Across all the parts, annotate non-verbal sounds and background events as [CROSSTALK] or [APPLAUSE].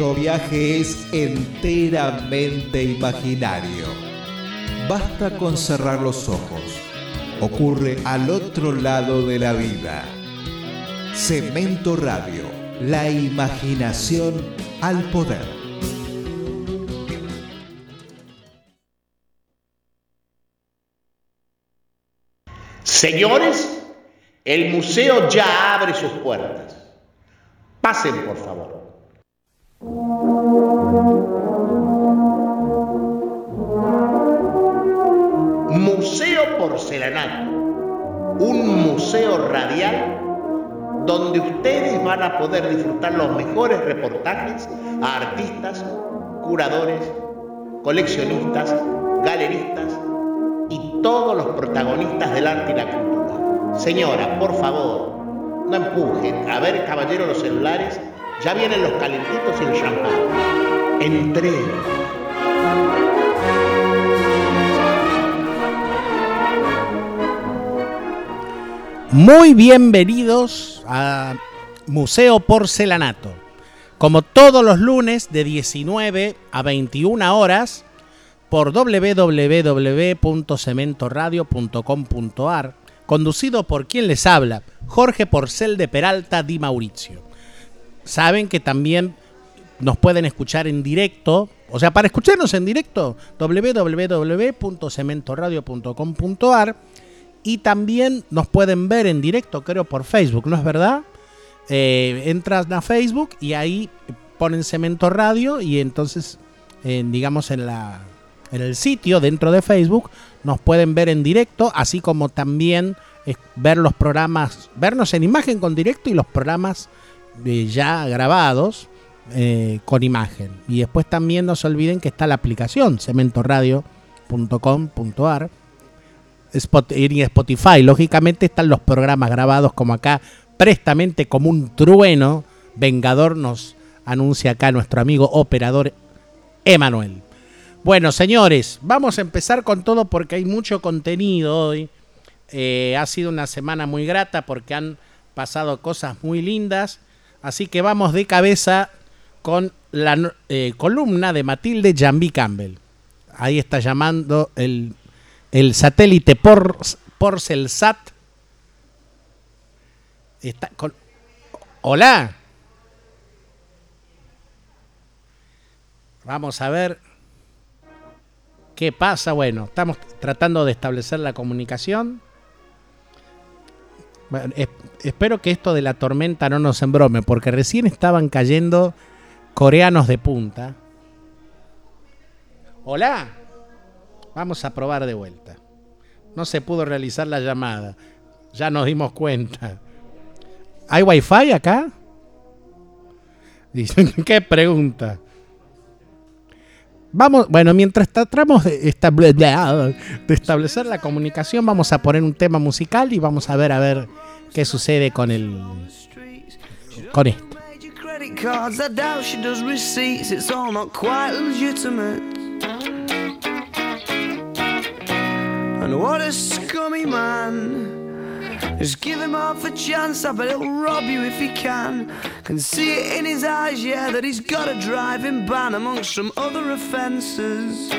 nuestro viaje es enteramente imaginario. Basta con cerrar los ojos. Ocurre al otro lado de la vida. Cemento Radio, la imaginación al poder. Señores, el museo ya abre sus puertas. Pasen, por favor. Museo Porcelanato, un museo radial donde ustedes van a poder disfrutar los mejores reportajes a artistas, curadores, coleccionistas, galeristas y todos los protagonistas del arte y la cultura. Señora, por favor, no empujen. A ver, caballero, los celulares. Ya vienen los calentitos y el champán. Entré. Muy bienvenidos a Museo Porcelanato. Como todos los lunes de 19 a 21 horas por www.cementoradio.com.ar, conducido por quien les habla, Jorge Porcel de Peralta Di Mauricio. Saben que también nos pueden escuchar en directo, o sea, para escucharnos en directo, www.cementoradio.com.ar y también nos pueden ver en directo, creo, por Facebook, ¿no es verdad? Eh, entras a Facebook y ahí ponen Cemento Radio y entonces, digamos, en la en el sitio dentro de Facebook nos pueden ver en directo, así como también eh, ver los programas, vernos en imagen con directo y los programas eh, ya grabados eh, con imagen. Y después también no se olviden que está la aplicación cementoradio.com.ar y Spotify. Lógicamente están los programas grabados como acá, prestamente como un trueno. Vengador nos anuncia acá nuestro amigo operador Emanuel. Bueno, señores, vamos a empezar con todo porque hay mucho contenido hoy. Eh, ha sido una semana muy grata porque han pasado cosas muy lindas. Así que vamos de cabeza con la eh, columna de Matilde Jambi Campbell. Ahí está llamando el, satélite por, Porcelsat. Está Hola. Vamos a ver. ¿Qué pasa? Bueno, estamos tratando de establecer la comunicación. Espero que esto de la tormenta no nos embrome, porque recién estaban cayendo coreanos de punta. Hola. Vamos a probar de vuelta. No se pudo realizar la llamada. Ya nos dimos cuenta. ¿Hay wifi acá? [LAUGHS] ¿Qué pregunta? Vamos, bueno, mientras tratamos de, establecer la comunicación, vamos a poner un tema musical y vamos a ver a ver qué sucede con el con esto. Just give him half a chance, I bet he'll rob you if he can. Can see it in his eyes, yeah, that he's got a driving ban amongst some other offences.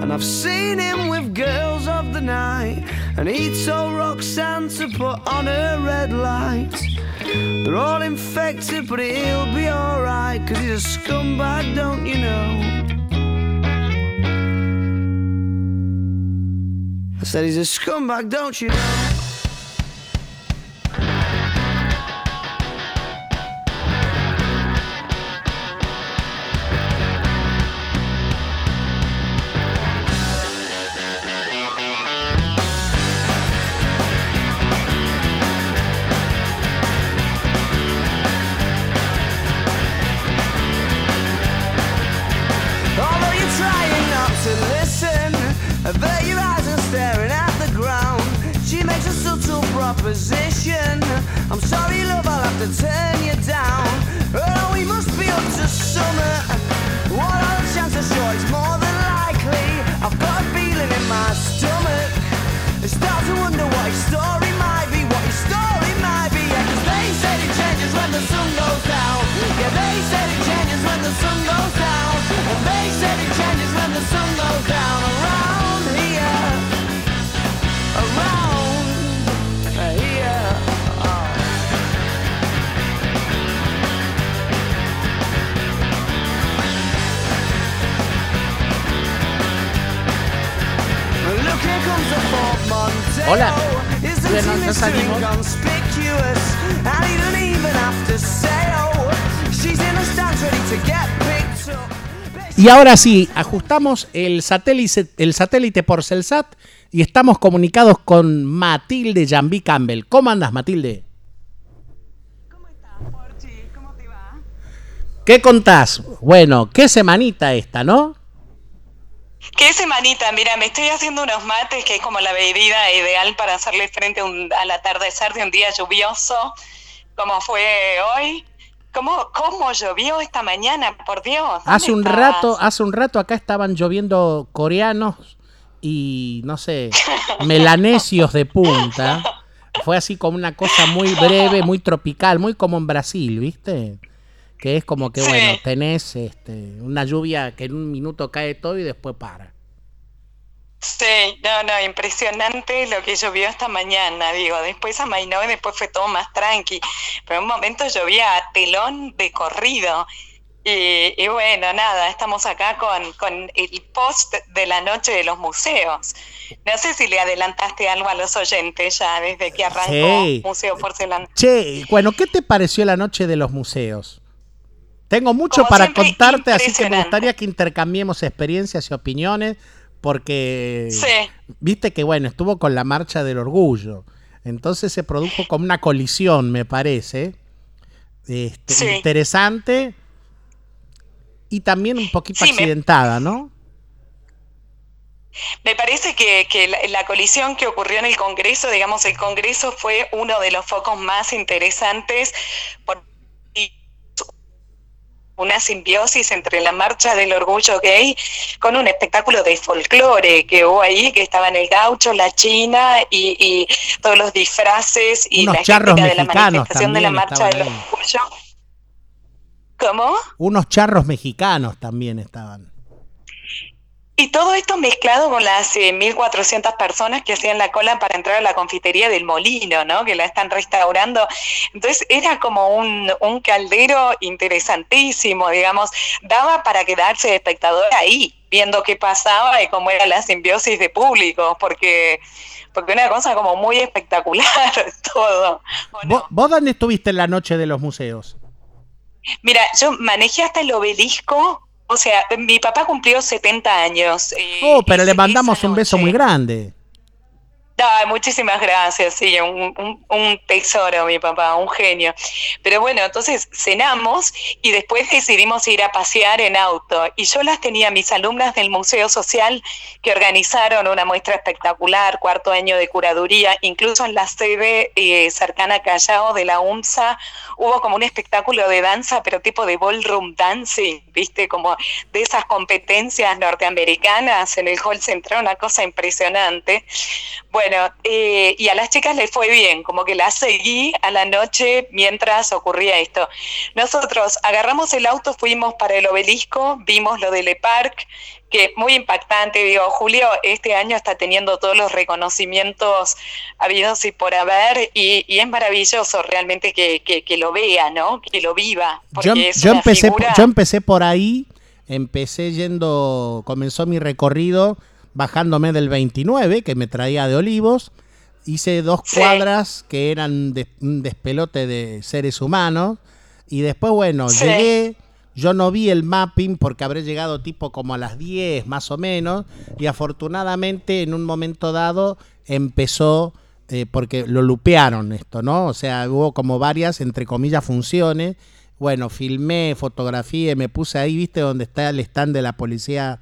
And I've seen him with girls of the night, and he told Roxanne to put on her red light. They're all infected, but he'll be alright, cause he's a scumbag, don't you know? Said he's a scumbag, don't you know? Y ahora sí, ajustamos el satélite, el satélite por Celsat y estamos comunicados con Matilde Jambi Campbell. ¿Cómo andas, Matilde? ¿Cómo estás, Porchi? ¿Cómo te va? ¿Qué contás? Bueno, qué semanita esta, ¿no? Qué semanita, mira, me estoy haciendo unos mates que es como la bebida ideal para hacerle frente a un- al atardecer de un día lluvioso, como fue hoy. ¿Cómo, ¿Cómo llovió esta mañana? Por Dios. ¿dónde Hace un estabas? rato, hace un rato acá estaban lloviendo coreanos y no sé, [LAUGHS] melanesios de punta. Fue así como una cosa muy breve, muy tropical, muy como en Brasil, ¿viste? Que es como que Sí. bueno, tenés este, una lluvia que en un minuto cae todo y después para. Sí, no, no, impresionante lo que llovió esta mañana, digo, después amainó y después fue todo más tranqui, pero en un momento llovía a telón de corrido. Y, y bueno, nada, estamos acá con, con el post de la noche de los museos. No sé si le adelantaste algo a los oyentes ya desde que arrancó Sí. Museo Porcelana. Che, bueno, ¿qué te pareció la noche de los museos? Tengo mucho Como para siempre, contarte, así que me gustaría que intercambiemos experiencias y opiniones, porque Sí. viste que bueno, estuvo con la marcha del orgullo. Entonces se produjo como una colisión, me parece. Este, Sí. Interesante y también un poquito Sí, me- accidentada, ¿no? Me parece que, que la, la colisión que ocurrió en el Congreso, digamos, el Congreso fue uno de los focos más interesantes por una simbiosis entre la marcha del orgullo gay con un espectáculo de folclore que hubo ahí, que estaban el gaucho, la china y, y todos los disfraces y Unos la charros estética de la manifestación de la marcha del orgullo. ¿Cómo? Unos charros mexicanos también estaban. Y todo esto mezclado con las eh, 1.400 personas que hacían la cola para entrar a la confitería del Molino, ¿no? Que la están restaurando. Entonces era como un, un caldero interesantísimo, digamos. Daba para quedarse de espectador ahí, viendo qué pasaba y cómo era la simbiosis de público, porque, porque una cosa como muy espectacular [LAUGHS] todo. ¿o no? ¿Vos, vos dónde estuviste en la noche de los museos? Mira, yo manejé hasta el obelisco. O sea, mi papá cumplió 70 años. eh, Oh, pero le mandamos un beso noche. muy grande. Muchísimas gracias, sí, un, un- tesoro mi papá, un genio. Pero bueno, entonces cenamos y después decidimos ir a pasear en auto. Y yo las tenía mis alumnas del Museo Social que organizaron una muestra espectacular, cuarto año de curaduría, incluso en la sede eh, cercana a Callao de la UNSA hubo como un espectáculo de danza, pero tipo de ballroom dancing, viste, como de esas competencias norteamericanas en el hall central, una cosa impresionante. Bueno, eh, y a las chicas les fue bien, como que las seguí a la noche mientras ocurría esto. Nosotros agarramos el auto, fuimos para el obelisco, vimos lo del E-Park, que es muy impactante. Digo, Julio este año está teniendo todos los reconocimientos habidos y por haber, y, y es maravilloso realmente que, que- que lo vea, ¿no? Que lo viva. Porque Yo, es yo una empecé, figura- yo empecé por ahí, empecé yendo, comenzó mi recorrido bajándome del 29, que me traía de Olivos, hice dos Sí. cuadras que eran de- un despelote de seres humanos, y después, bueno, Sí. llegué, yo no vi el mapping porque habré llegado tipo como a las 10 más o menos, y afortunadamente en un momento dado empezó eh, porque lo lupearon esto, ¿no? O sea, hubo como varias, entre comillas, funciones. Bueno, filmé, fotografié, me puse ahí, viste, donde está el stand de la policía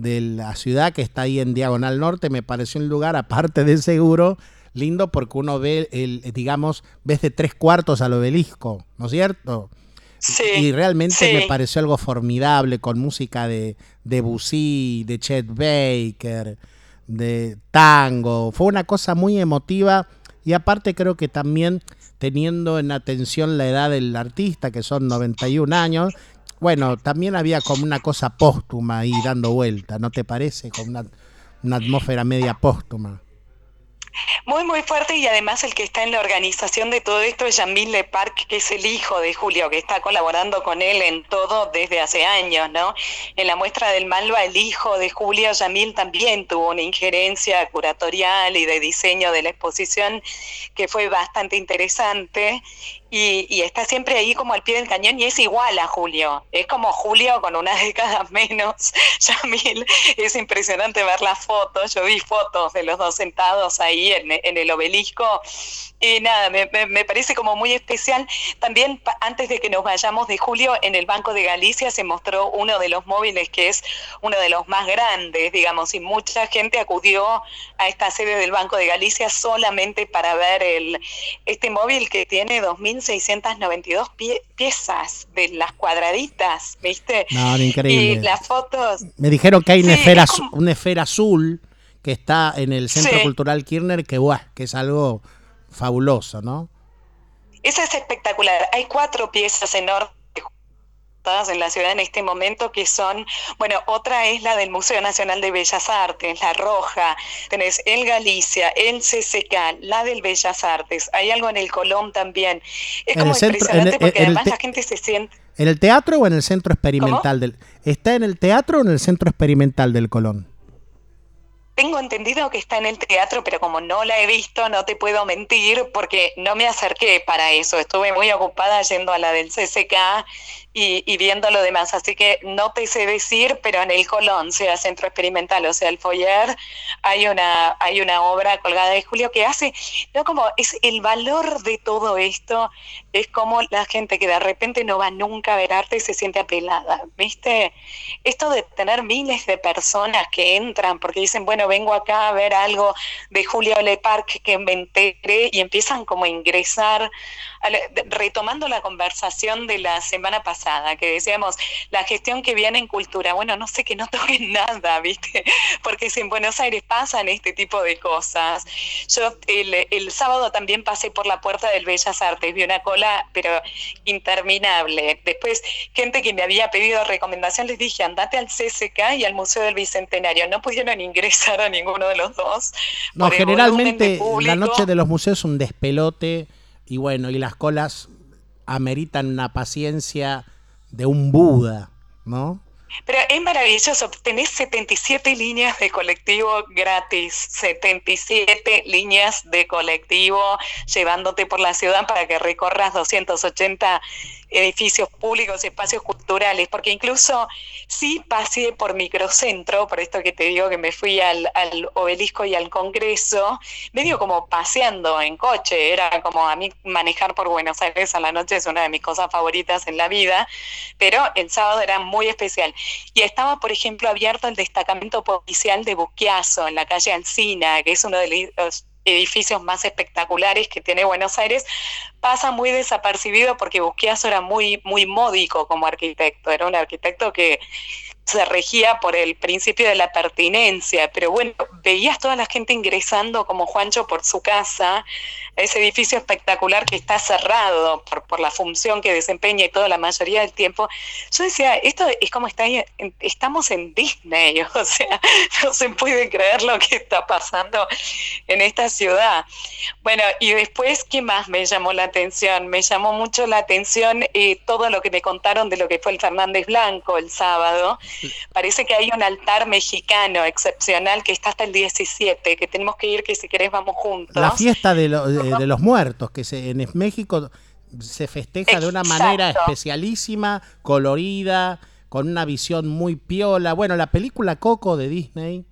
de la ciudad, que está ahí en Diagonal Norte. Me pareció un lugar, aparte de seguro, lindo porque uno ve, el, digamos, ves de tres cuartos al obelisco, ¿no es cierto? Sí, y realmente sí. me pareció algo formidable con música de, de Debussy, de Chet Baker, de tango. Fue una cosa muy emotiva y aparte creo que también teniendo en atención la edad del artista, que son 91 años, bueno, también había como una cosa póstuma ahí dando vuelta, ¿no te parece? Como una, atmósfera media póstuma. Muy, muy fuerte y además el que está en la organización de todo esto es Yamil Le Parc, que es el hijo de Julio, que está colaborando con él en todo desde hace años, ¿no? En la muestra del Malva, el hijo de Julio, Yamil, también tuvo una injerencia curatorial y de diseño de la exposición que fue bastante interesante y, está siempre ahí como al pie del cañón y es igual a Julio. Es como Julio con una década [LAUGHS] menos. [LAUGHS] Yamil, es impresionante ver las fotos. Yo vi fotos de los dos sentados ahí en, en el obelisco y nada, me, me, parece como muy especial. También antes de que nos vayamos de Julio, en el Banco de Galicia se mostró uno de los móviles que es uno de los más grandes, digamos, y mucha gente acudió a esta sede del Banco de Galicia solamente para ver el, este móvil que tiene 2.692 piezas de las cuadraditas, ¿viste? No, increíble. Y las fotos... Me dijeron que hay una, esfera, una esfera azul que está en el Centro Cultural Kirchner, que, buah, que es algo fabuloso, ¿no? Esa es espectacular. Hay cuatro piezas enormes en la ciudad en este momento que son, bueno, otra es la del Museo Nacional de Bellas Artes, la roja, tenés el Galicia, el CCK, la del Bellas Artes, hay algo en el Colón también. Es como impresionante porque además la gente se siente... ¿En el teatro o en el centro experimental del... ¿Está en el teatro o en el centro experimental del Colón? Tengo entendido que está en el teatro, pero como no la he visto, no te puedo mentir porque no me acerqué para eso. Estuve muy ocupada yendo a la del CCK y, viendo lo demás. Así que no te sé decir, pero en el Colón, sea Centro Experimental o sea el Foyer, hay una, hay una obra colgada de Julio que hace, no como es el valor de todo esto, es como la gente que de repente no va nunca a ver arte y se siente apelada, ¿viste? Esto de tener miles de personas que entran porque dicen, bueno, vengo acá a ver algo de Julio Le Parc que me enteré y empiezan como a ingresar, retomando la conversación de la semana pasada que decíamos, la gestión que viene en cultura, bueno, no sé que no [LAUGHS] toquen nada, ¿viste? Porque si en Buenos Aires pasan este tipo de cosas. Yo el, sábado también pasé por la puerta del Bellas Artes, vi una cola, pero interminable. Después, gente que me había pedido recomendación, les dije, andate al CSK y al Museo del Bicentenario. No pudieron [LAUGHS] ingresar a ninguno de los dos. No, generalmente la noche de los museos es un despelote y bueno, y las colas ameritan una paciencia de un Buda, ¿no? Pero es maravilloso, tenés 77 líneas de colectivo gratis, 77 líneas de colectivo llevándote por la ciudad para que recorras 280 edificios públicos, espacios culturales, porque incluso sí pasé por microcentro, por esto que te digo que me fui al, obelisco y al Congreso, medio como paseando en coche, era como a mí manejar por Buenos Aires a la noche es una de mis cosas favoritas en la vida, pero el sábado era muy especial. Y estaba, por ejemplo, abierto el destacamento policial de Buquiazo, en la calle Alcina, que es uno de los edificios más espectaculares que tiene Buenos Aires, pasa muy desapercibido porque Busquiazo era muy, muy módico como arquitecto, era un arquitecto que se regía por el principio de la pertinencia, pero bueno, veías toda la gente ingresando como Juancho por su casa, ese edificio espectacular que está cerrado por, por la función que desempeña y toda la mayoría del tiempo. Yo decía, esto es como está, estamos en Disney, [LAUGHS] o sea, no se puede creer lo que está pasando en esta ciudad. Bueno, y después, ¿qué más me llamó la atención? Me llamó mucho la atención eh, todo lo que me contaron de lo que fue el Fernández Blanco el sábado Parece que hay un altar mexicano excepcional que está hasta el 17, que tenemos que ir, que si querés vamos juntos. La fiesta de, los muertos, que se, en México se festeja de una manera especialísima, colorida, con una visión muy piola. Bueno, la película Coco de Disney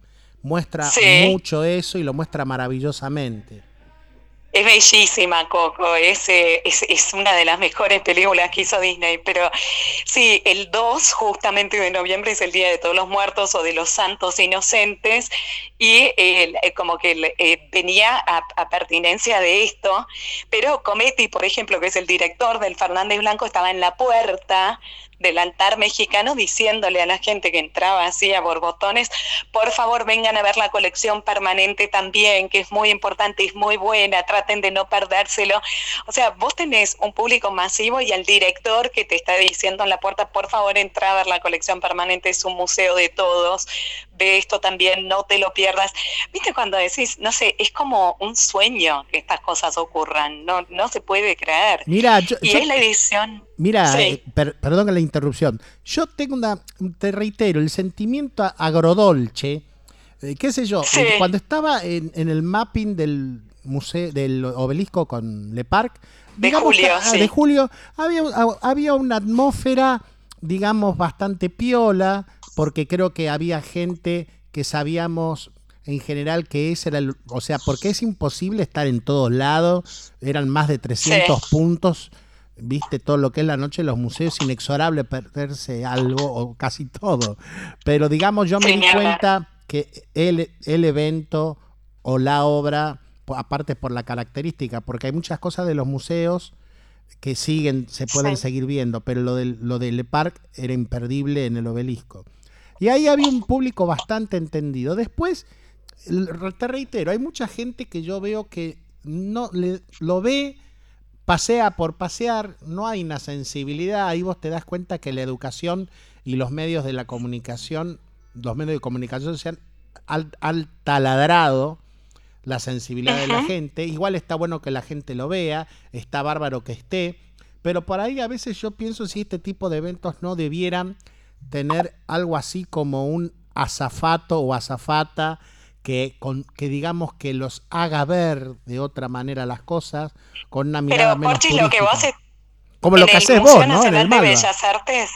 muestra mucho eso y lo muestra maravillosamente. Es bellísima Coco, es, es, una de las mejores películas que hizo Disney, pero sí, el 2 justamente de noviembre es el Día de Todos los Muertos o de los Santos Inocentes y eh, como que eh, venía a, pertinencia de esto, pero Cometti, por ejemplo, que es el director del Fernández Blanco, estaba en la puerta del altar mexicano diciéndole a la gente que entraba así a borbotones, por favor vengan a ver la colección permanente también, que es muy importante, es muy buena, traten de no perdérselo. O sea, vos tenés un público masivo y el director que te está diciendo en la puerta, por favor entra a ver la colección permanente, es un museo de todos, ve esto también, no te lo pierdas. Viste cuando decís, no sé, es como un sueño que estas cosas ocurran, no, no se puede creer. Mira, y es la edición. Mira, eh, perdón la interrupción. Yo tengo una, te reitero, el sentimiento agrodolce, eh, qué sé yo, eh, cuando estaba en, el mapping del museo, del obelisco con Le Parc, de julio, ah, de julio había, había una atmósfera, digamos, bastante piola, porque creo que había gente que sabíamos en general que ese era el, o sea, porque es imposible estar en todos lados, eran más de 300 puntos, viste todo lo que es la noche en los museos, inexorable perderse algo o casi todo, pero digamos yo me di cuenta que el, el evento o la obra, aparte por la característica, porque hay muchas cosas de los museos que siguen, se pueden seguir viendo, pero lo del, lo del Le Parc era imperdible en el obelisco. Y ahí había un público bastante entendido. Después, te reitero, hay mucha gente que yo veo que no le, lo ve, pasea por pasear, no hay una sensibilidad. Ahí vos te das cuenta que la educación y los medios de la comunicación, los medios de comunicación se han taladrado la sensibilidad de la gente. Igual está bueno que la gente lo vea, está bárbaro que esté, pero por ahí a veces yo pienso si este tipo de eventos no debieran tener algo así como un azafato o azafata que, con, que digamos que los haga ver de otra manera las cosas con una mirada Pero, menos lo que vos como lo que haces vos, ¿no? En el de Bellas Artes.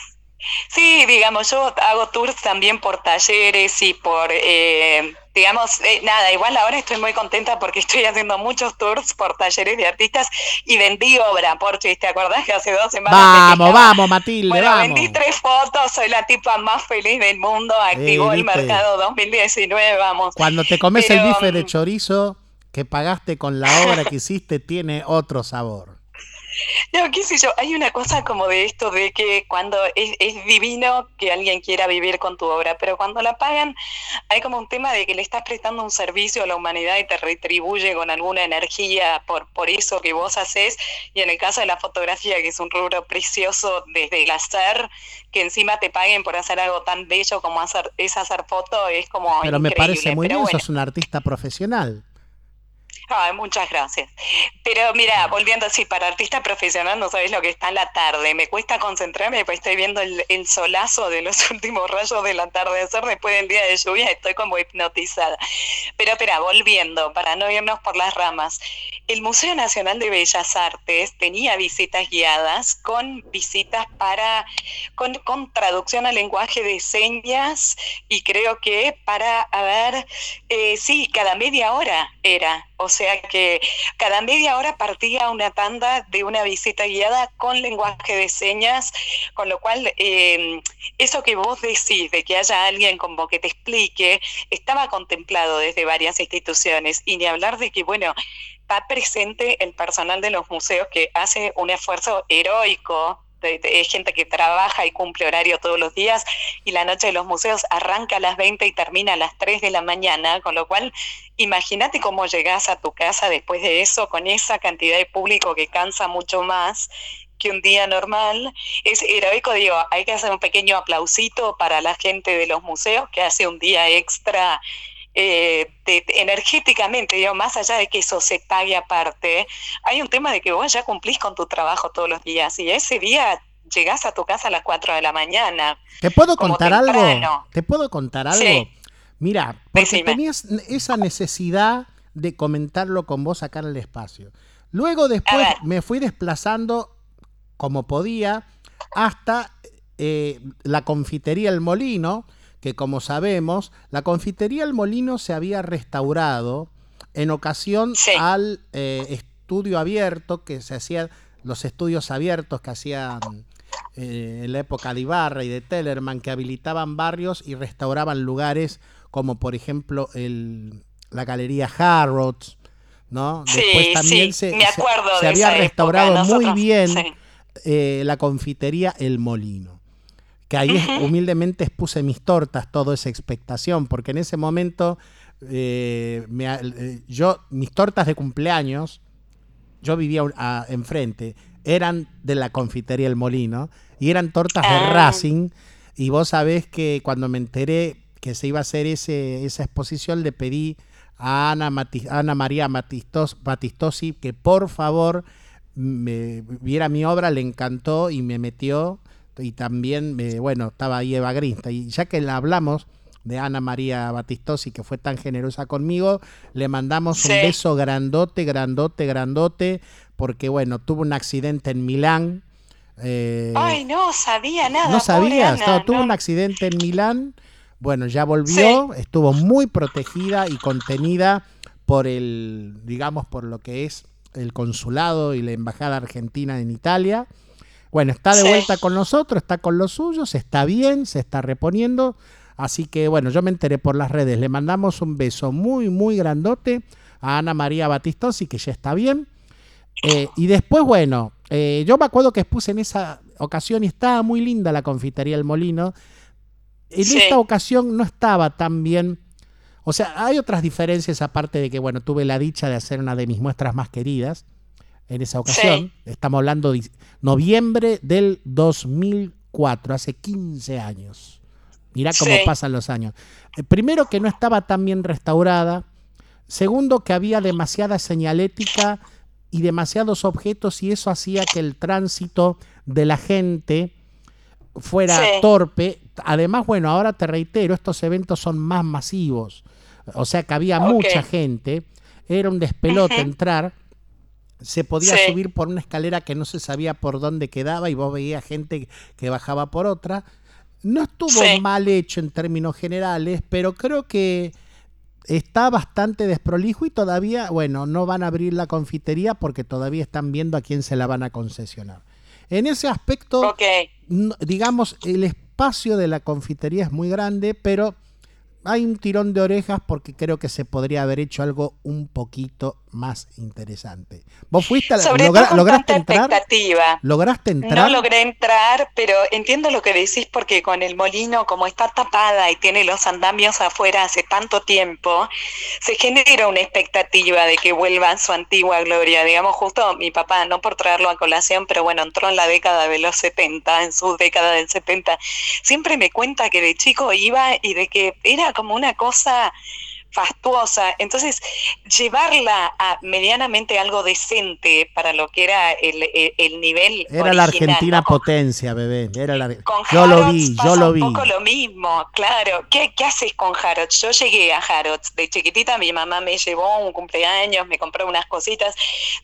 Sí, digamos, yo hago tours también por talleres y por eh, digamos, eh, nada, igual ahora estoy muy contenta porque estoy haciendo muchos tours por talleres de artistas y vendí obra, porque ¿te acordás que hace dos semanas? Vamos, vamos, Matilde, bueno, vamos. vendí tres fotos, soy la tipa más feliz del mundo, activó el mercado 2019, vamos. Cuando te comes el bife de mm, chorizo que pagaste con la obra que hiciste, tiene otro sabor. [LAUGHS] No, qué sé yo, hay una cosa como de esto de que cuando es, divino que alguien quiera vivir con tu obra, pero cuando la pagan hay como un tema de que le estás prestando un servicio a la humanidad y te retribuye con alguna energía por, por eso que vos haces. Y en el caso de la fotografía, que es un rubro precioso desde el hacer, que encima te paguen por hacer algo tan bello como hacer, es hacer foto, es como... Pero me parece muy bien, sos un artista profesional. Ay, muchas gracias. Pero mira, volviendo así, para artista profesional no sabes lo que está en la tarde. Me cuesta concentrarme porque estoy viendo el, solazo de los [LAUGHS] últimos rayos del atardecer después del día de lluvia. Estoy como hipnotizada. Pero espera, volviendo, para no irnos por las ramas. El Museo Nacional de Bellas Artes tenía visitas guiadas con visitas para, con, con traducción al lenguaje de señas y creo que para, a ver, eh, sí, cada media hora era o sea que cada media hora partía una tanda de una visita guiada con lenguaje de señas, con lo cual em, eso que vos decís de que haya alguien como que te explique, estaba contemplado desde varias instituciones. Y ni hablar de que, bueno, está presente el personal de los museos que hace un esfuerzo heroico es gente que trabaja y cumple horario todos los días y la noche de los museos arranca a las 20 y termina a las 3 de la mañana, con lo cual imagínate cómo llegás a tu casa después de eso con esa cantidad de público que cansa mucho más que un día normal. Es heroico, digo, hay que hacer un pequeño aplausito para la gente de los museos que hace un día extra eh, energéticamente, digo, más allá de que eso se pague aparte, hay un tema de que vos ya cumplís con tu trabajo todos los días y ese día llegás a tu casa a las 4 de la mañana. ¿Te puedo contar algo? ¿Te puedo contar algo? Mira, porque tenías esa necesidad de comentarlo con vos acá en el espacio. Luego después me fui desplazando como podía hasta eh, la confitería El Molino, que como sabemos, la confitería El Molino se había restaurado en ocasión al eh, estudio abierto que se hacía, los estudios abiertos que hacían eh, en la época de Ibarra y de Tellerman, que habilitaban barrios y restauraban lugares como por ejemplo el, la Galería Harrods, ¿no? Después también se, había restaurado muy bien eh, la confitería El Molino. Que ahí humildemente expuse mis tortas, toda esa expectación, porque en ese momento eh, eh, yo, mis tortas de cumpleaños, yo vivía enfrente, eran de la confitería El Molino y eran tortas de ah. Racing. Y vos sabés que cuando me enteré que se iba a hacer ese, esa exposición, le pedí a Ana, Ana María Matistos, Batistosi que por favor me viera mi obra, le encantó y me metió. Y también, me, bueno, estaba ahí Eva Grinsta. Y ya que la hablamos, de Ana María Batistosi, que fue tan generosa conmigo. Le mandamos un beso grandote, grandote, grandote, porque bueno, tuvo un accidente en Milán. Eh, Ay, no sabía nada. No sabía, tuvo un accidente en Milán. Bueno, ya volvió, estuvo muy protegida y contenida por el, digamos, por lo que es el consulado y la embajada argentina en Italia. Bueno, está de vuelta con nosotros, está con los suyos, está bien, se está reponiendo. Así que bueno, yo me enteré por las redes. Le mandamos un beso muy, muy grandote a Ana María Batistosi, que ya está bien. Eh, y después, bueno, eh, yo me acuerdo que expuse en esa ocasión y estaba muy linda la confitería El Molino. En esta ocasión no estaba tan bien. O sea, hay otras diferencias aparte de que, bueno, tuve la dicha de hacer una de mis muestras más queridas en esa ocasión. Estamos hablando de noviembre del 2004, hace 15 años. Mirá cómo pasan los años. Eh, primero que no estaba tan bien restaurada. Segundo que había demasiada señalética y demasiados objetos y eso hacía que el tránsito de la gente fuera torpe. Además, bueno, ahora te reitero, estos eventos son más masivos. O sea que había mucha gente. Era un despelote entrar. Se podía subir por una escalera que no se sabía por dónde quedaba y vos veías gente que bajaba por otra. No estuvo mal hecho en términos generales, pero creo que está bastante desprolijo y todavía, bueno, no van a abrir la confitería porque todavía están viendo a quién se la van a concesionar. En ese aspecto, digamos, el espacio de la confitería es muy grande, pero hay un tirón de orejas porque creo que se podría haber hecho algo un poquito más interesante. ¿Vos fuiste a la, lograste entrar? Expectativa. ¿Lograste entrar? No logré entrar, pero entiendo lo que decís porque con el molino, como está tapada y tiene los andamios afuera hace tanto tiempo, se genera una expectativa de que vuelva a su antigua gloria. Digamos, justo mi papá, no por traerlo a colación, pero bueno, entró en la década de los 70, en su década del 70, siempre me cuenta que de chico iba y de que era como una cosa fastuosa. Entonces, llevarla a medianamente algo decente para lo que era el, nivel. Era la Argentina potencia, bebé. Era la... yo lo vi, yo lo vi. Un poco lo mismo, claro. ¿Qué, ¿Qué, haces con Harrods? Yo llegué a Harrods de chiquitita, mi mamá me llevó un cumpleaños, me compró unas cositas.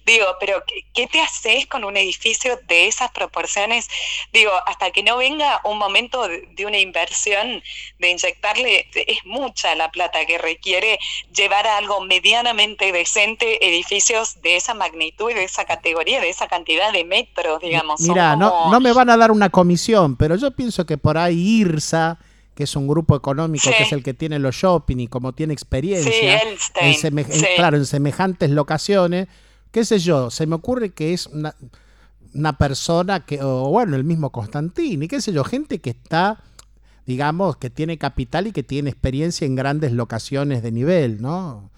Digo, pero ¿qué, te haces con un edificio de esas proporciones? Digo, hasta que no venga un momento de una inversión, de inyectarle, es mucha la plata que requiere quiere llevar a algo medianamente decente edificios de esa magnitud de esa categoría, de esa cantidad de metros, digamos. Mira, no, no me van a dar una comisión, pero yo pienso que por ahí IRSA que es un grupo económico que es el que tiene los shopping y como tiene experiencia en, claro, en semejantes locaciones, qué sé yo, se me ocurre que es una, una persona que, o bueno, el mismo Constantini, qué sé yo, gente que está digamos, que tiene capital y que tiene experiencia en grandes locaciones de nivel, ¿no?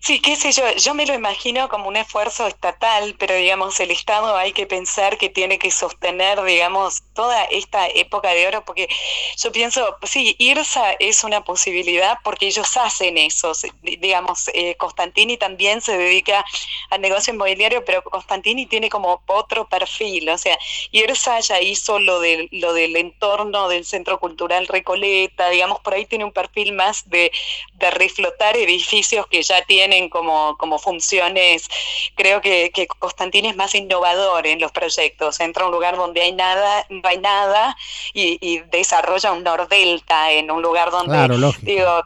Sí, qué sé yo, yo me lo imagino como un esfuerzo estatal, pero digamos, el Estado hay que pensar que tiene que sostener, digamos, toda esta época de oro, porque yo pienso, sí, IRSA es una posibilidad porque ellos hacen eso, digamos, eh, Constantini también se dedica al negocio inmobiliario, pero Constantini tiene como otro perfil, o sea, IRSA ya hizo lo, de, lo del entorno del Centro Cultural Recoleta, digamos, por ahí tiene un perfil más de, de reflotar edificios que ya tienen como, como funciones. Creo que, que Constantini es más innovador en los proyectos. Entra a un lugar donde hay nada, no hay nada y, desarrolla un Nordelta en un lugar donde, digo,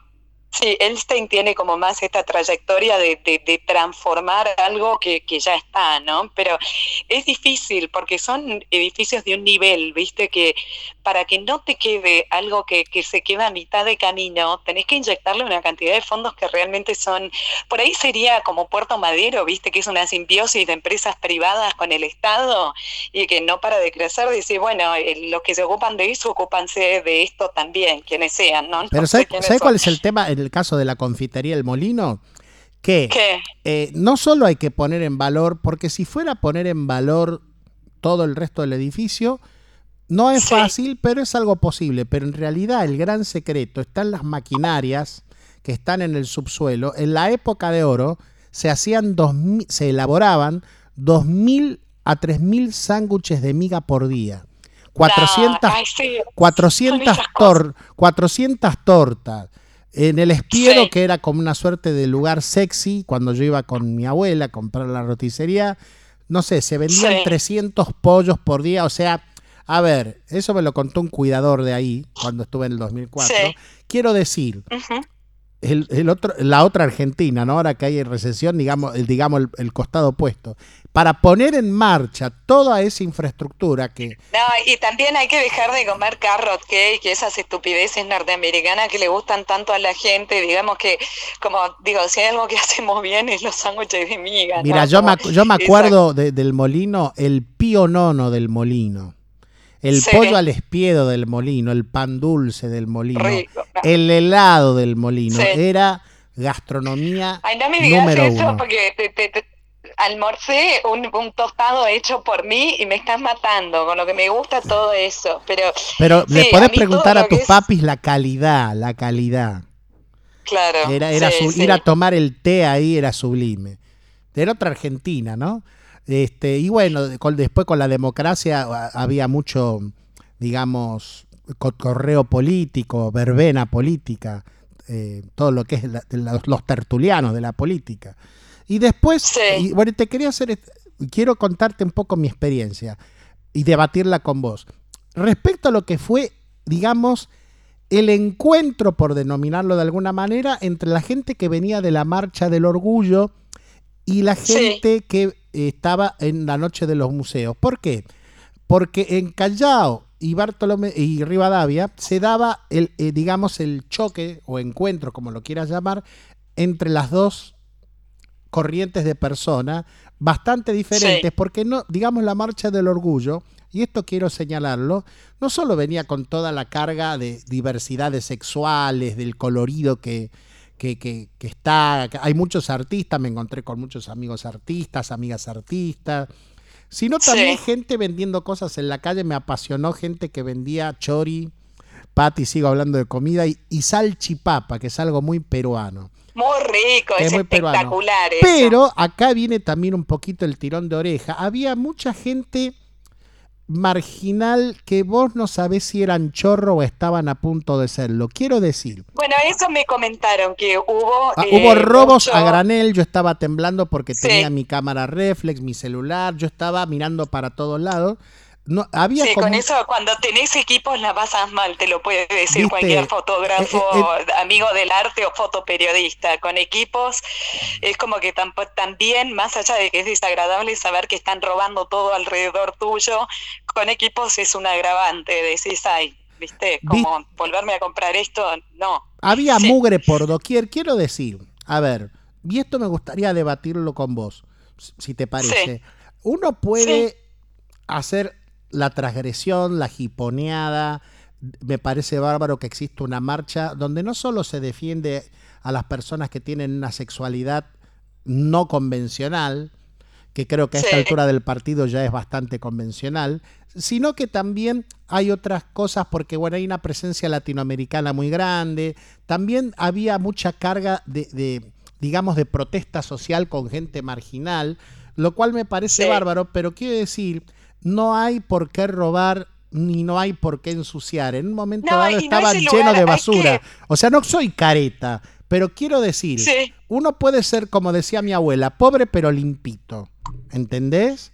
Sí, Einstein tiene como más esta trayectoria de, de, transformar algo que, que, ya está, ¿no? Pero es difícil porque son edificios de un nivel, ¿viste? Que para que no te quede algo que, que se queda a mitad de camino, tenés que inyectarle una cantidad de fondos que realmente son, por ahí sería como Puerto Madero, ¿viste? Que es una simbiosis de empresas privadas con el Estado y que no para de crecer, decir, bueno, eh, los que se ocupan de eso, ocupanse de esto también, quienes sean, ¿no? Pero ¿sabes cuál es el tema? El caso de la confitería El Molino, que eh, no solo hay que poner en valor, porque si fuera a poner en valor todo el resto del edificio, no es fácil, pero es algo posible. Pero en realidad el gran secreto está en las maquinarias que están en el subsuelo. En la época de oro se hacían dos, se elaboraban 2.000 a 3.000 sándwiches de miga por día. 400, 400, 400 tortas, en el Espiedo, que era como una suerte de lugar sexy, cuando yo iba con mi abuela a comprar la roticería, no sé, se vendían 300 pollos por día, o sea, a ver, eso me lo contó un cuidador de ahí, cuando estuve en el 2004. Quiero decir, el, otro, la otra Argentina, ¿no? Ahora que hay recesión, digamos, el, digamos el, costado opuesto. Para poner en marcha toda esa infraestructura que... No, y también hay que dejar de comer carrot cake, esas estupideces norteamericanas que le gustan tanto a la gente, digamos que, como digo, si hay algo que [LAUGHS] hacemos bien es los sándwiches de miga. Mira, yo, me, yo me acuerdo del molino, el pío nono del molino. El pollo al espiedo del molino, el pan dulce del molino, el helado del molino. Era gastronomía Ay, no me digas eso porque te, almorcé un, tostado hecho por mí y me estás matando, con lo que me gusta todo eso. Pero, pero le podés preguntar a tus papis la calidad, la calidad. Claro. Era, era ir a tomar el té ahí era sublime. Era otra Argentina, ¿no? Este, y bueno, después con la democracia había mucho, digamos, correo político, verbena política, eh, todo lo que es los, tertulianos de la política. Y después, bueno, te quería hacer, quiero contarte un poco mi experiencia y debatirla con vos. Respecto a lo que fue, digamos, el encuentro, por denominarlo de alguna manera, entre la gente que venía de la marcha del orgullo y la gente que estaba en la noche de los museos. ¿Por qué? Porque en Callao y Bartolomé y Rivadavia se daba el, eh, digamos, el choque o encuentro, como lo quieras llamar, entre las dos corrientes de personas bastante diferentes, porque no, digamos, la marcha del orgullo, y esto quiero señalarlo, no solo venía con toda la carga de diversidades sexuales, del colorido que, que, está, hay muchos artistas, me encontré con muchos amigos artistas, amigas artistas, sino también gente vendiendo cosas en la calle, me apasionó gente que vendía chori, pati, sigo hablando de comida, y, y salchipapa, que es algo muy peruano. Muy rico, es, espectacular. Pero acá viene también un poquito el tirón de oreja. Había mucha gente marginal que vos no sabés si eran chorro o estaban a punto de serlo. Quiero decir. Bueno, eso me comentaron, que hubo... Ah, hubo eh, robos a granel, yo estaba temblando porque tenía mi cámara reflex, mi celular, yo estaba mirando para todos lados. No, había sí, con eso cuando tenés equipos la pasas mal, te lo puede decir cualquier fotógrafo, eh, eh, eh, amigo del arte o fotoperiodista. Con equipos es como que también, más allá de que es desagradable saber que están robando todo alrededor tuyo, con equipos es un agravante, decís, ay, viste, como volverme a comprar esto, no. Había mugre por doquier, quiero decir, a ver, y esto me gustaría debatirlo con vos, si te parece. Uno puede hacer la transgresión, la jiponeada. Me parece bárbaro que exista una marcha donde no solo se defiende a las personas que tienen una sexualidad no convencional, que creo que a esta altura del partido ya es bastante convencional, sino que también hay otras cosas porque bueno, hay una presencia latinoamericana muy grande, también había mucha carga de, digamos, de protesta social con gente marginal, lo cual me parece bárbaro, pero quiero decir no hay por qué robar ni no hay por qué ensuciar. En un momento dado estaban llenos de basura. O sea, no soy careta, pero quiero decir, uno puede ser, como decía mi abuela, pobre pero limpito. ¿Entendés?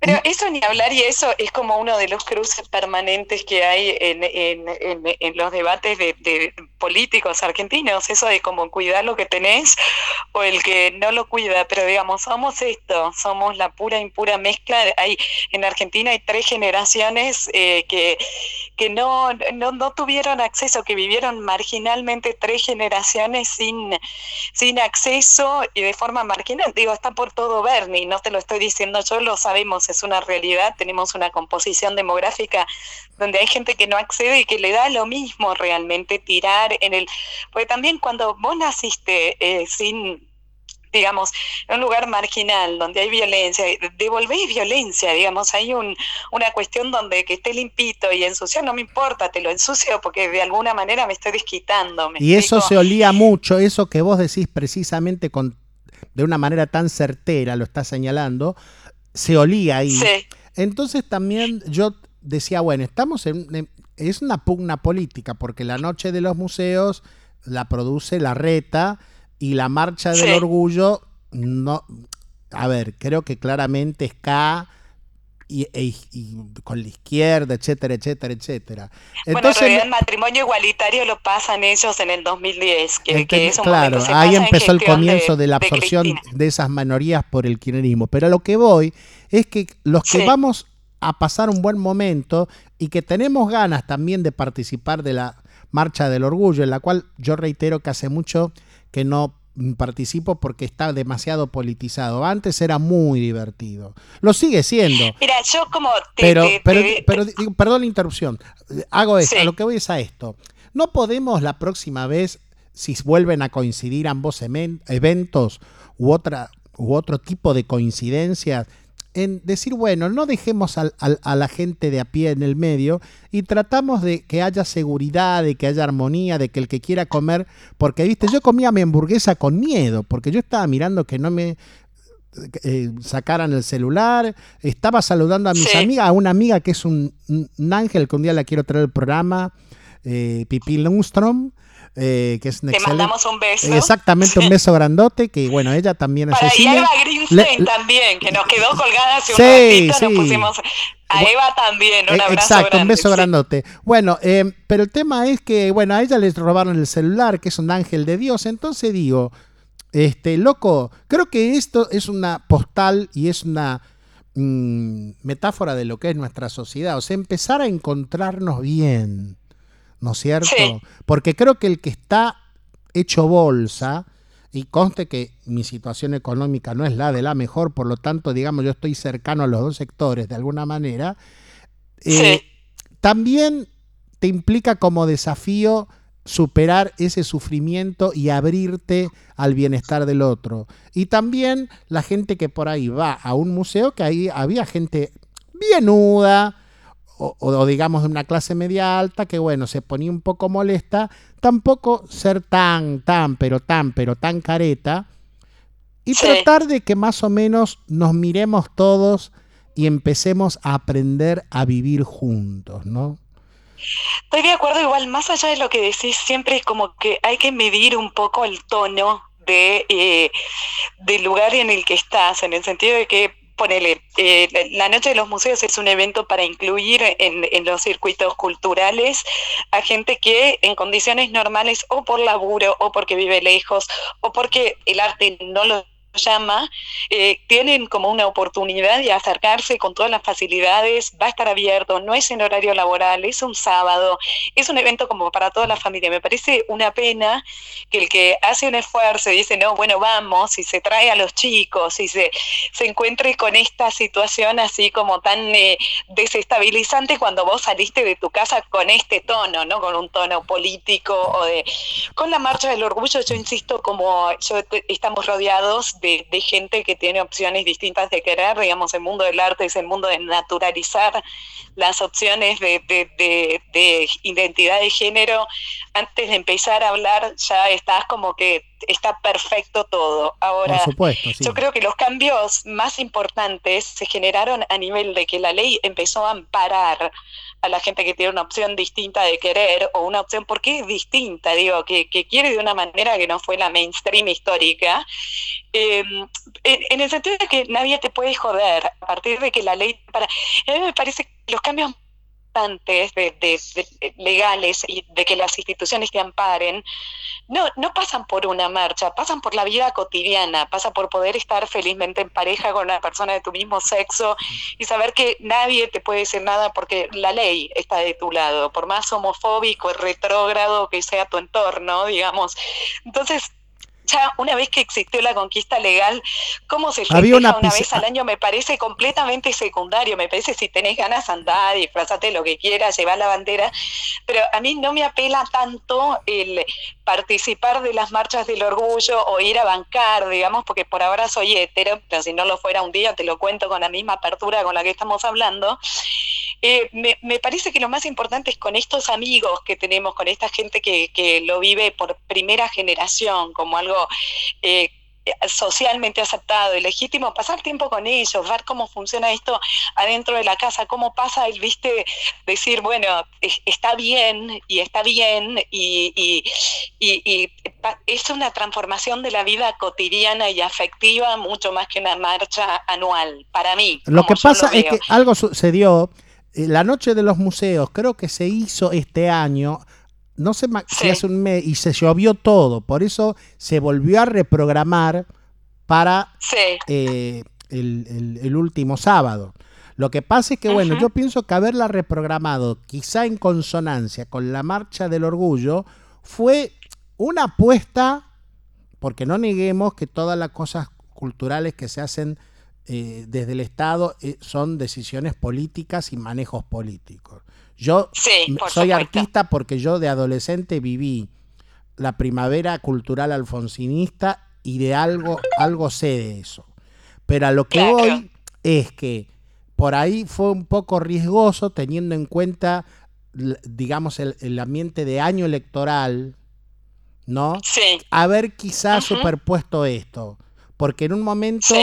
Pero eso ni hablar y eso es como uno de los cruces permanentes que hay en, en, en, los debates de, políticos argentinos, eso de como cuidar lo que tenés o el que no lo cuida, pero digamos, somos esto, somos la pura impura mezcla. Hay, en Argentina hay tres generaciones eh, que, que no, no, no, tuvieron acceso, que vivieron marginalmente tres generaciones sin, sin acceso y de forma marginal. Digo, está por todo Bernie, no te lo estoy diciendo yo, lo sabemos, es una realidad, tenemos una composición demográfica donde hay gente que no accede y que le da lo mismo realmente tirar en el... Porque también cuando vos naciste eh, sin digamos, en un lugar marginal donde hay violencia, devolvéis violencia, digamos, hay un, una cuestión donde que esté limpito y ensuciado, no me importa, te lo ensucio porque de alguna manera me estoy desquitando. y eso se olía mucho, eso que vos decís precisamente con, de una manera tan certera, lo estás señalando, se olía ahí. Sí. Entonces también yo decía, bueno, estamos en, es una pugna política, porque la noche de los museos la produce la reta y la marcha del orgullo no, a ver, creo que claramente es K y, e, con la izquierda, etcétera, etcétera, etcétera. Entonces, bueno, el matrimonio igualitario lo pasan ellos en el 2010, que, que claro, ahí empezó el comienzo de, la absorción de, esas minorías por el kirchnerismo. Pero a lo que voy es que los que vamos a pasar un buen momento y que tenemos ganas también de participar de la Marcha del Orgullo, en la cual yo reitero que hace mucho que no participo porque está demasiado politizado. Antes era muy divertido. Lo sigue siendo. Mira, yo como... pero, pero, pero, perdón la interrupción. Hago esto. A lo que voy es a esto. No podemos la próxima vez, si vuelven a coincidir ambos eventos u, otra, u otro tipo de coincidencias, en decir, bueno, no dejemos a la gente de a pie en el medio y tratamos de que haya seguridad, de que haya armonía, de que el que quiera comer, porque, viste, yo comía mi hamburguesa con miedo, porque yo estaba mirando que no me eh, sacaran el celular, estaba saludando a mis amigas, a una amiga que es un, ángel, que un día la quiero traer al programa, eh, Pipi Lundstrom, eh, que es Te mandamos un beso. Exactamente, un beso [LAUGHS] grandote, que bueno, ella también es Para Eva Greenstein también, que nos quedó colgada hace un sí, ratito, nos pusimos... A Eva también, un eh, abrazo Exacto, un beso grandote. Bueno, eh, pero el tema es que, bueno, a ella le robaron el celular, que es un ángel de Dios. Entonces digo, este, loco, creo que esto es una postal y es una mm, metáfora de lo que es nuestra sociedad. O sea, empezar a encontrarnos bien. ¿No es cierto? Porque creo que el que está hecho bolsa, y conste que mi situación económica no es la de la mejor, por lo tanto, digamos, yo estoy cercano a los dos sectores de alguna manera, eh, también te implica como desafío superar ese sufrimiento y abrirte al bienestar del otro. Y también la gente que por ahí va a un museo, que ahí había gente bienuda, o, digamos de una clase media alta que bueno, se ponía un poco molesta, tampoco ser tan, tan, pero tan, pero tan careta y tratar de que más o menos nos miremos todos y empecemos a aprender a vivir juntos, ¿no? Estoy de acuerdo, igual, más allá de lo que decís, siempre es como que hay que medir un poco el tono de, eh, del lugar en el que estás, en el sentido de que ponele, eh, la Noche de los Museos es un evento para incluir en, en, los circuitos culturales a gente que en condiciones normales o por laburo o porque vive lejos o porque el arte no lo llama, eh, tienen como una oportunidad de acercarse con todas las facilidades, va a estar abierto, no es en horario laboral, es un sábado, es un evento como para toda la familia. Me parece una pena que el que hace un esfuerzo y dice, no, bueno, vamos, y se trae a los chicos, y se, se encuentre con esta situación así como tan eh, desestabilizante cuando vos saliste de tu casa con este tono, ¿no? Con un tono político o de... Con la marcha del orgullo, yo insisto, como yo, estamos rodeados de, gente que tiene opciones distintas de querer, digamos, el mundo del arte es el mundo de naturalizar las opciones de, de identidad de género. Antes de empezar a hablar ya estás como que está perfecto todo. Ahora, yo creo que los cambios más importantes se generaron a nivel de que la ley empezó a amparar a la gente que tiene una opción distinta de querer o una opción, porque es distinta? Digo, que, quiere de una manera que no fue la mainstream histórica, em, en, el sentido de que nadie te puede joder a partir de que la ley para... A mí me parece que los cambios importantes de, legales y de que las instituciones te amparen, no, no pasan por una marcha, pasan por la vida cotidiana, pasa por poder estar felizmente en pareja con una persona de tu mismo sexo y saber que nadie te puede decir nada porque la ley está de tu lado, por más homofóbico retrógrado que sea tu entorno, digamos. Entonces, una vez que existió la conquista legal, cómo se festeja una, vez al año me parece completamente secundario. Me parece si tenés ganas andar, disfrazate lo que quieras, llevar la bandera, pero a mí no me apela tanto el participar de las marchas del orgullo o ir a bancar, digamos, porque por ahora soy hetero, pero si no lo fuera un día te lo cuento con la misma apertura con la que estamos hablando. Eh, me, parece que lo más importante es con estos amigos que tenemos, con esta gente que, que lo vive por primera generación, como algo eh, socialmente aceptado y legítimo, pasar tiempo con ellos, ver cómo funciona esto adentro de la casa, cómo pasa el, viste, decir, bueno, está bien y está bien y, es una transformación de la vida cotidiana y afectiva mucho más que una marcha anual, para mí. Lo que pasa es que algo sucedió la noche de los museos, creo que se hizo este año, no sé si hace un mes, y se llovió todo, por eso se volvió a reprogramar para eh, el, último sábado. Lo que pasa es que, bueno, yo pienso que haberla reprogramado, quizá en consonancia con la marcha del orgullo, fue una apuesta, porque no neguemos que todas las cosas culturales que se hacen eh, desde el Estado eh, son decisiones políticas y manejos políticos. Yo soy artista porque yo de adolescente viví la primavera cultural alfonsinista y de algo, algo sé de eso. Pero a lo que voy es que por ahí fue un poco riesgoso teniendo en cuenta, digamos, el, ambiente de año electoral, ¿no? Sí. Haber quizás superpuesto esto. Porque en un momento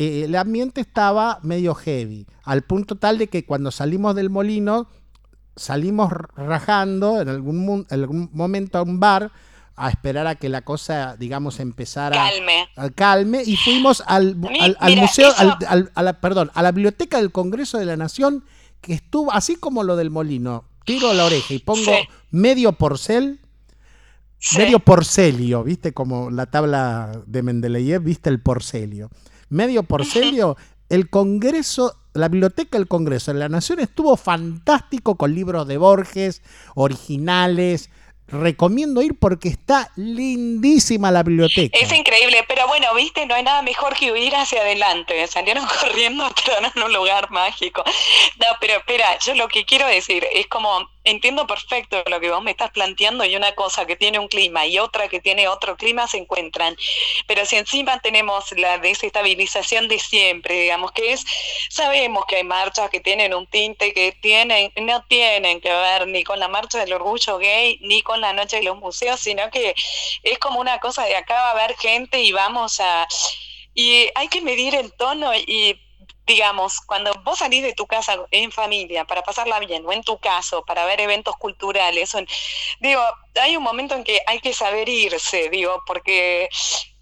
eh, el ambiente estaba medio heavy, al punto tal de que cuando salimos del molino, salimos rajando en algún, algún momento a un bar a esperar a que la cosa, digamos, empezara calme. a calme y fuimos al, museo, a la, perdón, a la biblioteca del Congreso de la Nación que estuvo así como lo del molino. Tiro la oreja y pongo medio porcel, medio porcelio, viste como la tabla de Mendeleev, viste el porcelio medio porcelio, el Congreso, la Biblioteca del Congreso de la Nación estuvo fantástico con libros de Borges, originales, recomiendo ir porque está lindísima la biblioteca. Es increíble, pero bueno, viste, no hay nada mejor que huir hacia adelante. Salieron [LAUGHS] corriendo en un lugar mágico. No, pero espera, yo lo que quiero decir es como entiendo perfecto lo que vos me estás planteando y una cosa que tiene un clima y otra que tiene otro clima se encuentran. Pero si encima tenemos la desestabilización de siempre, digamos que es, sabemos que hay marchas que tienen un tinte que tienen, no tienen que ver ni con la marcha del orgullo gay ni con la noche de los museos, sino que es como una cosa de acá va a haber gente y vamos a... Y hay que medir el tono y digamos, cuando vos salís de tu casa en familia para pasarla bien, o en tu caso, para ver eventos culturales, digo, hay un momento en que hay que saber irse, digo, porque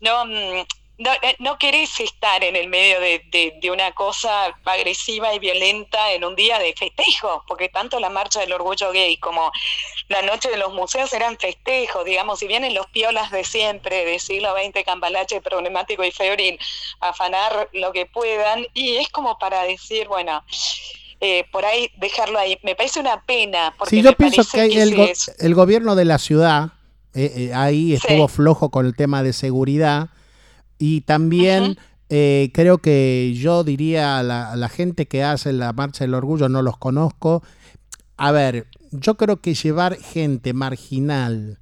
no, mm, no, eh, no querés estar en el medio de, de, una cosa agresiva y violenta en un día de festejo, porque tanto la marcha del orgullo gay como la noche de los museos eran festejos, digamos, si vienen los piolas de siempre, de siglo XX, cambalache, problemático y febril, afanar lo que puedan, y es como para decir, bueno, eh, por ahí dejarlo ahí. Me parece una pena. Porque sí, yo pienso que, el, el, gobierno de la ciudad eh, ahí estuvo flojo con el tema de seguridad y también eh, creo que yo diría a la, gente que hace la Marcha del Orgullo, no los conozco. A ver, yo creo que llevar gente marginal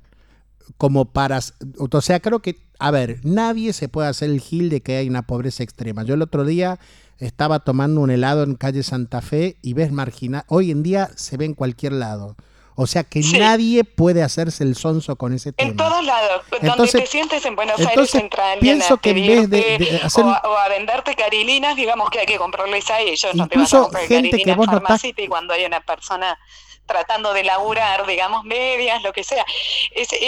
como para... O sea, creo que, a ver, nadie se puede hacer el gil de que hay una pobreza extrema. Yo el otro día estaba tomando un helado en calle Santa Fe y ves marginal. Hoy en día se ve en cualquier lado. O sea que nadie puede hacerse el sonso con ese tema. En todos lados. donde te sientes en Buenos Aires Central. Pienso que en vez de, hacer... o, a, venderte carilinas, digamos que hay que comprarles a ellos. no te vas a comprar gente que vos y cuando hay una persona tratando de laburar, digamos, medias, lo que sea.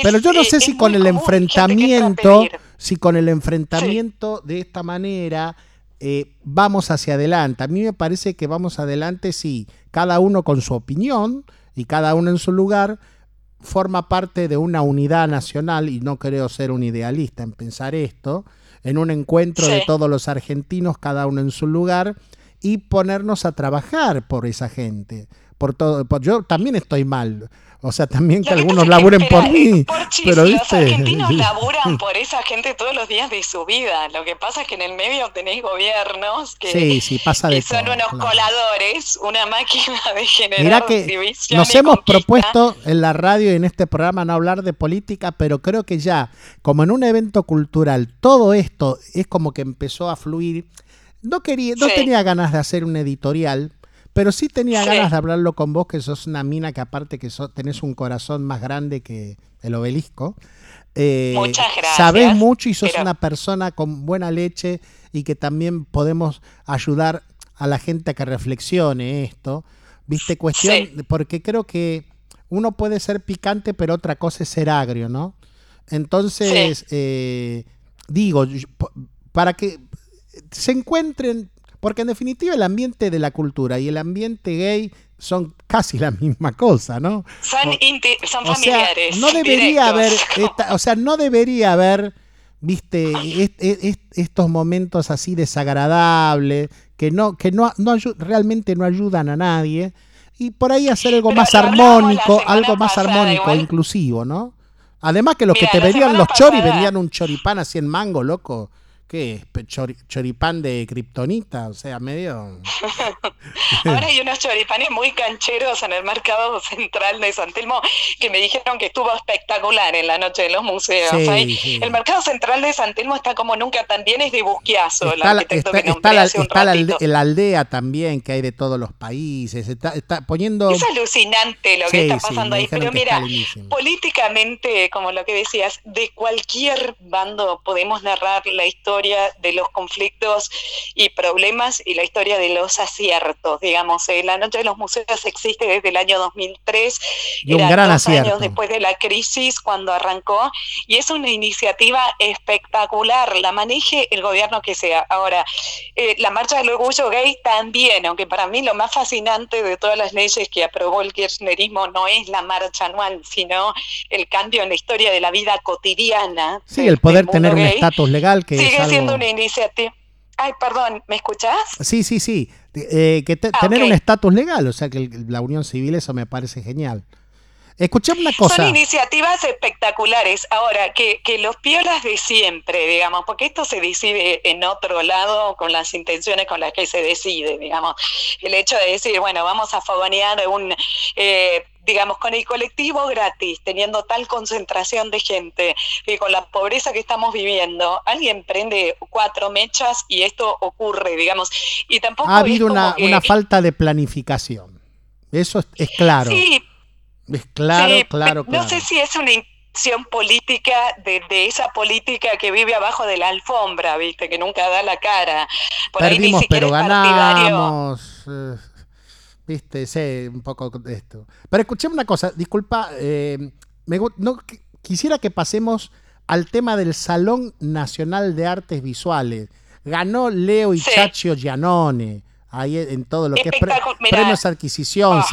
Pero yo no sé si con el enfrentamiento, si con el enfrentamiento de esta manera eh, vamos hacia adelante. A mí me parece que vamos adelante si cada uno con su opinión y cada uno en su lugar forma parte de una unidad nacional y no creo ser un idealista en pensar esto, en un encuentro de todos los argentinos, cada uno en su lugar, y ponernos a trabajar por esa gente. Por todo, yo también estoy mal. O sea, también que algunos laburen por mí. [LAUGHS] pero los argentinos laburan por esa gente todos los días de su vida. Lo que pasa es que en el medio tenéis gobiernos que, sí, sí, pasa de son unos coladores, una máquina de generar Mirá que nos hemos propuesto en la radio y en este programa no hablar de política, pero creo que ya, como en un evento cultural, todo esto es como que empezó a fluir. No quería, no tenía ganas de hacer un editorial, pero sí tenía ganas de hablarlo con vos, que sos una mina que aparte que tenés un corazón más grande que el obelisco. Eh, Muchas gracias. Sabés mucho y sos una persona con buena leche y que también podemos ayudar a la gente a que reflexione esto. Viste, cuestión, porque creo que uno puede ser picante, pero otra cosa es ser agrio, ¿no? Entonces, eh, digo, para que se encuentren porque en definitiva el ambiente de la cultura y el ambiente gay son casi la misma cosa, ¿no? Son, familiares. no debería haber, [LAUGHS] o sea, no debería haber, viste, estos momentos así desagradables que no, que no, no realmente no ayudan a nadie y por ahí hacer algo más armónico, algo más armónico, inclusivo, ¿no? Además que los que te verían los choris vendían un choripán así en mango, loco. ¿Qué es? choripán de kriptonita, o sea, medio... [LAUGHS] Ahora hay unos choripanes muy cancheros en el mercado central de San Telmo que me dijeron que estuvo espectacular en la noche de los museos. El mercado central de San Telmo está como nunca, también es de busquiazo. Está, la, está, la, aldea también que hay de todos los países. Está, está poniendo... Es alucinante lo que está pasando ahí. Pero mira, políticamente, como lo que decías, de cualquier bando podemos narrar la historia de los conflictos y problemas y la historia de los aciertos. Digamos, eh, la Noche de los Museos existe desde el año 2003, y un gran dos años después de la crisis cuando arrancó, y es una iniciativa espectacular, la maneje el gobierno que sea. Ahora, eh, la Marcha del Orgullo Gay también, aunque para mí lo más fascinante de todas las leyes que aprobó el kirchnerismo no es la marcha anual, sino el cambio en la historia de la vida cotidiana. Sí, el poder tener un estatus legal que haciendo una iniciativa. Ay, perdón, ¿me escuchás? Sí, sí, sí. Eh, que ah, tener un estatus legal, o sea que la unión civil, eso me parece genial. Escuchame una cosa. Son iniciativas espectaculares. Ahora, que, que los piolas de siempre, digamos, porque esto se decide en otro lado con las intenciones con las que se decide, digamos. El hecho de decir, bueno, vamos a fogonear un eh, digamos, con el colectivo gratis, teniendo tal concentración de gente y con la pobreza que estamos viviendo, alguien prende cuatro mechas y esto ocurre, digamos. Y tampoco ha habido una, falta de planificación. Eso es, claro. Sí. Es claro, claro, claro. No sé si es una política de, esa política que vive abajo de la alfombra, viste, que nunca da la cara. Por Perdimos, pero ganamos. Eh, Viste, sé un poco de esto. Pero escuché una cosa, disculpa, eh, me, no, quisiera que pasemos al tema del Salón Nacional de Artes Visuales. Ganó Leo y Chacho Giannone, ahí en todo lo que es premios adquisición. Ah.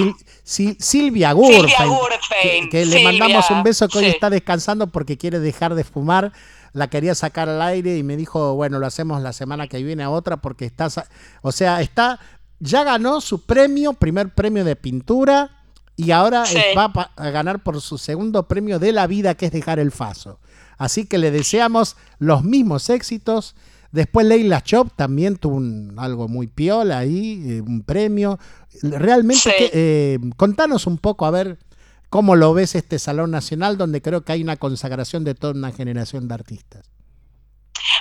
Silvia Gurfein, que, le mandamos un beso que hoy está descansando porque quiere dejar de fumar. La quería sacar al aire y me dijo, bueno, lo hacemos la semana que viene a otra porque está, o sea, está ya ganó su premio, primer premio de pintura, y ahora va a ganar por su segundo premio de la vida, que es dejar el faso. Así que le deseamos los mismos éxitos. Después Leila Chop también tuvo algo muy piola ahí, eh, un premio. Realmente, eh, contanos un poco a ver cómo lo ves este Salón Nacional, donde creo que hay una consagración de toda una generación de artistas.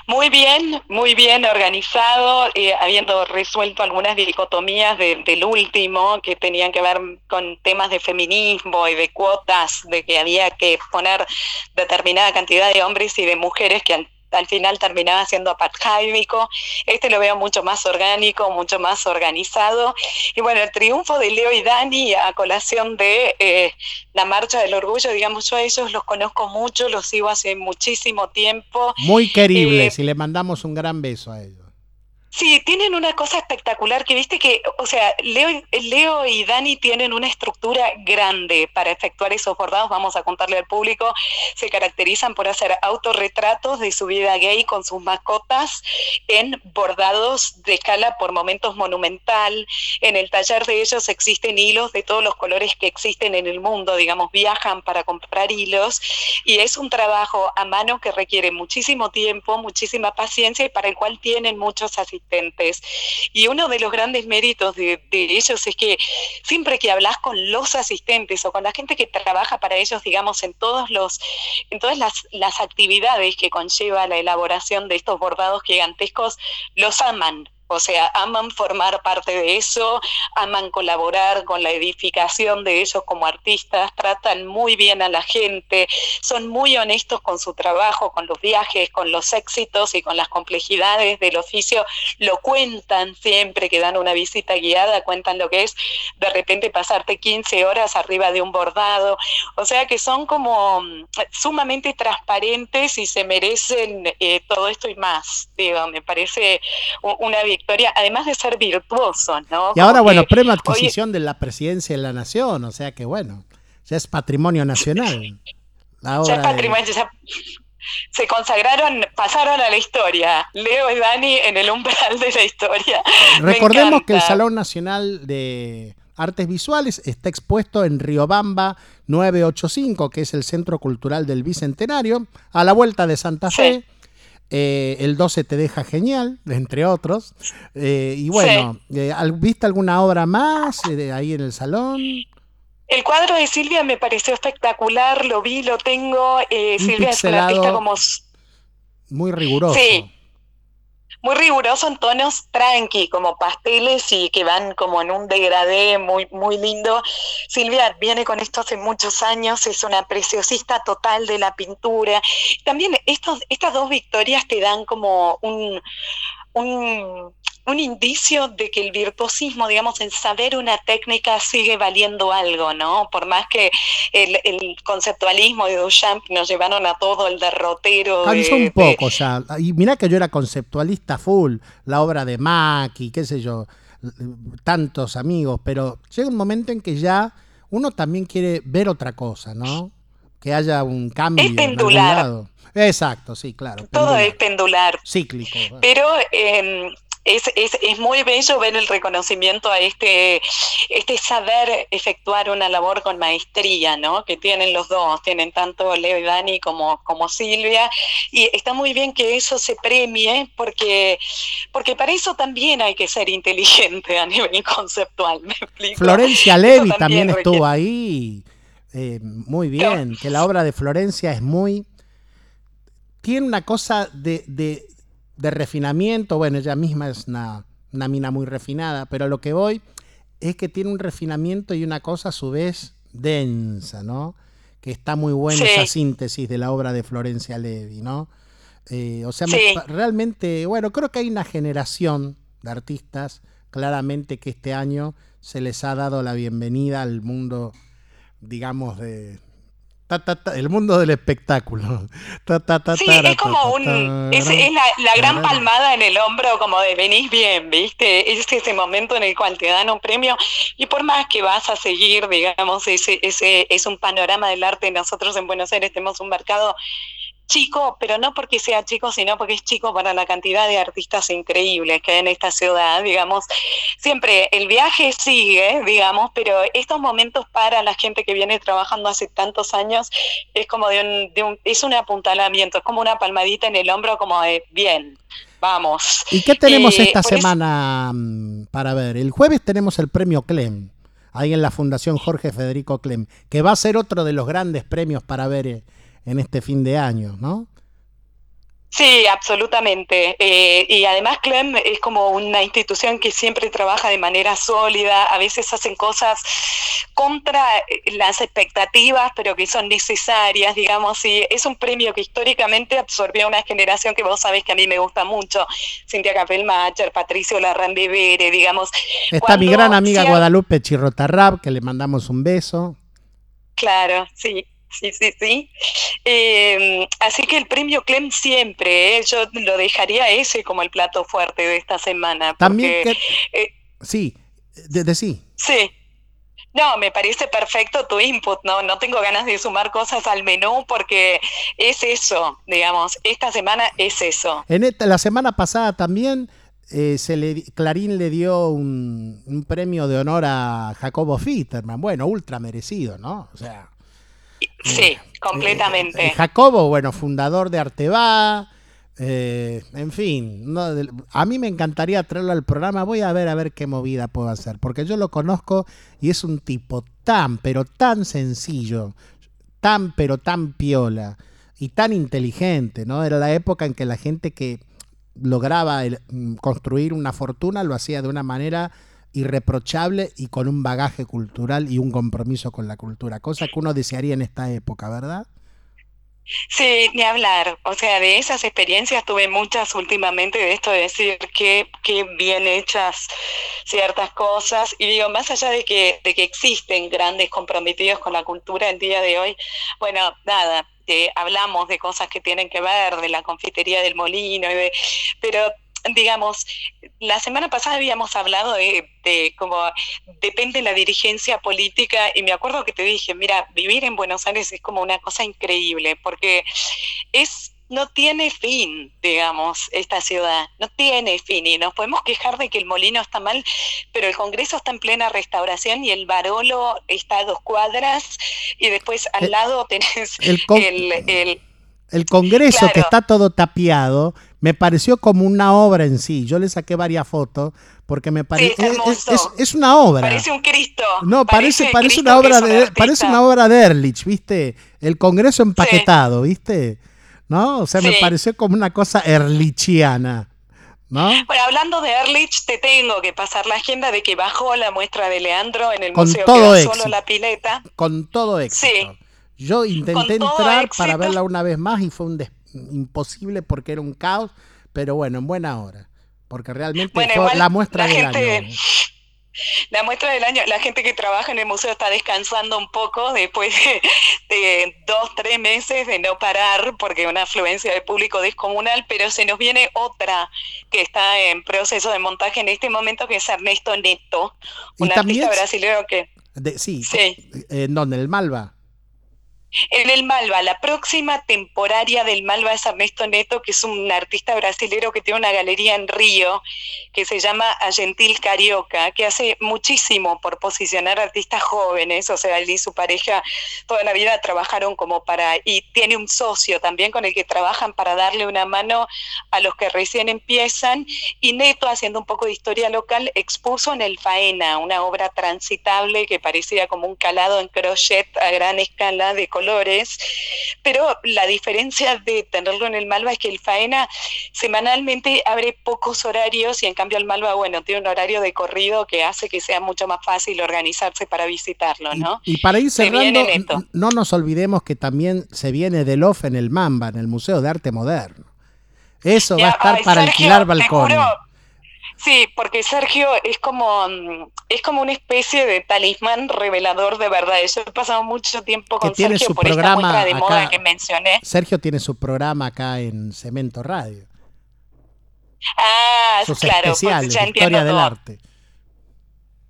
Muy bien, muy bien organizado, eh, habiendo resuelto algunas dicotomías del último que tenían que ver con temas de feminismo y de cuotas, de que había que poner determinada cantidad de hombres y de mujeres que al final terminaba siendo apartheidico. Este lo veo mucho más orgánico, mucho más organizado. Y bueno, el triunfo de Leo y Dani a colación de eh, la Marcha del Orgullo, digamos, yo a ellos los conozco mucho, los sigo hace muchísimo tiempo. Muy queribles, eh, y le mandamos un gran beso a ellos. Sí, tienen una cosa espectacular que viste que, o sea, Leo, Leo y Dani tienen una estructura grande para efectuar esos bordados, vamos a contarle al público, se caracterizan por hacer autorretratos de su vida gay con sus mascotas en bordados de escala por momentos monumental. En el taller de ellos existen hilos de todos los colores que existen en el mundo, digamos, viajan para comprar hilos. Y es un trabajo a mano que requiere muchísimo tiempo, muchísima paciencia y para el cual tienen muchos asistentes y uno de los grandes méritos de, ellos es que siempre que hablas con los asistentes o con la gente que trabaja para ellos, digamos, en todos los, en todas las, las actividades que conlleva la elaboración de estos bordados gigantescos, los aman, o sea, aman formar parte de eso, aman colaborar con la edificación de ellos como artistas, tratan muy bien a la gente, son muy honestos con su trabajo, con los viajes, con los éxitos y con las complejidades del oficio. Lo cuentan siempre que dan una visita guiada, cuentan lo que es de repente pasarte 15 horas arriba de un bordado. O sea que son como mm, sumamente transparentes y se merecen eh, todo esto y más. Me parece una además de ser virtuoso, ¿no? Y ahora, bueno, premio adquisición de la presidencia de la nación, o sea que bueno, ya es patrimonio nacional. ya es patrimonio, se consagraron, pasaron a la historia. Leo y Dani en el umbral de la historia. [LAUGHS] Recordemos que el Salón Nacional de Artes Visuales está expuesto en Riobamba 985, que es el Centro Cultural del Bicentenario, a la vuelta de Santa Fe. Eh, el 12 te deja genial, entre otros. Eh, y bueno, eh, ¿viste alguna obra más ahí en el salón? El cuadro de Silvia me pareció espectacular, lo vi, lo tengo. Silvia es una artista como... Muy riguroso. Sí, muy riguroso en tonos tranqui, como pasteles y que van como en un degradé muy, muy lindo. Silvia viene con esto hace muchos años, es una preciosista total de la pintura. También estos, estas dos victorias te dan como un, un un indicio de que el virtuosismo, digamos, en saber una técnica sigue valiendo algo, ¿no? Por más que el, conceptualismo de Duchamp nos llevaron a todo el derrotero. Cansó un poco ya. Y mira que yo era conceptualista full, la obra de Maki, qué sé yo, tantos amigos, pero llega un momento en que ya uno también quiere ver otra cosa, ¿no? Que haya un cambio. Es pendular. Exacto, sí, claro. Todo es pendular. Cíclico. Pero eh, es, es, es, muy bello ver el reconocimiento a este, este saber efectuar una labor con maestría, ¿no? Que tienen los dos, tienen tanto Leo y Dani como, como Silvia, y está muy bien que eso se premie porque, porque para eso también hay que ser inteligente a nivel conceptual, ¿me explico? Florencia Levi también, estuvo ahí, eh, muy bien, que la obra de Florencia es muy... Tiene una cosa de, de de refinamiento, bueno, ella misma es una, mina muy refinada, pero lo que voy es que tiene un refinamiento y una cosa a su vez densa, ¿no? Que está muy buena esa síntesis de la obra de Florencia Levi, ¿no? Eh, o sea, realmente, bueno, creo que hay una generación de artistas, claramente que este año se les ha dado la bienvenida al mundo, digamos, de, el mundo del espectáculo. [LAUGHS] sí, es como un. Es, la, gran palmada en el hombro, como de venís bien, ¿viste? Es ese momento en el cual te dan un premio y por más que vas a seguir, digamos, ese, ese es un panorama del arte. Nosotros en Buenos Aires tenemos un mercado chico, pero no porque sea chico, sino porque es chico para la cantidad de artistas increíbles que hay en esta ciudad, digamos. Siempre el viaje sigue, digamos, pero estos momentos para la gente que viene trabajando hace tantos años es como de un, de un es un apuntalamiento, es como una palmadita en el hombro, como de bien. Vamos. ¿Y qué tenemos eh, esta semana mm, para ver? El jueves tenemos el premio Clem, ahí en la Fundación Jorge Federico Clem, que va a ser otro de los grandes premios para ver eh, en este fin de año, ¿no? Sí, absolutamente. Eh, y además Clem es como una institución que siempre trabaja de manera sólida, a veces hacen cosas contra eh, las expectativas, pero que son necesarias, digamos, y es un premio que históricamente absorbió a una generación que vos sabés que a mí me gusta mucho, Cintia Capelmacher, Patricio Larrandevere, digamos. Está mi gran amiga Guadalupe Chirrotarrab, que le mandamos un beso. Claro, sí. Sí, sí, sí. Eh, así que el premio Clem siempre, ¿eh? yo lo dejaría ese como el plato fuerte de esta semana. También que... sí, de, sí. Sí. No, me parece perfecto tu input, no, no tengo ganas de sumar cosas al menú porque es eso, digamos, esta semana es eso. En esta, la semana pasada también eh, se le, Clarín le dio un, premio de honor a Jacobo Fitterman, bueno, ultra merecido, ¿no? O sea... Sí, eh, completamente. Eh, Jacobo, bueno, fundador de Arteba, eh, en fin, a mí me encantaría traerlo al programa. Voy a ver a ver qué movida puedo hacer, porque yo lo conozco y es un tipo tan, pero tan sencillo, tan, pero tan piola y tan inteligente, ¿no? Era la época en que la gente que lograba mm, construir una fortuna lo hacía de una manera irreprochable y con un bagaje cultural y un compromiso con la cultura, cosa que uno desearía en esta época, ¿verdad? Sí, ni hablar. O sea, de esas experiencias tuve muchas últimamente de esto de decir que, que bien hechas ciertas cosas. Y digo, más allá de que, de que existen grandes comprometidos con la cultura el día de hoy, bueno, nada, hablamos de cosas que tienen que ver, de la confitería del molino, y de, pero digamos, la semana pasada habíamos hablado de, de cómo depende la dirigencia política y me acuerdo que te dije, mira, vivir en Buenos Aires es como una cosa increíble porque es no tiene fin, digamos, esta ciudad, no tiene fin y nos podemos quejar de que el molino está mal, pero el Congreso está en plena restauración y el Barolo está a dos cuadras y después al lado tenés el, el, el Congreso que está todo tapiado, me pareció como una obra en sí. Yo le saqué varias fotos porque me parece es, una obra. Parece un Cristo. No, parece, parece, una obra de parece una obra de Erlich, ¿viste? El Congreso empaquetado, ¿viste? ¿No? O sea, me pareció como una cosa erlichiana. ¿No? Bueno, hablando de Erlich, te tengo que pasar la agenda de que bajó la muestra de Leandro en el museo todo solo la pileta. Con todo éxito. Sí. Yo intenté entrar para verla una vez más y fue un imposible porque era un caos, pero bueno, en buena hora, porque realmente fue la muestra del año. [LAUGHS] La muestra del año, la gente que trabaja en el museo está descansando un poco después [LAUGHS] de, dos, tres meses de no parar porque una afluencia de público descomunal, pero se nos viene otra que está en proceso de montaje en este momento, que es Ernesto Neto, un artista brasileño que... sí, sí. ¿en dónde? ¿El Malva? En el Malva, la próxima temporaria del Malva es Ernesto Neto, que es un artista brasilero que tiene una galería en Río que se llama Agentil Carioca, que hace muchísimo por posicionar artistas jóvenes, o sea, él y su pareja toda la vida trabajaron como para, y tiene un socio también con el que trabajan para darle una mano a los que recién empiezan, y Neto, haciendo un poco de historia local, expuso en el Faena, una obra transitable que parecía como un calado en crochet a gran escala de color pero la diferencia de tenerlo en el Malva es que el Faena semanalmente abre pocos horarios y en cambio el Malva, bueno, tiene un horario de corrido que hace que sea mucho más fácil organizarse para visitarlo, ¿no? Y, para ir cerrando, no nos olvidemos que también se viene del OFF en el Mamba, en el Museo de Arte Moderno. Eso va a estar para alquilar balcones. Sí, porque Sergio es como, mm, es como una especie de talismán revelador de verdad. Yo he pasado mucho tiempo con Sergio por esta muestra de moda que mencioné. Sergio tiene su programa acá en Cemento Radio. Ah, claro, pues ya historia del arte.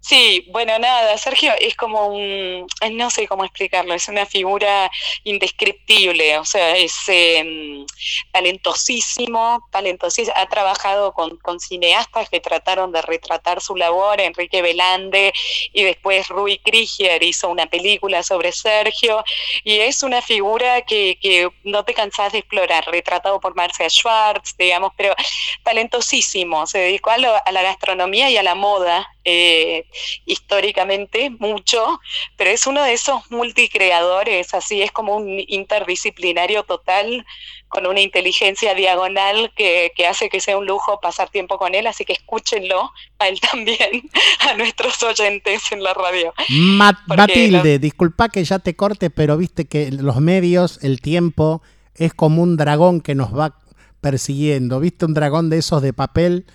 Sí, bueno, nada, Sergio es como un, no sé cómo explicarlo, es una figura indescriptible, o sea, es em, talentosísimo, talentosísimo, ha trabajado con, con, cineastas que trataron de retratar su labor, Enrique Velande y después Rui Krieger hizo una película sobre Sergio, y es una figura que, que no te cansás de explorar, retratado por Marcia Schwartz, digamos, pero talentosísimo, se dedicó a, a la gastronomía y a la moda, eh, históricamente mucho, pero es uno de esos multicreadores, así es como un interdisciplinario total, con una inteligencia diagonal que, hace que sea un lujo pasar tiempo con él, así que escúchenlo a él [LAUGHS] también, a nuestros oyentes en la radio. Matilde, disculpa que ya te corte, pero viste que los medios, el tiempo, es como un dragón que nos va persiguiendo, viste un dragón de esos de papel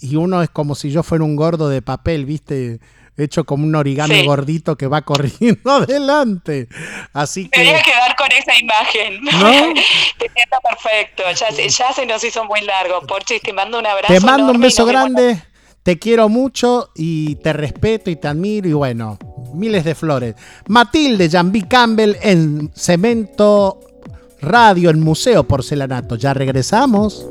y uno es como si yo fuera un gordo de papel, ¿viste? Hecho como un origami gordito que va [LAUGHS] corriendo adelante. Así que. Me voy a quedar con esa imagen. ¿No? [LAUGHS] Te siento perfecto. Ya, se nos hizo muy largo. Porchis, te mando un abrazo. Te mando un beso grande. Te quiero mucho y te respeto y te admiro y bueno, miles de flores. Matilde Jambi Campbell en Cemento Radio, en Museo Porcelanato. Ya regresamos.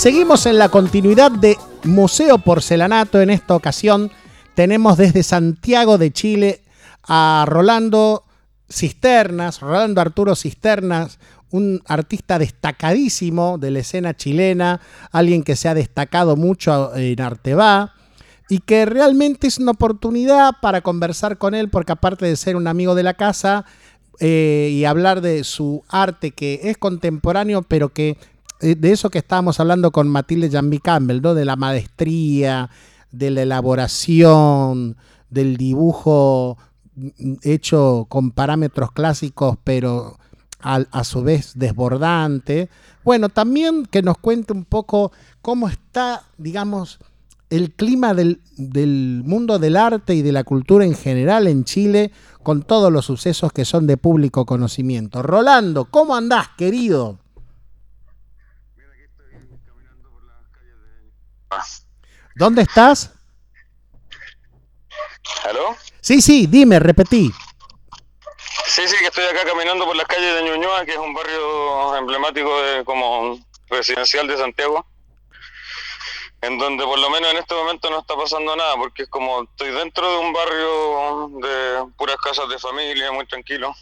Seguimos en la continuidad de Museo Porcelanato. En esta ocasión tenemos desde Santiago de Chile a Rolando Cisternas, Rolando Arturo Cisternas, un artista destacadísimo de la escena chilena, alguien que se ha destacado mucho en Arteba y que realmente es una oportunidad para conversar con él porque aparte de ser un amigo de la casa eh, y hablar de su arte que es contemporáneo pero que de eso que estábamos hablando con Matilde Jambi Campbell, ¿no? De la maestría, de la elaboración, del dibujo hecho con parámetros clásicos, pero a, su vez desbordante. Bueno, también que nos cuente un poco cómo está, digamos, el clima del, del, mundo del arte y de la cultura en general en Chile con todos los sucesos que son de público conocimiento. Rolando, ¿cómo andás, querido? ¿Dónde estás? ¿Aló? Sí, sí, dime, repetí. Sí, sí, que estoy acá caminando por las calles de Ñuñoa, que es un barrio emblemático de, como residencial de Santiago, en donde por lo menos en este momento no está pasando nada, porque es como estoy dentro de un barrio de puras casas de familia, muy tranquilo.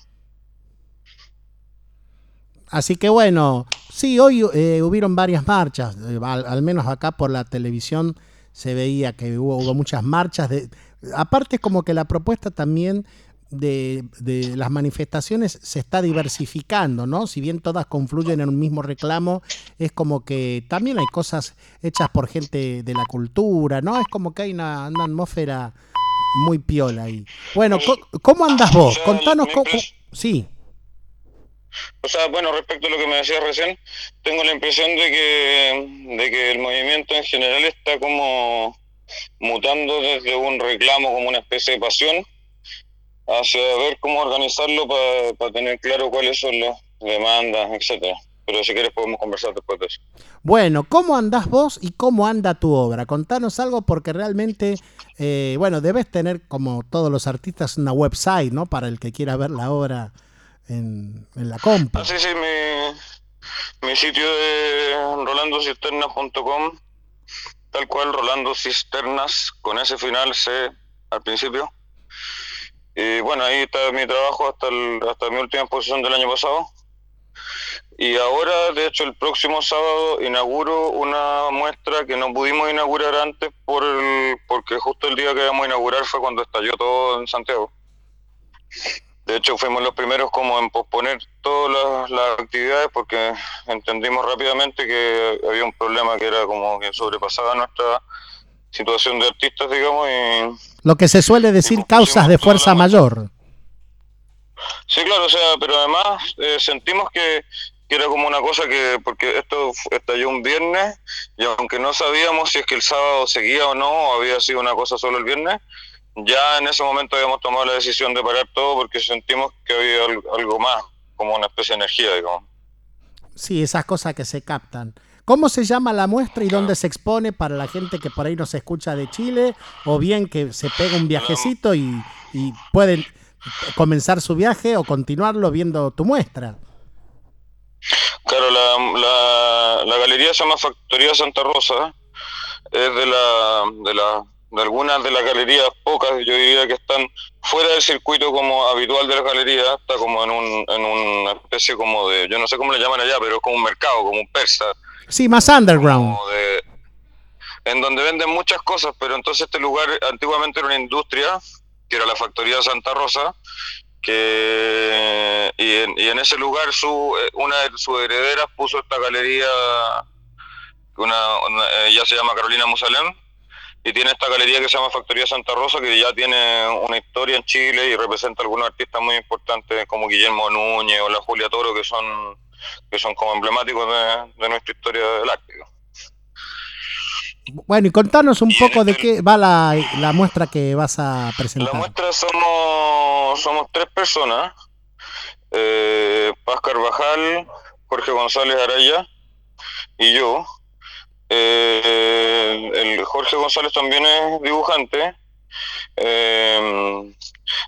Así que bueno, sí, hoy eh, hubieron varias marchas, eh, al, menos acá por la televisión se veía que hubo, muchas marchas. De, aparte es como que la propuesta también de, de, las manifestaciones se está diversificando, ¿no? Si bien todas confluyen en un mismo reclamo, es como que también hay cosas hechas por gente de la cultura, ¿no? Es como que hay una, atmósfera muy piola ahí. Bueno, ¿cómo andas vos? Contanos cómo... Sí. O sea, bueno, respecto a lo que me decías recién, tengo la impresión de que, de que el movimiento en general está como mutando desde un reclamo como una especie de pasión hacia ver cómo organizarlo para tener claro cuáles son las demandas, etcétera. Pero si quieres podemos conversar después de eso. Bueno, ¿cómo andás vos y cómo anda tu obra? Contanos algo porque realmente, eh, bueno, debes tener como todos los artistas una website, ¿no? Para el que quiera ver la obra en, la compra. Sí, sí, mi, mi sitio es rolandocisternas.com, tal cual, Rolando Cisternas, con ese final C al principio. Y bueno, ahí está mi trabajo hasta, hasta mi última exposición del año pasado. Y ahora, de hecho, el próximo sábado inauguro una muestra que no pudimos inaugurar antes por porque justo el día que íbamos a inaugurar fue cuando estalló todo en Santiago. De hecho, fuimos los primeros como en posponer todas las, actividades porque entendimos rápidamente que había un problema que era como que sobrepasaba nuestra situación de artistas, digamos. Y, Lo que se suele decir causas de fuerza mayor. Sí, claro, o sea, pero además eh, sentimos que, que era como una cosa que, porque esto estalló un viernes, y aunque no sabíamos si es que el sábado seguía o no, había sido una cosa solo el viernes, ya en ese momento habíamos tomado la decisión de parar todo porque sentimos que había algo más, como una especie de energía, digamos. Sí, esas cosas que se captan. ¿Cómo se llama la muestra y dónde se expone para la gente que por ahí nos escucha de Chile? O bien que se pega un viajecito y, y pueden comenzar su viaje o continuarlo viendo tu muestra. Claro, la, la, galería se llama Factoría Santa Rosa, es de la, de la de algunas de las galerías, pocas, yo diría que están fuera del circuito como habitual de las galerías, está como en, un, en una especie como de, yo no sé cómo le llaman allá, pero es como un mercado, como un persa. Sí, más underground. en donde venden muchas cosas, pero entonces este lugar antiguamente era una industria, que era la factoría Santa Rosa, que y en, y en ese lugar su eh, una de sus herederas puso esta galería, una, ella se llama Carolina Musalem, y tiene esta galería que se llama Factoría Santa Rosa, que ya tiene una historia en Chile y representa a algunos artistas muy importantes como Guillermo Núñez o la Julia Toro, que son, que son como emblemáticos de, nuestra historia del arte. Bueno, y contanos un poco de qué va la, la, muestra que vas a presentar. La muestra somos, somos tres personas, eh, Paz Carvajal, Jorge González Araya y yo. Eh, el Jorge González también es dibujante. Eh,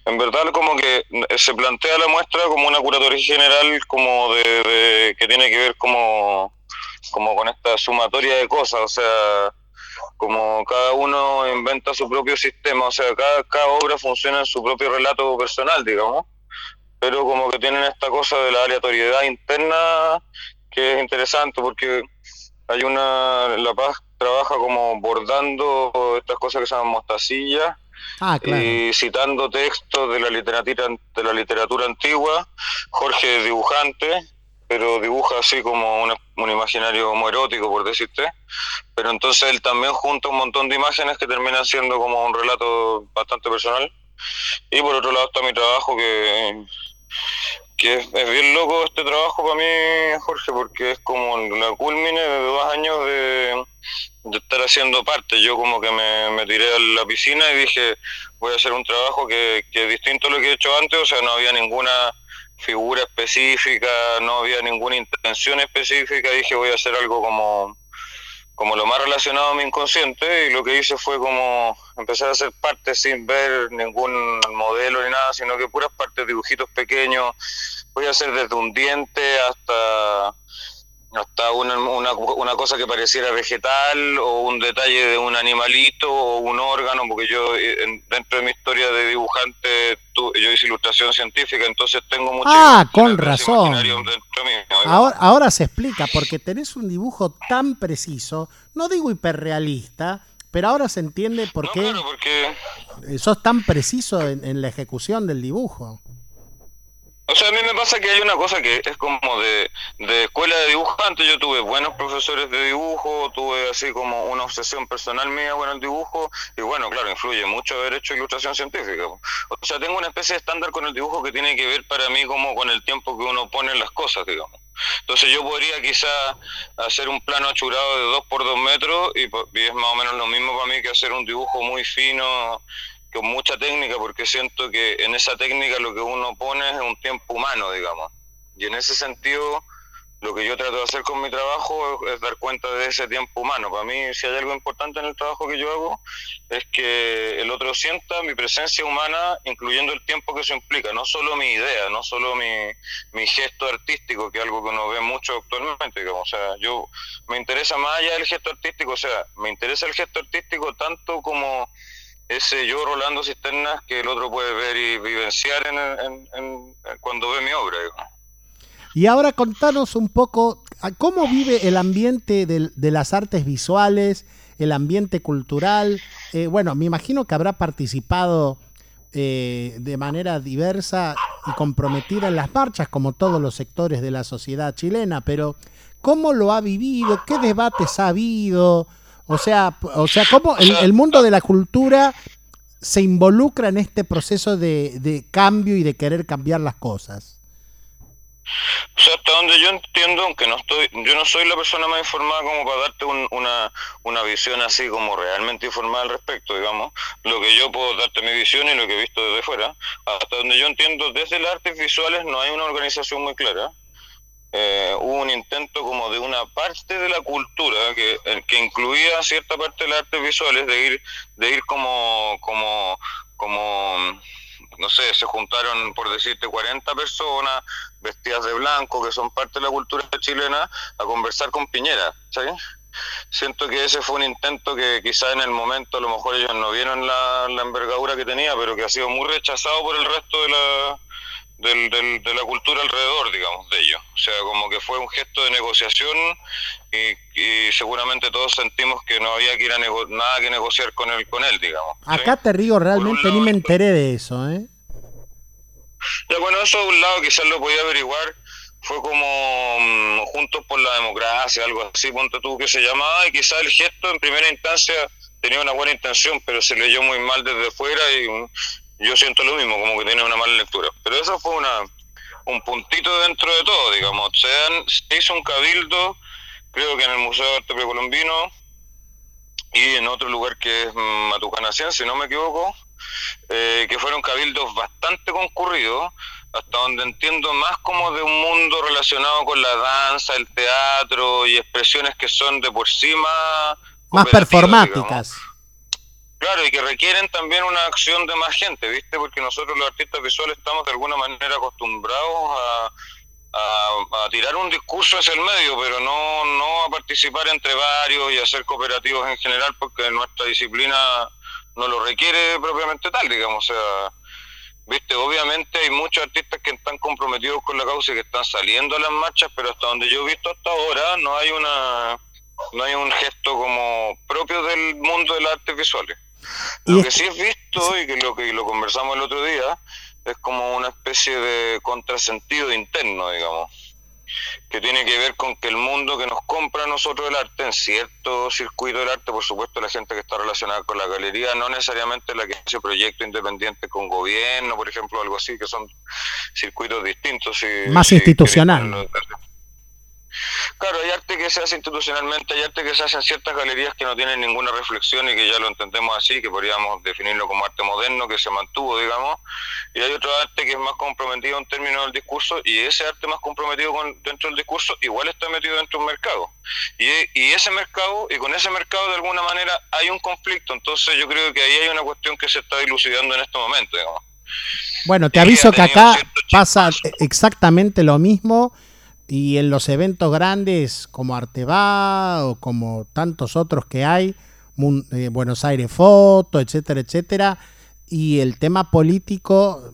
en verdad como que se plantea la muestra como una curatoría general como de, que tiene que ver como, como con esta sumatoria de cosas, o sea, como cada uno inventa su propio sistema, o sea, cada, cada obra funciona en su propio relato personal, digamos, pero como que tienen esta cosa de la aleatoriedad interna que es interesante porque hay una, La Paz trabaja como bordando estas cosas que se llaman mostacillas ah, y citando textos de la literatura de la literatura antigua. Jorge es dibujante, pero dibuja así como un, un imaginario muy erótico, por decirte. Pero entonces él también junta un montón de imágenes que terminan siendo como un relato bastante personal. Y por otro lado está mi trabajo que que es, bien loco este trabajo para mí, Jorge, porque es como la culmine de dos años de, estar haciendo parte. Yo como que me, tiré a la piscina y dije, voy a hacer un trabajo que, que es distinto a lo que he hecho antes, o sea, no había ninguna figura específica, no había ninguna intención específica, dije voy a hacer algo como como lo más relacionado a mi inconsciente y lo que hice fue como empezar a hacer partes sin ver ningún modelo ni nada, sino que puras partes, dibujitos pequeños. Voy a hacer desde un diente hasta hasta una, una, una, cosa que pareciera vegetal o un detalle de un animalito o un órgano, porque yo eh, dentro de mi historia de dibujante yo hice ilustración científica, entonces tengo mucho... Ah, con razón. Ahora, ahora se explica, porque tenés un dibujo tan preciso, no digo hiperrealista, pero ahora se entiende por qué porque... sos tan preciso en la ejecución del dibujo. O sea, a mí me pasa que hay una cosa que es como de, de escuela de dibujante. Yo tuve buenos profesores de dibujo, tuve así como una obsesión personal mía con el dibujo. Y bueno, claro, influye mucho haber hecho ilustración científica. O sea, tengo una especie de estándar con el dibujo que tiene que ver para mí como con el tiempo que uno pone en las cosas, digamos. Entonces yo podría quizá hacer un plano achurado de 2 por 2 metros y, y es más o menos lo mismo para mí que hacer un dibujo muy fino con mucha técnica, porque siento que en esa técnica lo que uno pone es un tiempo humano, digamos. Y en ese sentido, lo que yo trato de hacer con mi trabajo es, dar cuenta de ese tiempo humano. Para mí, si hay algo importante en el trabajo que yo hago, es que el otro sienta mi presencia humana, incluyendo el tiempo que eso implica, no solo mi idea, no solo mi, mi gesto artístico, que es algo que uno ve mucho actualmente. Digamos. O sea, yo me interesa más allá del gesto artístico, o sea, me interesa el gesto artístico tanto como ese yo Rolando Cisternas que el otro puede ver y vivenciar en, cuando ve mi obra. Y ahora contanos un poco cómo vive el ambiente de, las artes visuales, el ambiente cultural. Eh, bueno, me imagino que habrá participado eh, de manera diversa y comprometida en las marchas, como todos los sectores de la sociedad chilena, pero ¿cómo lo ha vivido? ¿Qué debates ha habido? O sea, o sea ¿cómo el, mundo de la cultura se involucra en este proceso de, cambio y de querer cambiar las cosas? O sea, hasta donde yo entiendo, aunque no estoy, yo no soy la persona más informada como para darte una, una visión así como realmente informada al respecto, digamos. Lo que yo puedo darte mi visión y lo que he visto desde fuera. Hasta donde yo entiendo, desde las artes visuales no hay una organización muy clara. Eh, hubo un intento como de una parte de la cultura que, eh, que incluía cierta parte de las artes visuales de ir, de ir como, como, no sé, se juntaron, por decirte, 40 personas vestidas de blanco, que son parte de la cultura chilena, a conversar con Piñera. Siento que ese fue un intento que quizá en el momento a lo mejor ellos no vieron la, la envergadura que tenía, pero que ha sido muy rechazado por el resto de la, del, del, de la cultura alrededor, digamos, de ellos. O sea, como que fue un gesto de negociación y, seguramente todos sentimos que no había que ir a nada que negociar con él, con él digamos. Acá te río, realmente ni me enteré de eso, ¿eh? Ya, bueno, eso de un lado quizás lo podía averiguar, fue como mm, Juntos por la Democracia, algo así, ponte tú que se llamaba, y quizás el gesto en primera instancia tenía una buena intención, pero se leyó muy mal desde fuera y yo siento lo mismo, como que tiene una mala lectura. Pero eso fue una un puntito dentro de todo, digamos. Se, se hizo un cabildo, creo que en el Museo de Arte Precolombino y en otro lugar que es Matucanacien, si no me equivoco, eh, que fueron cabildos bastante concurridos, hasta donde entiendo más como de un mundo relacionado con la danza, el teatro y expresiones que son de por sí más... Más performáticas. Claro, y que requieren también una acción de más gente, ¿viste? Porque nosotros los artistas visuales estamos de alguna manera acostumbrados a, a, tirar un discurso hacia el medio, pero no, no a participar entre varios y a ser cooperativos en general, porque nuestra disciplina no lo requiere propiamente tal, digamos. O sea, viste, obviamente hay muchos artistas que están comprometidos con la causa y que están saliendo a las marchas, pero hasta donde yo he visto hasta ahora no hay una no hay un gesto como propio del mundo de las artes visuales. Lo que sí he visto y que lo que lo conversamos el otro día es como una especie de contrasentido interno, digamos, que tiene que ver con que el mundo que nos compra a nosotros el arte, en cierto circuito del arte, por supuesto la gente que está relacionada con la galería, no necesariamente la que hace proyectos independientes con gobierno, por ejemplo, algo así, que son circuitos distintos. Más institucional. Claro, hay arte que se hace institucionalmente, hay arte que se hace en ciertas galerías que no tienen ninguna reflexión y que ya lo entendemos así, que podríamos definirlo como arte moderno, que se mantuvo, digamos, y hay otro arte que es más comprometido en términos del discurso y ese arte más comprometido con, dentro del discurso igual está metido dentro de un mercado. Y, y ese mercado, y con ese mercado de alguna manera hay un conflicto, entonces yo creo que ahí hay una cuestión que se está dilucidando en este momento, digamos. Bueno, te aviso que acá pasa exactamente lo mismo y en los eventos grandes como Arteba o como tantos otros que hay, eh, Buenos Aires Foto, etcétera, etcétera, y el tema político,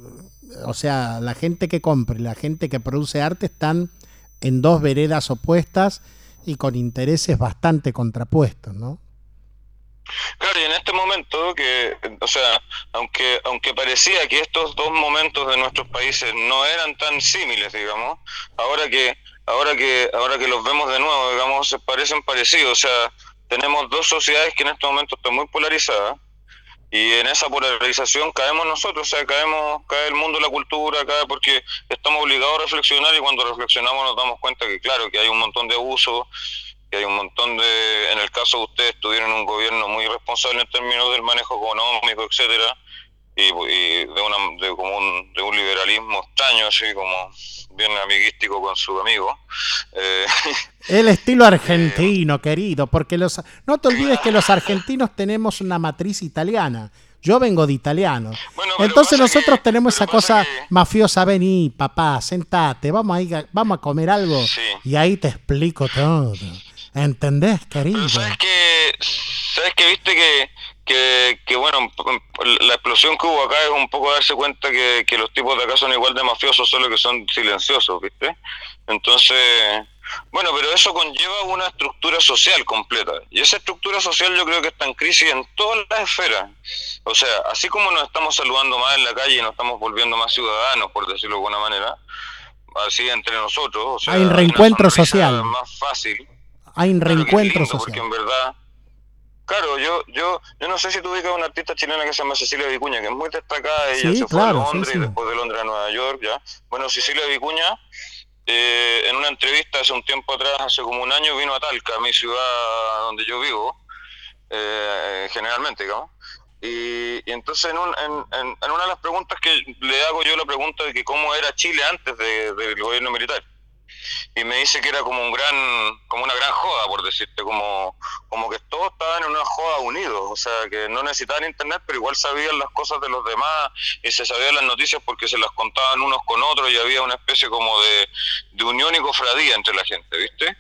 o sea, la gente que compra y la gente que produce arte están en dos veredas opuestas y con intereses bastante contrapuestos, ¿no? Claro, y en este momento que, o sea, aunque aunque parecía que estos dos momentos de nuestros países no eran tan símiles, digamos, ahora que ahora que ahora que los vemos de nuevo, digamos, se parecen parecidos. O sea, tenemos dos sociedades que en este momento están muy polarizadas y en esa polarización caemos nosotros, o sea, caemos, cae el mundo, la cultura, cae porque estamos obligados a reflexionar y cuando reflexionamos nos damos cuenta que claro, que hay un montón de abusos, que hay un montón de, en el caso de ustedes tuvieron un gobierno muy responsable en términos del manejo económico, etcétera, y, de, una, de, como un, de un liberalismo extraño, así como bien amiguístico con su amigo. Eh, [LAUGHS] el estilo argentino, querido, porque los no te olvides que los argentinos tenemos una matriz italiana. Yo vengo de italiano. Entonces nosotros tenemos esa cosa mafiosa, vení, papá, sentate, vamos a, ir, vamos a comer algo y ahí te explico todo. ¿Entendés, querido? ¿Sabes que, ¿Sabes que viste que que, que, bueno, la explosión que hubo acá es un poco darse cuenta que, que, los tipos de acá son igual de mafiosos, solo que son silenciosos, ¿viste? Entonces, bueno, pero eso conlleva una estructura social completa. Y esa estructura social yo creo que está en crisis en todas las esferas. O sea, así como nos estamos saludando más en la calle y nos estamos volviendo más ciudadanos, por decirlo de alguna manera, así entre nosotros. O sea, hay un reencuentro social. Más fácil. Hay un reencuentro social. Porque en verdad Claro, yo, yo, yo no sé si tú ubicas a una artista chilena que se llama Cecilia Vicuña, que es muy destacada, ella se fue a Londres y después de Londres a Nueva York, ya. Bueno, Cecilia Vicuña eh, en una entrevista hace un tiempo atrás, hace como un año, vino a Talca, mi ciudad donde yo vivo, eh, generalmente, digamos. Y, entonces en, en, una de las preguntas que le hago yo la pregunta de que cómo era Chile antes del gobierno militar y me dice que era como un gran como una gran joda por decirte como como que todos estaban en una joda unidos o sea que no necesitaban internet pero igual sabían las cosas de los demás y se sabían las noticias porque se las contaban unos con otros y había una especie como de, de unión y cofradía entre la gente viste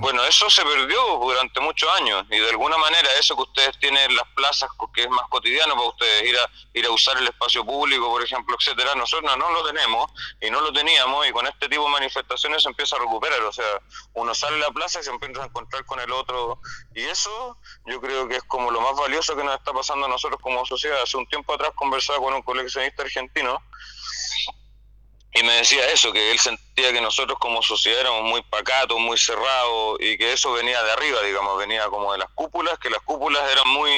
bueno, eso se perdió durante muchos años y de alguna manera eso que ustedes tienen en las plazas, que es más cotidiano para ustedes, ir a, ir a usar el espacio público, por ejemplo, etcétera, nosotros no lo tenemos y no lo teníamos y con este tipo de manifestaciones se empieza a recuperar, o sea, uno sale a la plaza y se empieza a encontrar con el otro y eso yo creo que es como lo más valioso que nos está pasando a nosotros como sociedad. Hace un tiempo atrás conversaba con un coleccionista argentino y me decía eso, que él sentía que nosotros como sociedad éramos muy pacatos, muy cerrados y que eso venía de arriba, digamos, venía como de las cúpulas, que las cúpulas eran muy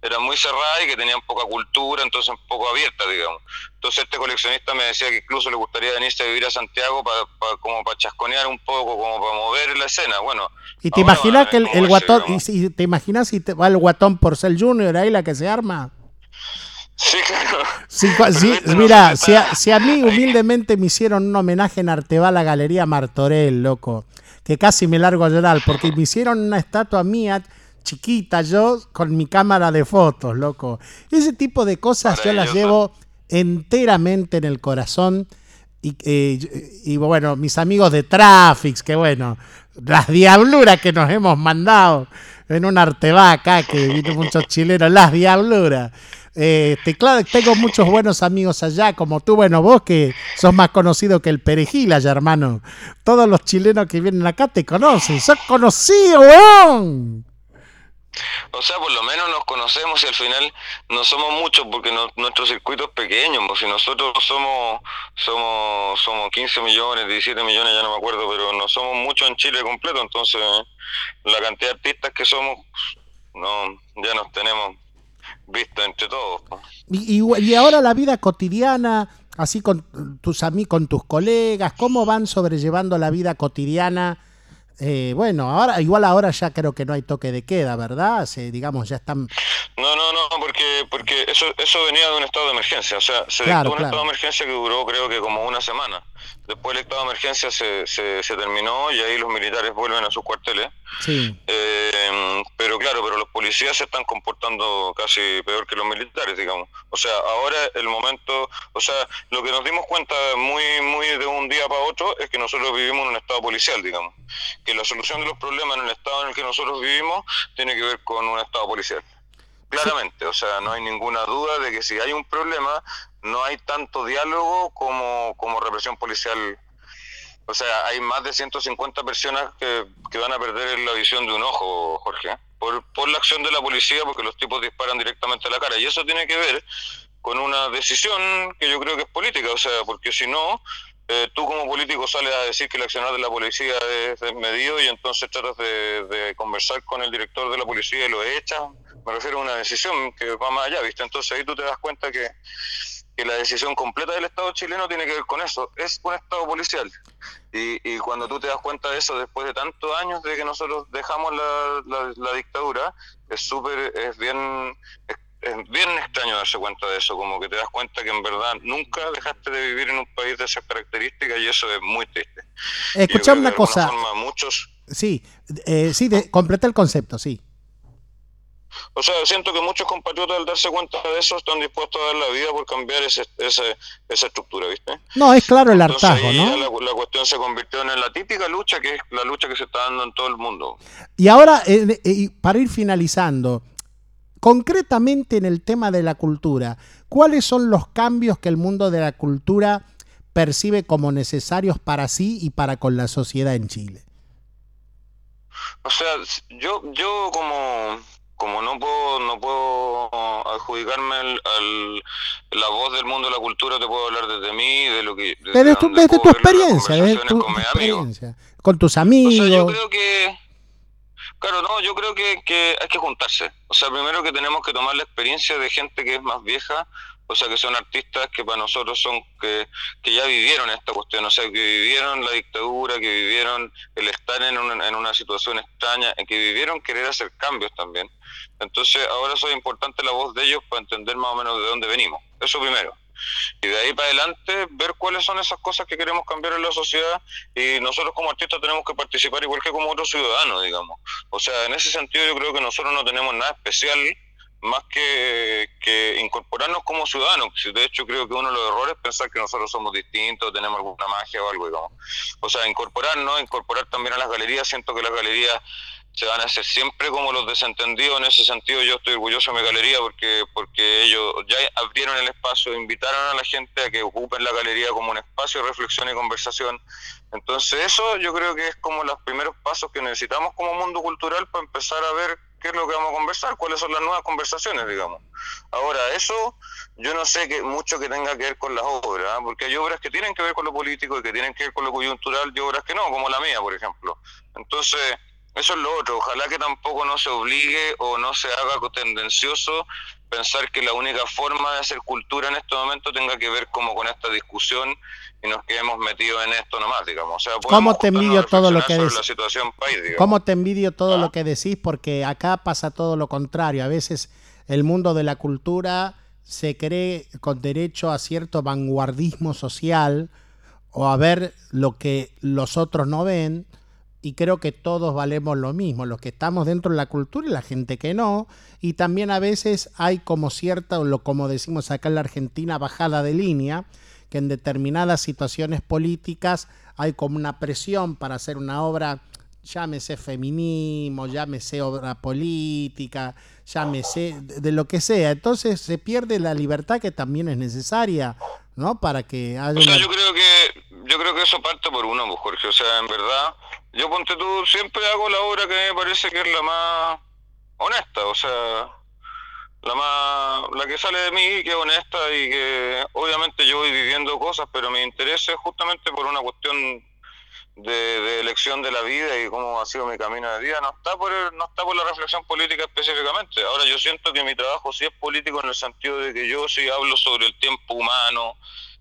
eran muy cerradas y que tenían poca cultura, entonces un poco abiertas, digamos. Entonces este coleccionista me decía que incluso le gustaría venirse a vivir a Santiago para como para chasconear un poco, como para mover la escena. Bueno. ¿Y te imaginas que el, guatón, y, te imaginas si te va el guatón por ser junior ahí la que se arma? Sí, claro. Sí, mira, si a, si a, mí [LAUGHS] humildemente me hicieron un homenaje en Artebal a Galería Martorell, loco, que casi me largo a llorar, porque me hicieron una estatua mía chiquita yo con mi cámara de fotos, loco. Ese tipo de cosas yo las llevo enteramente en el corazón. Y, eh, y, bueno, mis amigos de Traffics, que bueno, las diabluras que nos hemos mandado en un Artebá acá, que vino muchos chilenos, las diabluras. Este, claro, tengo muchos buenos amigos allá, como tú, bueno, vos que sos más conocido que el perejil allá, hermano. Todos los chilenos que vienen acá te conocen, sos conocido, weón. O sea, por lo menos nos conocemos y al final no somos muchos porque nuestro circuito es pequeño. Pues, si nosotros somos somos somos 15 millones, 17 millones, ya no me acuerdo, pero no somos muchos en Chile completo. Entonces, la cantidad de artistas que somos, no ya nos tenemos visto entre todos. Y, y, ahora la vida cotidiana, así con tus amigos, con tus colegas, ¿cómo van sobrellevando la vida cotidiana? Eh, bueno, ahora igual ahora ya creo que no hay toque de queda, ¿verdad? Se, digamos, ya están... No, no, no, porque porque eso eso venía de un estado de emergencia, o sea, se dictó un estado de emergencia que duró creo que como una semana. Después el estado de emergencia se, se, se terminó y ahí los militares vuelven a sus cuarteles. Sí. Eh, pero claro, pero los policías se están comportando casi peor que los militares, digamos. O sea, ahora el momento, o sea, lo que nos dimos cuenta muy muy de un día para otro es que nosotros vivimos en un estado policial, digamos. Que la solución de los problemas en el estado en el que nosotros vivimos tiene que ver con un estado policial. Claramente, o sea, no hay ninguna duda de que si hay un problema, no hay tanto diálogo como, como represión policial. O sea, hay más de 150 personas que, que van a perder la visión de un ojo, Jorge, por, por la acción de la policía, porque los tipos disparan directamente a la cara. Y eso tiene que ver con una decisión que yo creo que es política, o sea, porque si no, eh, tú como político sales a decir que el accionar de la policía es desmedido y entonces tratas de, de, conversar con el director de la policía y lo echas. Me refiero a una decisión que va más allá, ¿viste? Entonces ahí tú te das cuenta que que la decisión completa del Estado chileno tiene que ver con eso, es un Estado policial. Y, y cuando tú te das cuenta de eso después de tantos años de que nosotros dejamos la, la, dictadura, es súper, es bien... Es, bien extraño darse cuenta de eso, como que te das cuenta que en verdad nunca dejaste de vivir en un país de esas características y eso es muy triste. Escuchame una cosa. muchos... Sí, eh, sí, de, completa el concepto, sí. O sea, siento que muchos compatriotas al darse cuenta de eso están dispuestos a dar la vida por cambiar ese, ese, esa estructura, ¿viste? No, es claro el hartazgo, ¿no? La, cuestión se convirtió en la típica lucha que es la lucha que se está dando en todo el mundo. Y ahora, eh, eh, para ir finalizando, concretamente en el tema de la cultura, ¿cuáles son los cambios que el mundo de la cultura percibe como necesarios para sí y para con la sociedad en Chile? O sea, yo, yo como como no puedo no puedo adjudicarme al, la voz del mundo de la cultura, te puedo hablar desde mí, de lo que... Desde, tu, tu experiencia, desde tu con experiencia, con tus amigos. O sea, yo creo que... Claro, no, yo creo que, que hay que juntarse. O sea, primero que tenemos que tomar la experiencia de gente que es más vieja o sea, que son artistas que para nosotros son que, que ya vivieron esta cuestión, o sea, que vivieron la dictadura, que vivieron el estar en una, en una situación extraña, que vivieron querer hacer cambios también. Entonces, ahora es importante la voz de ellos para entender más o menos de dónde venimos. Eso primero. Y de ahí para adelante ver cuáles son esas cosas que queremos cambiar en la sociedad y nosotros como artistas tenemos que participar igual que como otros ciudadanos, digamos. O sea, en ese sentido yo creo que nosotros no tenemos nada especial más que, que incorporarnos como ciudadanos. De hecho, creo que uno de los errores es pensar que nosotros somos distintos, tenemos alguna magia o algo, digamos. O sea, incorporarnos, incorporar también a las galerías. Siento que las galerías se van a hacer siempre como los desentendidos. En ese sentido, yo estoy orgulloso de mi galería porque, porque ellos ya abrieron el espacio, invitaron a la gente a que ocupen la galería como un espacio de reflexión y conversación. Entonces, eso yo creo que es como los primeros pasos que necesitamos como mundo cultural para empezar a ver qué es lo que vamos a conversar, cuáles son las nuevas conversaciones, digamos. Ahora, eso yo no sé que mucho que tenga que ver con las obras, ¿ah? porque hay obras que tienen que ver con lo político y que tienen que ver con lo coyuntural y obras que no, como la mía, por ejemplo. Entonces, eso es lo otro. Ojalá que tampoco no se obligue o no se haga tendencioso pensar que la única forma de hacer cultura en este momento tenga que ver como con esta discusión y nos quedemos metidos en esto nomás, digamos. O sea, ¿Cómo te envidio todo lo que decís? ¿Cómo te envidio todo lo que decís? Porque acá pasa todo lo contrario. A veces el mundo de la cultura se cree con derecho a cierto vanguardismo social o a ver lo que los otros no ven y creo que todos valemos lo mismo, los que estamos dentro de la cultura y la gente que no, y también a veces hay como cierta, o como decimos acá en la Argentina, bajada de línea, que en determinadas situaciones políticas hay como una presión para hacer una obra, llámese feminismo, llámese obra política, llámese de lo que sea. Entonces se pierde la libertad que también es necesaria, ¿no? Para que haya... O sea, yo creo que yo creo que eso parte por uno, pues, Jorge. O sea, en verdad, yo ponte tú, siempre hago la obra que me parece que es la más honesta, o sea, la más la que sale de mí que es honesta y que obviamente yo voy viviendo cosas pero mi interés es justamente por una cuestión de, elección de la vida y cómo ha sido mi camino de vida. No está por no está por la reflexión política específicamente. Ahora yo siento que mi trabajo sí es político en el sentido de que yo sí hablo sobre el tiempo humano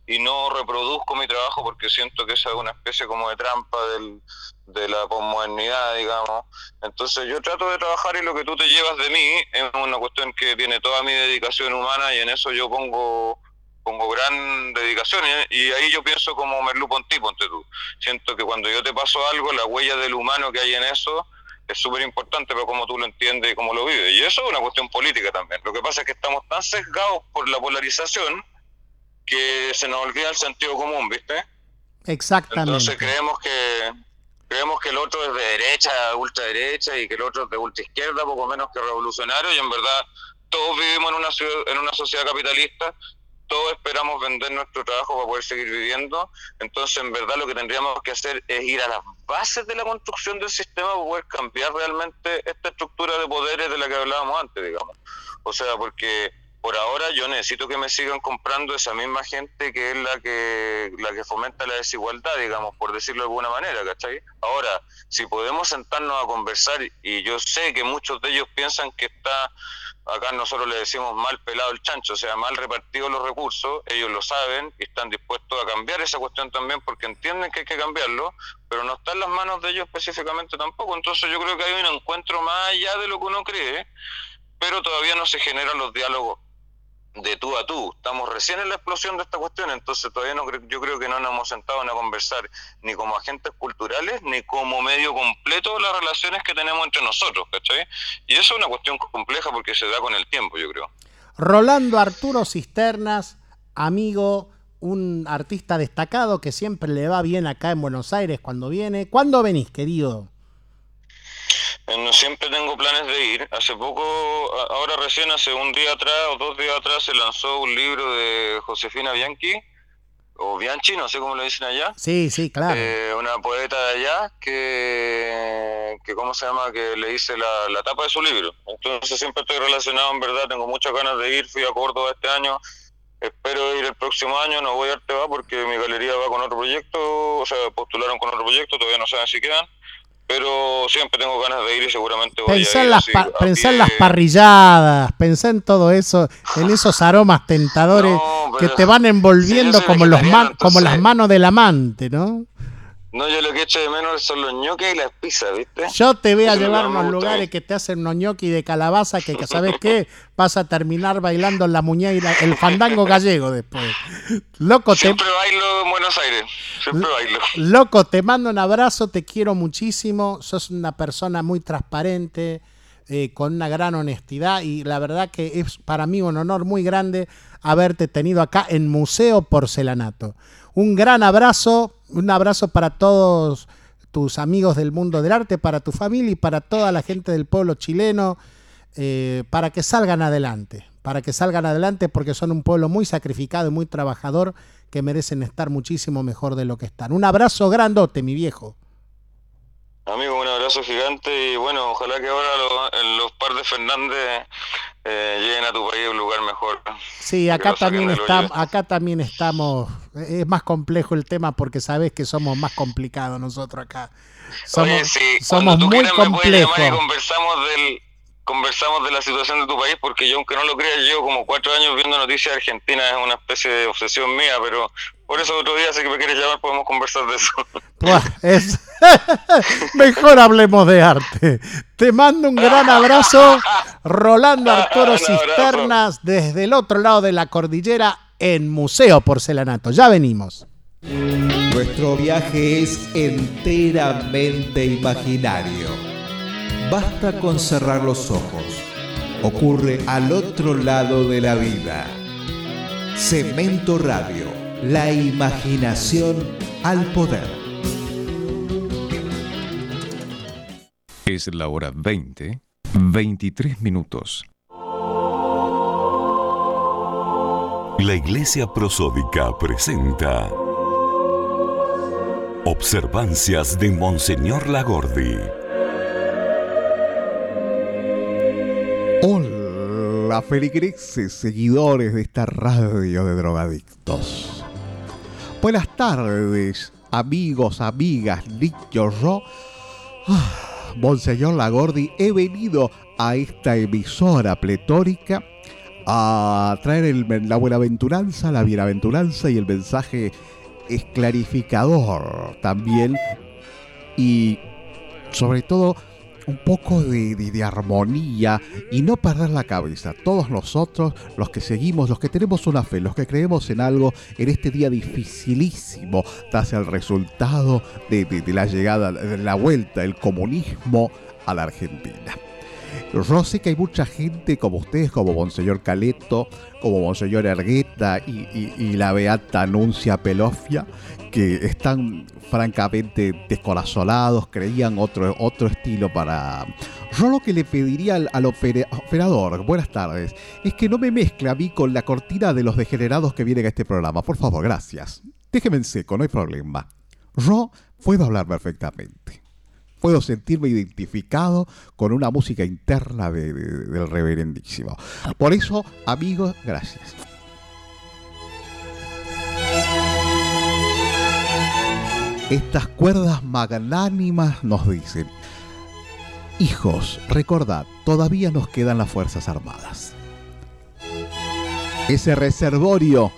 y no reproduzco mi trabajo porque siento que es una especie como de trampa del, de la posmodernidad, digamos. Entonces yo trato de trabajar y lo que tú te llevas de mí es una cuestión que tiene toda mi dedicación humana y en eso yo pongo pongo gran dedicación y, ahí yo pienso como Merlu Ponti, ponte tú. Siento que cuando yo te paso algo, la huella del humano que hay en eso es súper importante, pero como tú lo entiendes y cómo lo vives. Y eso es una cuestión política también. Lo que pasa es que estamos tan sesgados por la polarización que se nos olvida el sentido común, ¿viste? Exactamente. Entonces creemos que creemos que el otro es de derecha, ultraderecha y que el otro es de ultraizquierda, poco menos que revolucionario y en verdad todos vivimos en una en una sociedad capitalista, todos esperamos vender nuestro trabajo para poder seguir viviendo, entonces en verdad lo que tendríamos que hacer es ir a las bases de la construcción del sistema para poder cambiar realmente esta estructura de poderes de la que hablábamos antes, digamos. O sea, porque por ahora yo necesito que me sigan comprando esa misma gente que es la que la que fomenta la desigualdad, digamos, por decirlo de alguna manera, ¿cachai? Ahora, si podemos sentarnos a conversar, y yo sé que muchos de ellos piensan que está, acá nosotros le decimos mal pelado el chancho, o sea, mal repartido los recursos, ellos lo saben y están dispuestos a cambiar esa cuestión también porque entienden que hay que cambiarlo, pero no está en las manos de ellos específicamente tampoco, entonces yo creo que hay un encuentro más allá de lo que uno cree, pero todavía no se generan los diálogos de tú a tú. Estamos recién en la explosión de esta cuestión, entonces todavía no yo creo que no nos hemos sentado a conversar ni como agentes culturales ni como medio completo las relaciones que tenemos entre nosotros, ¿cachai? Y eso es una cuestión compleja porque se da con el tiempo, yo creo. Rolando Arturo Cisternas, amigo, un artista destacado que siempre le va bien acá en Buenos Aires cuando viene. ¿Cuándo venís, querido? No siempre tengo planes de ir. Hace poco, ahora recién, hace un día atrás o dos días atrás, se lanzó un libro de Josefina Bianchi, o Bianchi, no sé cómo lo dicen allá. Sí, sí, claro. Eh, una poeta de allá que, que, ¿cómo se llama? Que le hice la, la tapa de su libro. Entonces siempre estoy relacionado, en verdad, tengo muchas ganas de ir. Fui a Córdoba este año. Espero ir el próximo año, no voy a Arte va porque mi galería va con otro proyecto, o sea, postularon con otro proyecto, todavía no saben si quedan pero siempre tengo ganas de ir y seguramente voy Pensá, a en ir. las, así, pa- pensá en las parrilladas, pensá en todo eso, en esos aromas tentadores No, que te van envolviendo como, los man- como las manos del amante, ¿no? No, yo lo que echo de menos son los ñoques y las pizzas, ¿viste? Yo te voy a Eso llevar a unos lugares que te hacen unos ñoqui de calabaza que, ¿sabes qué? Vas a terminar bailando la muñeira, el fandango gallego después. Loco, te, Siempre bailo en Buenos Aires, siempre bailo. Loco, te mando un abrazo, te quiero muchísimo, sos una persona muy transparente, eh, con una gran honestidad y la verdad que es para mí un honor muy grande haberte tenido acá en Museo Porcelanato. Un gran abrazo, un abrazo para todos tus amigos del mundo del arte, para tu familia y para toda la gente del pueblo chileno, eh, para que salgan adelante, para que salgan adelante porque son un pueblo muy sacrificado y muy trabajador que merecen estar muchísimo mejor de lo que están. Un abrazo grandote, mi viejo. Amigo, un abrazo gigante y bueno, ojalá que ahora los, los par de Fernández eh, lleguen a tu país a un lugar mejor. Sí, acá también hoyo. acá también estamos, es más complejo el tema porque sabes que somos más complicados nosotros acá. Somos, Oye, sí, somos muy complejos. conversamos del conversamos de la situación de tu país porque yo aunque no lo creas llevo como cuatro años viendo noticias de Argentina es una especie de obsesión mía pero por eso otro día si que me quieres llamar podemos conversar de eso [LAUGHS] Buah, es- [LAUGHS] Mejor hablemos de arte. Te mando un gran abrazo, Rolando [LAUGHS] Arturo. Cisternas, desde el otro lado de la cordillera en Museo Porcelanato. Ya venimos. Nuestro viaje es enteramente imaginario. Basta con cerrar los ojos. Ocurre al otro lado de la vida. Cemento Radio, la imaginación al poder. Es la hora 20, 23 minutos. La Iglesia Prosódica presenta Observancias de Monseñor Lagordi. Hola, feligreses, seguidores de esta radio de drogadictos. Buenas tardes, amigos, amigas, niños, yo, ah, Monseñor Lagordi, he venido a esta emisora pletórica a traer el- la buenaventuranza, la bienaventuranza y el mensaje esclarificador también y sobre todo un poco de, armonía y no perder la cabeza. Todos nosotros, los que seguimos, los que tenemos una fe, los que creemos en algo en este día dificilísimo, tras el resultado de- de la llegada, de la vuelta del comunismo a la Argentina. Yo sé que hay mucha gente como ustedes, como Monseñor Caleto, como Monseñor Ergueta y, la Beata Anuncia Pelofia, que están francamente descorazonados, creían otro, otro estilo para... Yo lo que le pediría al, al opera- operador, buenas tardes, es que no me mezcle a mí con la cortina de los degenerados que vienen a este programa. Por favor, gracias. Déjeme en seco, no hay problema. Yo puedo hablar perfectamente. Puedo sentirme identificado con una música interna de- de- del reverendísimo. Por eso, amigos, gracias. Estas cuerdas magnánimas nos dicen, hijos, recordad, todavía nos quedan las Fuerzas Armadas. Ese reservorio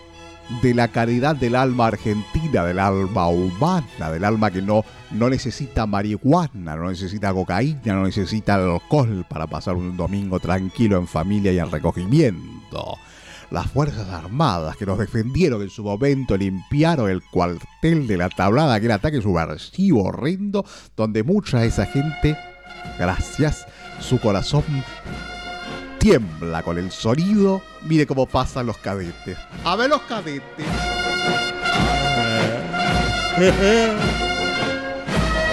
de la caridad del alma argentina, del alma humana, del alma que no, no necesita marihuana, no necesita cocaína, no necesita alcohol para pasar un domingo tranquilo en familia y en recogimiento. Las Fuerzas Armadas que nos defendieron en su momento limpiaron el cuartel de la tablada, aquel ataque subversivo horrendo, donde mucha de esa gente, gracias, su corazón tiembla con el sonido. Mire cómo pasan los cadetes. A ver los cadetes. [LAUGHS]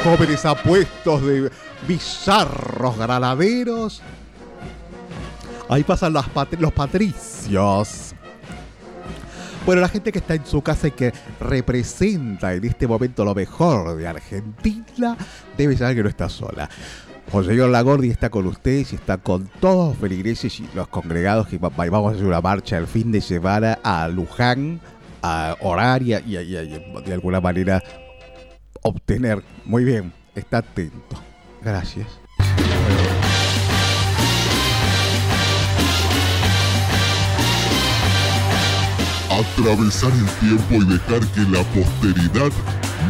Jóvenes apuestos de bizarros granaderos. Ahí pasan las pat- los patricios. Bueno, la gente que está en su casa y que representa en este momento lo mejor de Argentina, debe saber que no está sola. Monseñor Lagordi está con ustedes y está con todos los feligreses y los congregados que va- vamos a hacer una marcha el fin de semana a Luján, a y- y- de alguna manera obtener. Muy bien, está atento. Gracias. Atravesar el tiempo y dejar que la posteridad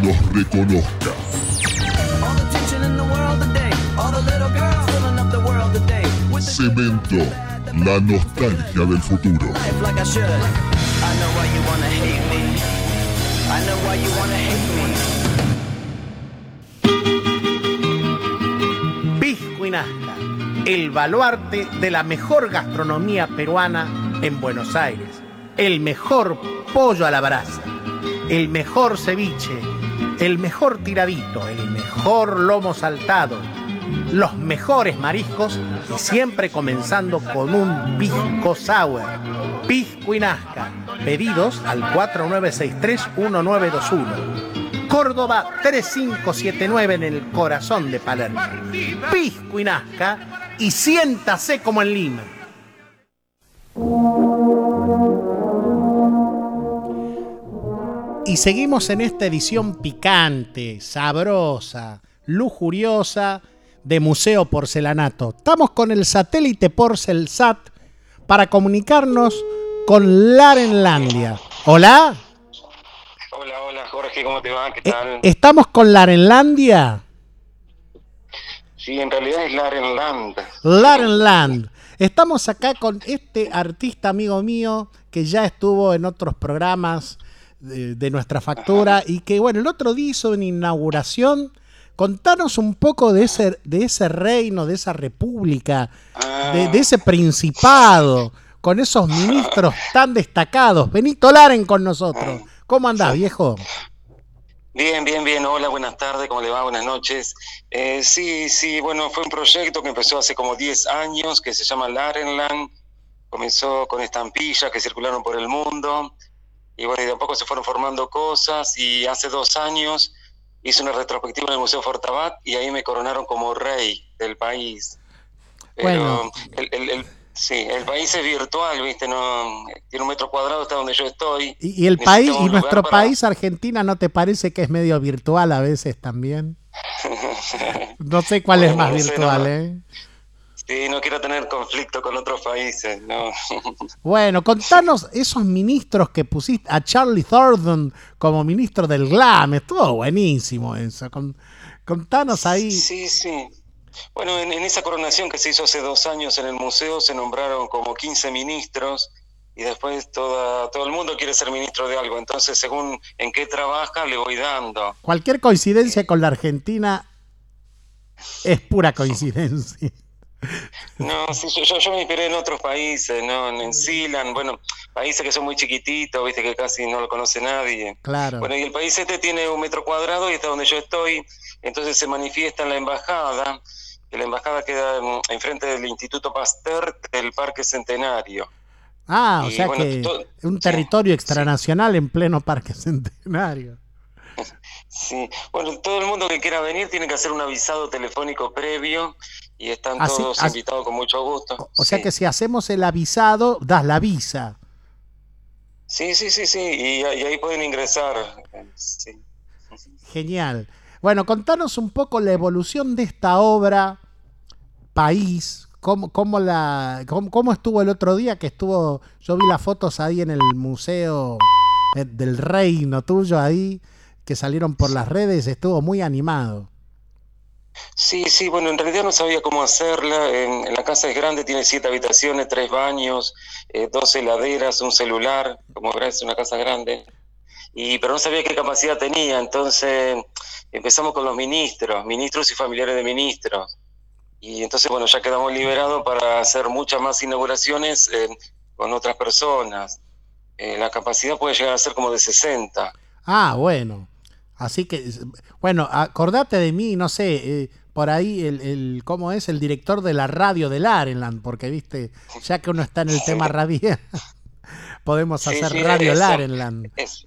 nos reconozca. Cemento, la nostalgia del futuro. Pisco el baluarte de la mejor gastronomía peruana en Buenos Aires. El mejor pollo a la brasa, el mejor ceviche, el mejor tiradito, el mejor lomo saltado, los mejores mariscos y siempre comenzando con un pisco sour. Pisco y Nazca. Pedidos al 4963-1921. Córdoba 3579 en el corazón de Palermo. Pisco y Nazca y siéntase como en Lima. Y seguimos en esta edición picante, sabrosa, lujuriosa de Museo Porcelanato. Estamos con el satélite Porcelsat para comunicarnos con Larenlandia. ¿Hola? Hola, hola Jorge, ¿cómo te va? ¿Qué Eh, tal? ¿Estamos con Larenlandia? Sí, en realidad es Larenland. Larenland. Estamos acá con este artista amigo mío que ya estuvo en otros programas de, de nuestra factura y que, bueno, el otro día hizo una inauguración. Contanos un poco de ese, de ese reino, de esa república, de, de ese principado, con esos ministros tan destacados. Benito Laren con nosotros. ¿Cómo andás, viejo? Bien, bien, bien. Hola, buenas tardes, ¿cómo le va? Buenas noches. Eh, sí, sí, bueno, fue un proyecto que empezó hace como 10 años, que se llama Larenland. Comenzó con estampillas que circularon por el mundo. Y bueno, y de a poco se fueron formando cosas. Y hace dos años hice una retrospectiva en el Museo Fortabat y ahí me coronaron como rey del país. Pero Bueno. el, el- el- sí, el país es virtual, ¿viste? No, tiene un metro cuadrado, está donde yo estoy. Y, y el Necesito país, y nuestro para- país, Argentina, ¿no te parece que es medio virtual a veces también? [LAUGHS] No sé cuál es más no sé, virtual, no. ¿eh? Sí, no quiero tener conflicto con otros países, no. [LAUGHS] Bueno, contanos esos ministros que pusiste a Charlie Thornton como ministro del GLAM. Estuvo buenísimo eso. Con- contanos ahí. Sí, sí. Bueno, en, en esa coronación que se hizo hace dos años en el museo se nombraron como 15 ministros y después toda, todo el mundo quiere ser ministro de algo. Entonces, según en qué trabaja, le voy dando. Cualquier coincidencia con la Argentina es pura coincidencia. No, sí, yo, yo, yo me inspiré en otros países, ¿no? En Sealand, bueno, países que son muy chiquititos, viste que casi no lo conoce nadie. Claro. Bueno, y el país este tiene un metro cuadrado y está donde yo estoy, entonces se manifiesta en la embajada, que la embajada queda mm, enfrente del Instituto Pasteur del Parque Centenario. Ah, o sea bueno, que un territorio extranacional en pleno Parque Centenario. [LAUGHS] Sí, bueno, todo el mundo que quiera venir tiene que hacer un avisado telefónico previo y están Así- todos así- invitados con mucho gusto. O sea Sí. que si hacemos el avisado, das la visa. Sí, sí, sí, sí, y, y ahí pueden ingresar. Sí. Genial. Bueno, contanos un poco la evolución de esta obra, país, cómo, cómo la, cómo, cómo estuvo el otro día que estuvo, yo vi las fotos ahí en el museo eh, del reino tuyo ahí, que salieron por las redes, estuvo muy animado. Sí, sí, bueno, en realidad no sabía cómo hacerla. En, la casa es grande, tiene siete habitaciones, tres baños, eh, dos heladeras, un celular, como verás, es una casa grande. Y, pero no sabía qué capacidad tenía, entonces empezamos con los ministros, ministros y familiares de ministros. Y entonces, bueno, ya quedamos liberados para hacer muchas más inauguraciones eh, con otras personas. Eh, la capacidad puede llegar a ser como de 60. Ah, bueno. Así que, bueno, acordate de mí, no sé, eh, por ahí el, el, ¿cómo es? El director de la radio del Arenland, porque, viste, ya que uno está en el tema radial, [LAUGHS] podemos Sí, hacer sí, Radio eso. Larenland. Es-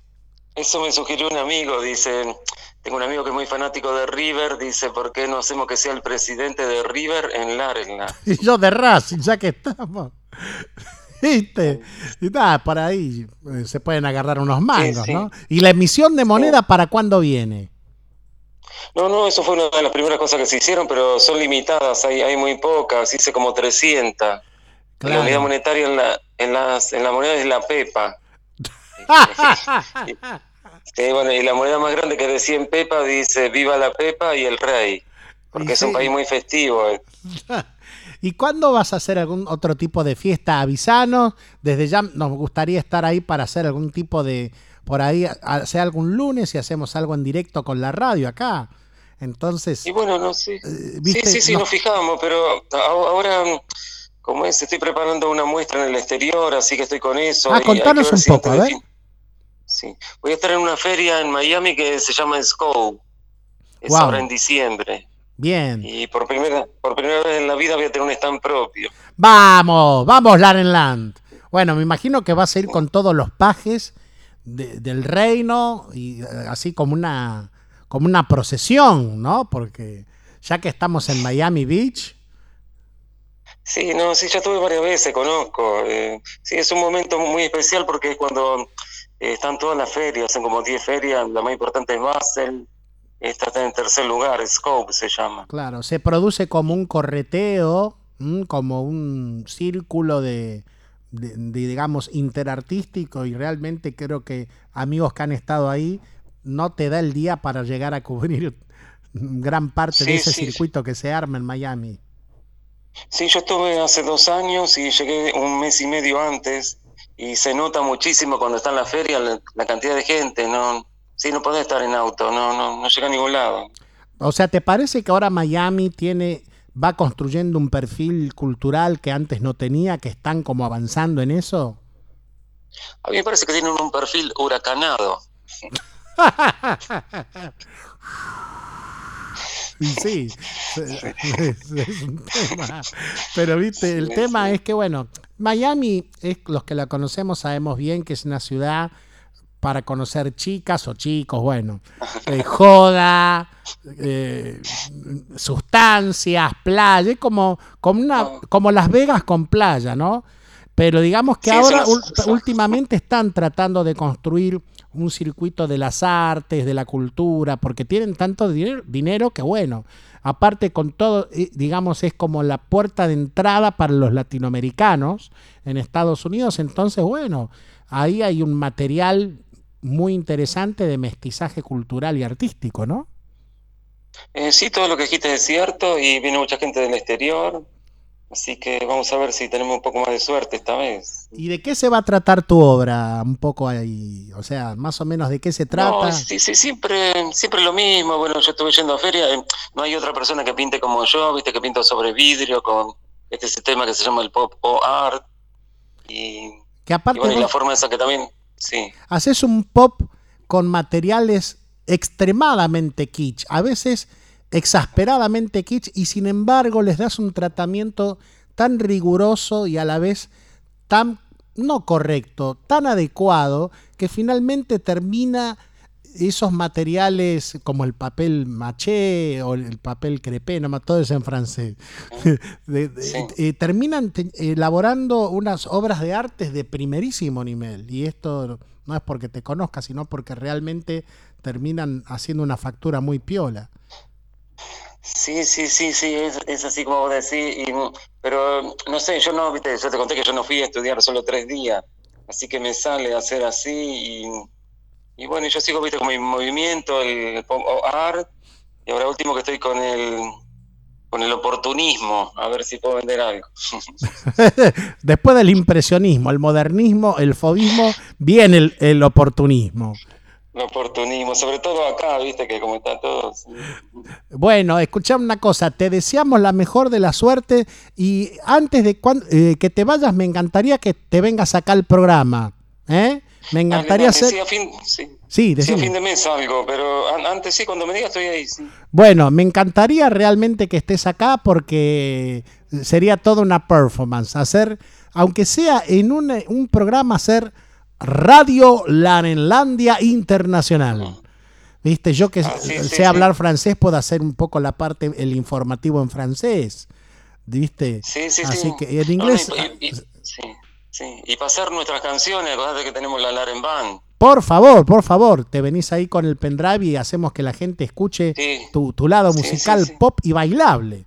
eso me sugirió un amigo, dice, tengo un amigo que es muy fanático de River, dice, ¿por qué no hacemos que sea el presidente de River en Larenland? [LAUGHS] Y yo de Racing, ya que estamos. ¿Viste? Y nada, por ahí eh, se pueden agarrar unos mangos, sí. ¿no? ¿Y la emisión de moneda para cuándo viene? No, no, eso fue una de las primeras cosas que se hicieron, pero son limitadas, hay, hay muy pocas, hice como 300. La unidad monetaria en la, en, las, en la moneda es la pepa. [LAUGHS] sí, bueno, y la moneda más grande que decía en pepa dice viva la pepa y el rey, porque es un país muy festivo. eh. [LAUGHS] ¿Y cuándo vas a hacer algún otro tipo de fiesta? Avisanos. Desde ya nos gustaría estar ahí para hacer algún tipo de. Por ahí, sea algún lunes y hacemos algo en directo con la radio acá. Entonces. Y bueno, no sé. Eh. Sí, sí, sí, No. nos fijamos, pero ahora, como es, estoy preparando una muestra en el exterior, así que estoy con eso. Ah, contanos un si poco, a ver. Sí, voy a estar en una feria en Miami que se llama Scope. Es ahora en diciembre. Bien. Y por primera, por primera vez en la vida voy a tener un stand propio. Vamos, vamos, Larenland. Bueno, me imagino que vas a ir con todos los pajes de- del reino y eh, así como una, como una procesión, ¿no? Porque ya que estamos en Miami Beach, Sí, no, sí, ya estuve varias veces, conozco. eh, sí, es un momento muy especial porque cuando eh, están todas las ferias, son como 10 ferias, la más importante es Basel, esta está en tercer lugar, Scope se llama. claro, se produce como un correteo, como un círculo de, de- de, digamos, interartístico y realmente creo que amigos que han estado ahí no te da el día para llegar a cubrir [LAUGHS] gran parte de ese sí. circuito que se arma en Miami. Sí, yo estuve hace dos años y llegué un mes y medio antes y se nota muchísimo cuando está en la feria la, la cantidad de gente, no, sí, no podés estar en auto, no, no, no llega a ningún lado. O sea, ¿te parece que ahora Miami tiene va construyendo un perfil cultural que antes no tenía, que están como avanzando en eso? A mí me parece que tienen un perfil huracanado. [LAUGHS] Sí, es, es un tema. Pero viste, el Sí, tema sí. es que, bueno, Miami, es, los que la conocemos sabemos bien que es una ciudad para conocer chicas o chicos, bueno, eh, joda, eh, sustancias, playa, es como, como, una, como Las Vegas con playa, ¿no? Pero digamos que Sí, ahora últimamente están tratando de construir un circuito de las artes, de la cultura, porque tienen tanto dinero, dinero que bueno, aparte con todo, eh, digamos, es como la puerta de entrada para los latinoamericanos en Estados Unidos, entonces bueno, ahí hay un material muy interesante de mestizaje cultural y artístico, ¿no? Eh, sí, todo lo que dijiste es cierto y viene mucha gente del exterior, así que vamos a ver si tenemos un poco más de suerte esta vez. ¿Y de qué se va a tratar tu obra? Un poco ahí, o sea, más o menos de qué se trata. No, sí, sí, siempre, siempre lo mismo. Bueno, yo estuve yendo a feria, eh, no hay otra persona que pinte como yo, viste que pinto sobre vidrio con este sistema que se llama el pop o art y, que y aparte bueno, y la forma esa que también, haces un pop con materiales extremadamente kitsch, a veces exasperadamente kitsch, y sin embargo les das un tratamiento tan riguroso y a la vez tan no correcto, tan adecuado, que finalmente termina esos materiales como el papel maché o el papel crepé, no todo es en francés, [LAUGHS] de- de- Sí. eh, terminan te- elaborando unas obras de arte de primerísimo nivel. Y esto no es porque te conozca, sino porque realmente terminan haciendo una factura muy piola. Sí, sí, sí, sí, es, es así como vos decís, y, pero no sé, yo no, viste, yo te conté que yo no fui a estudiar solo tres días, así que me sale hacer así y, y bueno, yo sigo, viste, con mi movimiento, el pop art, y ahora último que estoy con el, con el oportunismo, a ver si puedo vender algo. [LAUGHS] Después del impresionismo, el modernismo, el fobismo, viene el, el oportunismo. El oportunismo, sobre todo acá, viste, que como está todo... sí. Bueno, escuchame una cosa, te deseamos la mejor de la suerte y antes de cuan- eh, que te vayas me encantaría que te vengas acá al programa. ¿eh? Me encantaría hacer... Sí, a fin, sí. Sí, Sí, a decime. fin de mes algo, pero an- antes sí, cuando me digas estoy ahí, sí. Bueno, me encantaría realmente que estés acá porque sería toda una performance. Hacer, aunque sea en un, un programa, hacer Radio Larenlandia Internacional. Viste, yo que Ah, sí, sé sí, sí. hablar francés, puedo hacer un poco la parte, el informativo en francés. ¿Viste? Sí, sí, Así sí. que en inglés. no, y- y- y- sí. Y pasar nuestras canciones, acordate que tenemos la Laren Band. Por favor, por favor, te venís ahí con el pendrive y hacemos que la gente escuche Sí. tu, tu lado musical sí, pop y bailable.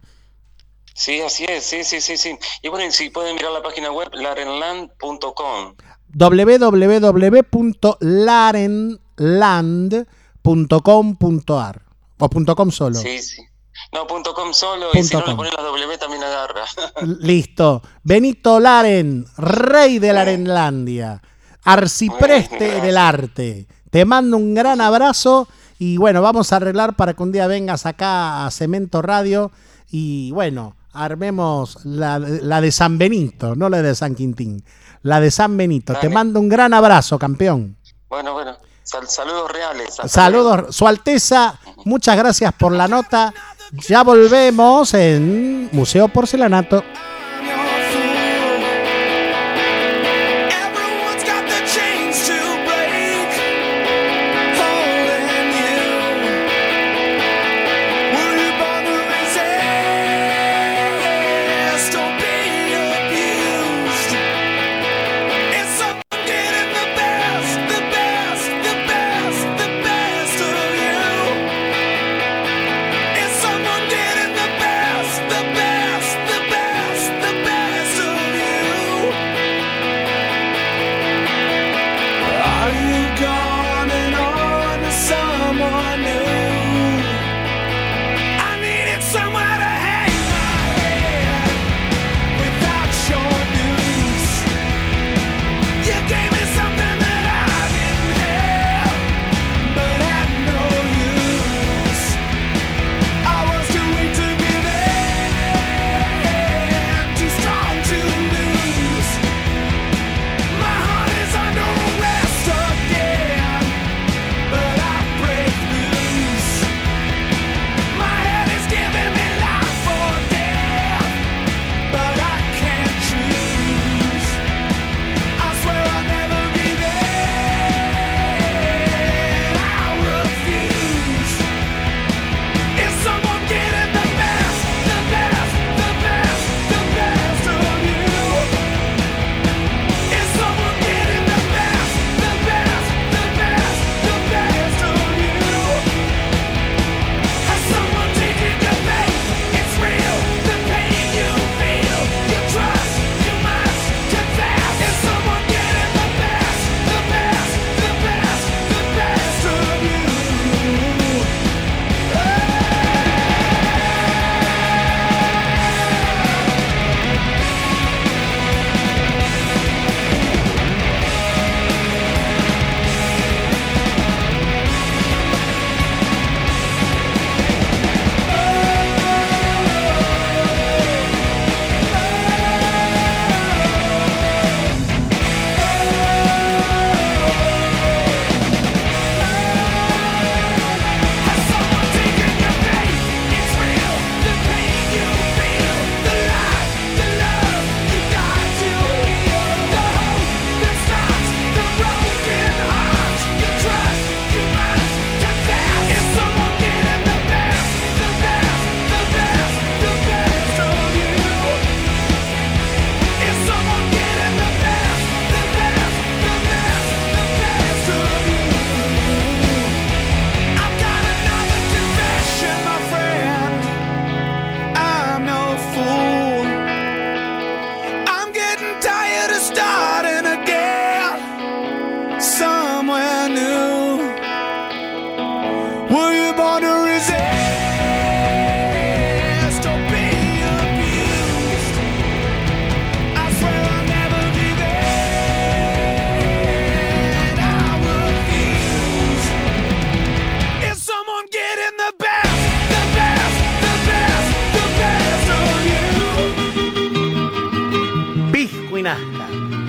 Sí, así es, sí, sí, sí, sí. Y bueno, si pueden mirar la página web, larenland.com. www.larenland.com.ar o .com solo. Sí, sí. No, punto .com solo, y Punto si no com. le pones la W también agarra. [LAUGHS] Listo. Benito Laren, rey de Larenlandia, arcipreste del arte. Te mando un gran abrazo y bueno, vamos a arreglar para que un día vengas acá a Cemento Radio y bueno, armemos la, la de San Benito, no la de San Quintín, la de San Benito. Te mando un gran abrazo, campeón. Bueno, bueno. Sal- saludos reales. Saludos, Su Alteza, muchas gracias por la nota. Ya volvemos en Museo Porcelanato. Were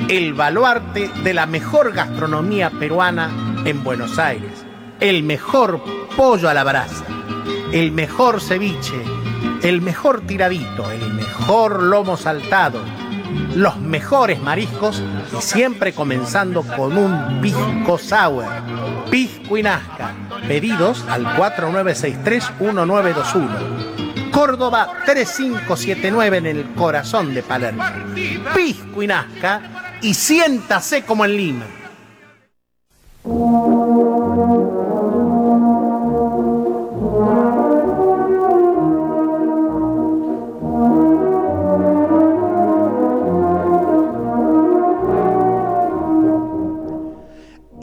el baluarte de la mejor gastronomía peruana en Buenos Aires. El mejor pollo a la brasa, el mejor ceviche, el mejor tiradito, el mejor lomo saltado, los mejores mariscos y siempre comenzando con un pisco sour. Pisco y Nazca. Pedidos al 4963-1921. Córdoba 3579 en el corazón de Palermo. Pisco y Nazca y siéntase como en Lima.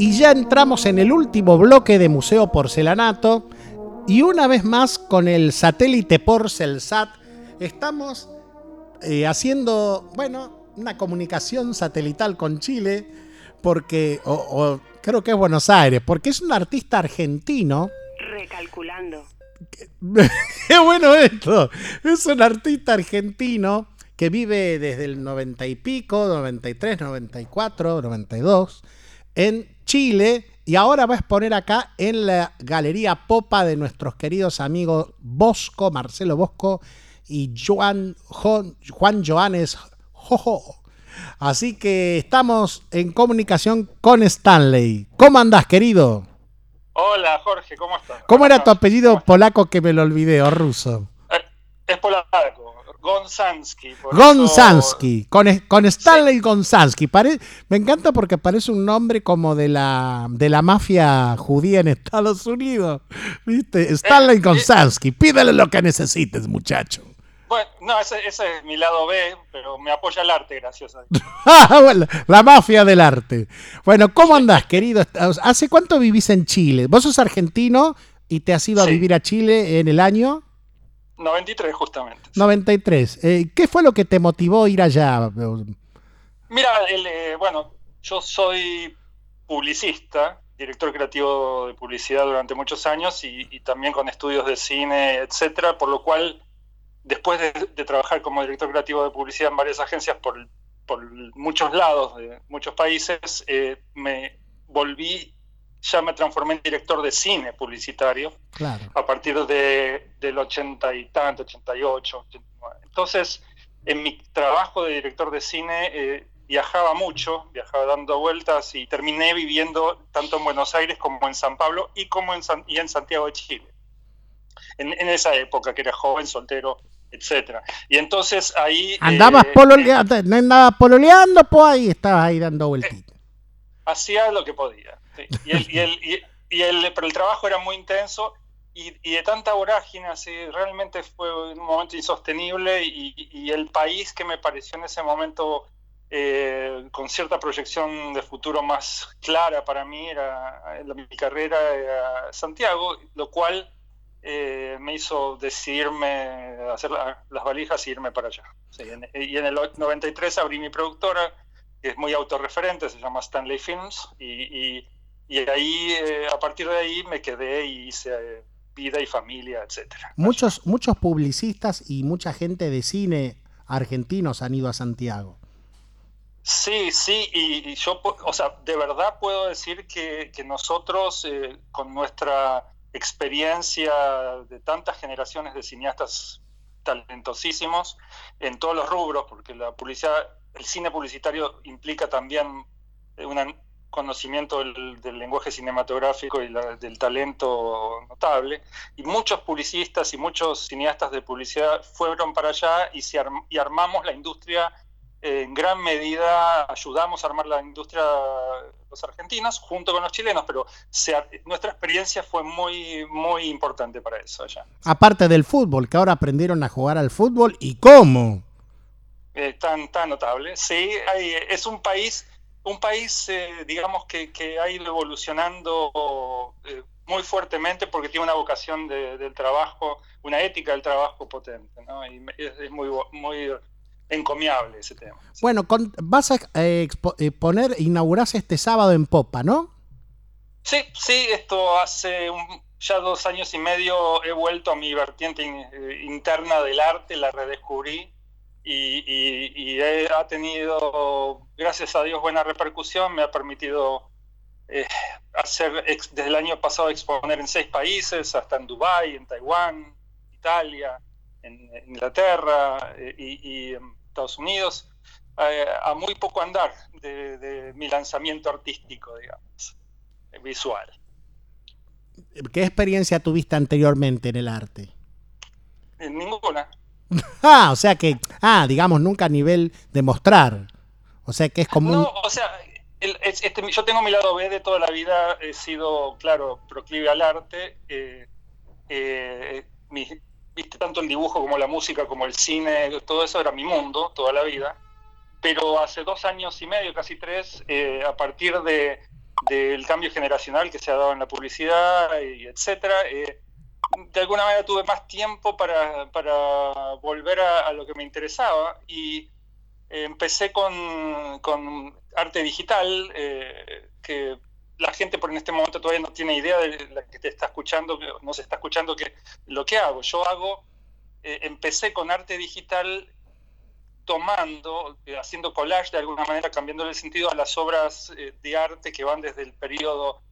Y ya entramos en el último bloque de Museo Porcelanato. Y una vez más con el satélite Porcelsat estamos eh, haciendo, bueno, una comunicación satelital con Chile. Porque, o, o creo que es Buenos Aires, porque es un artista argentino. Recalculando. [LAUGHS] Qué bueno esto. Es un artista argentino que vive desde el 90 y pico, 93, 94, 92, en Chile y ahora va a exponer acá en la Galería Popa de nuestros queridos amigos Bosco, Marcelo Bosco y Juan, Juan Joanes Jojo. Así que estamos en comunicación con Stanley. ¿Cómo andás, querido? Hola Jorge, ¿cómo estás? ¿Cómo era tu apellido polaco que me lo olvidé o ruso? Es polaco, Gonzansky. Gonzansky, con, con Stanley Gonzansky. Pare- me encanta porque parece un nombre como de la, de la mafia judía en Estados Unidos. ¿Viste? Stanley Gonzansky, pídele lo que necesites, muchacho. Bueno, no, ese, ese es mi lado B, pero me apoya el arte, gracias a Dios. [LAUGHS] Ah, bueno, la mafia del arte. Bueno, ¿cómo andás, querido? ¿Hace cuánto vivís en Chile? Vos sos argentino y te has ido a Sí. vivir a Chile en el año 93 justamente. 93. Eh, ¿Qué fue lo que te motivó a ir allá? Mira, el, eh, bueno, yo soy publicista, director creativo de publicidad durante muchos años y, y también con estudios de cine, etcétera, por lo cual después de, de trabajar como director creativo de publicidad en varias agencias por, por muchos lados de muchos países, eh, me volví, ya me transformé en director de cine publicitario Claro. a partir de, del 80 y tanto, 88, 89. Entonces, en mi trabajo de director de cine eh, viajaba mucho, viajaba dando vueltas y terminé viviendo tanto en Buenos Aires como en San Pablo y como en, San- y en Santiago de Chile. En, en esa época que era joven, soltero, etcétera. Y entonces ahí... Andabas eh, pololeando, no andabas pololeando, pues ahí estabas ahí dando vueltitas. hacía lo que podía. Sí. Y el, y el- y- y el- pero el trabajo era muy intenso y, y de tanta vorágine, así, realmente fue un momento insostenible y, y el país que me pareció en ese momento eh, con cierta proyección de futuro más clara para mí era la- mi carrera era Santiago, lo cual eh, me hizo decidirme hacer la- las valijas y irme para allá. Sí, en- y en el 93 abrí mi productora, que es muy autorreferente, se llama Stanley Films, y, y- ahí, eh, a partir de ahí me quedé y hice eh, vida y familia, etcétera. Muchos, muchos publicistas y mucha gente de cine argentinos han ido a Santiago. Sí, sí, y, y yo, o sea, de verdad puedo decir que, que nosotros, eh, con nuestra experiencia de tantas generaciones de cineastas talentosísimos en todos los rubros, porque la publicidad, el cine publicitario implica también eh, un conocimiento del, del lenguaje cinematográfico y la- del talento notable, y muchos publicistas y muchos cineastas de publicidad fueron para allá y, se arm- y armamos la industria eh, en gran medida ayudamos a armar la industria los argentinos junto con los chilenos, pero se nuestra experiencia fue muy, muy importante para eso allá. Aparte del fútbol, que ahora aprendieron a jugar al fútbol y cómo. Eh, tan, tan notable. Sí, hay- es un país, un país eh, digamos, que, que ha ido evolucionando eh, muy fuertemente porque tiene una vocación de- del trabajo, una ética del trabajo potente, ¿no? Y es, es muy, muy encomiable ese tema. Bueno, con- vas a eh, expo- eh, poner, inaugurás este sábado en Popa, ¿no? Sí, sí, esto hace un- ya dos años y medio he vuelto a mi vertiente in- eh, interna del arte, la redescubrí y, y- y he- ha tenido, gracias a Dios, buena repercusión, me ha permitido eh, hacer ex- desde el año pasado exponer en seis países, hasta en Dubái, en Taiwán, Italia, en, en Inglaterra eh, y, y en Estados Unidos, eh, a muy poco andar de, de mi lanzamiento artístico, digamos, eh, visual. ¿Qué experiencia tuviste anteriormente en el arte? Ninguna. [LAUGHS] Ah, o sea que, ah, digamos, nunca a nivel de mostrar. O sea que es como un... No, o sea, el- este, yo tengo mi lado B de toda la vida, he sido, claro, proclive al arte. eh, eh, mi- viste, tanto el dibujo como la música, como el cine, todo eso era mi mundo toda la vida. Pero hace dos años y medio, casi tres, eh, a partir de, del cambio generacional que se ha dado en la publicidad y etcétera, eh, de alguna manera tuve más tiempo para, para volver a, lo que me interesaba y eh, empecé con, con arte digital, eh, que la gente por en este momento todavía no tiene idea de la que te está escuchando, no se está escuchando que lo que hago. Yo hago, eh, empecé con arte digital tomando, haciendo collage de alguna manera, cambiándole el sentido a las obras de arte que van desde el periodo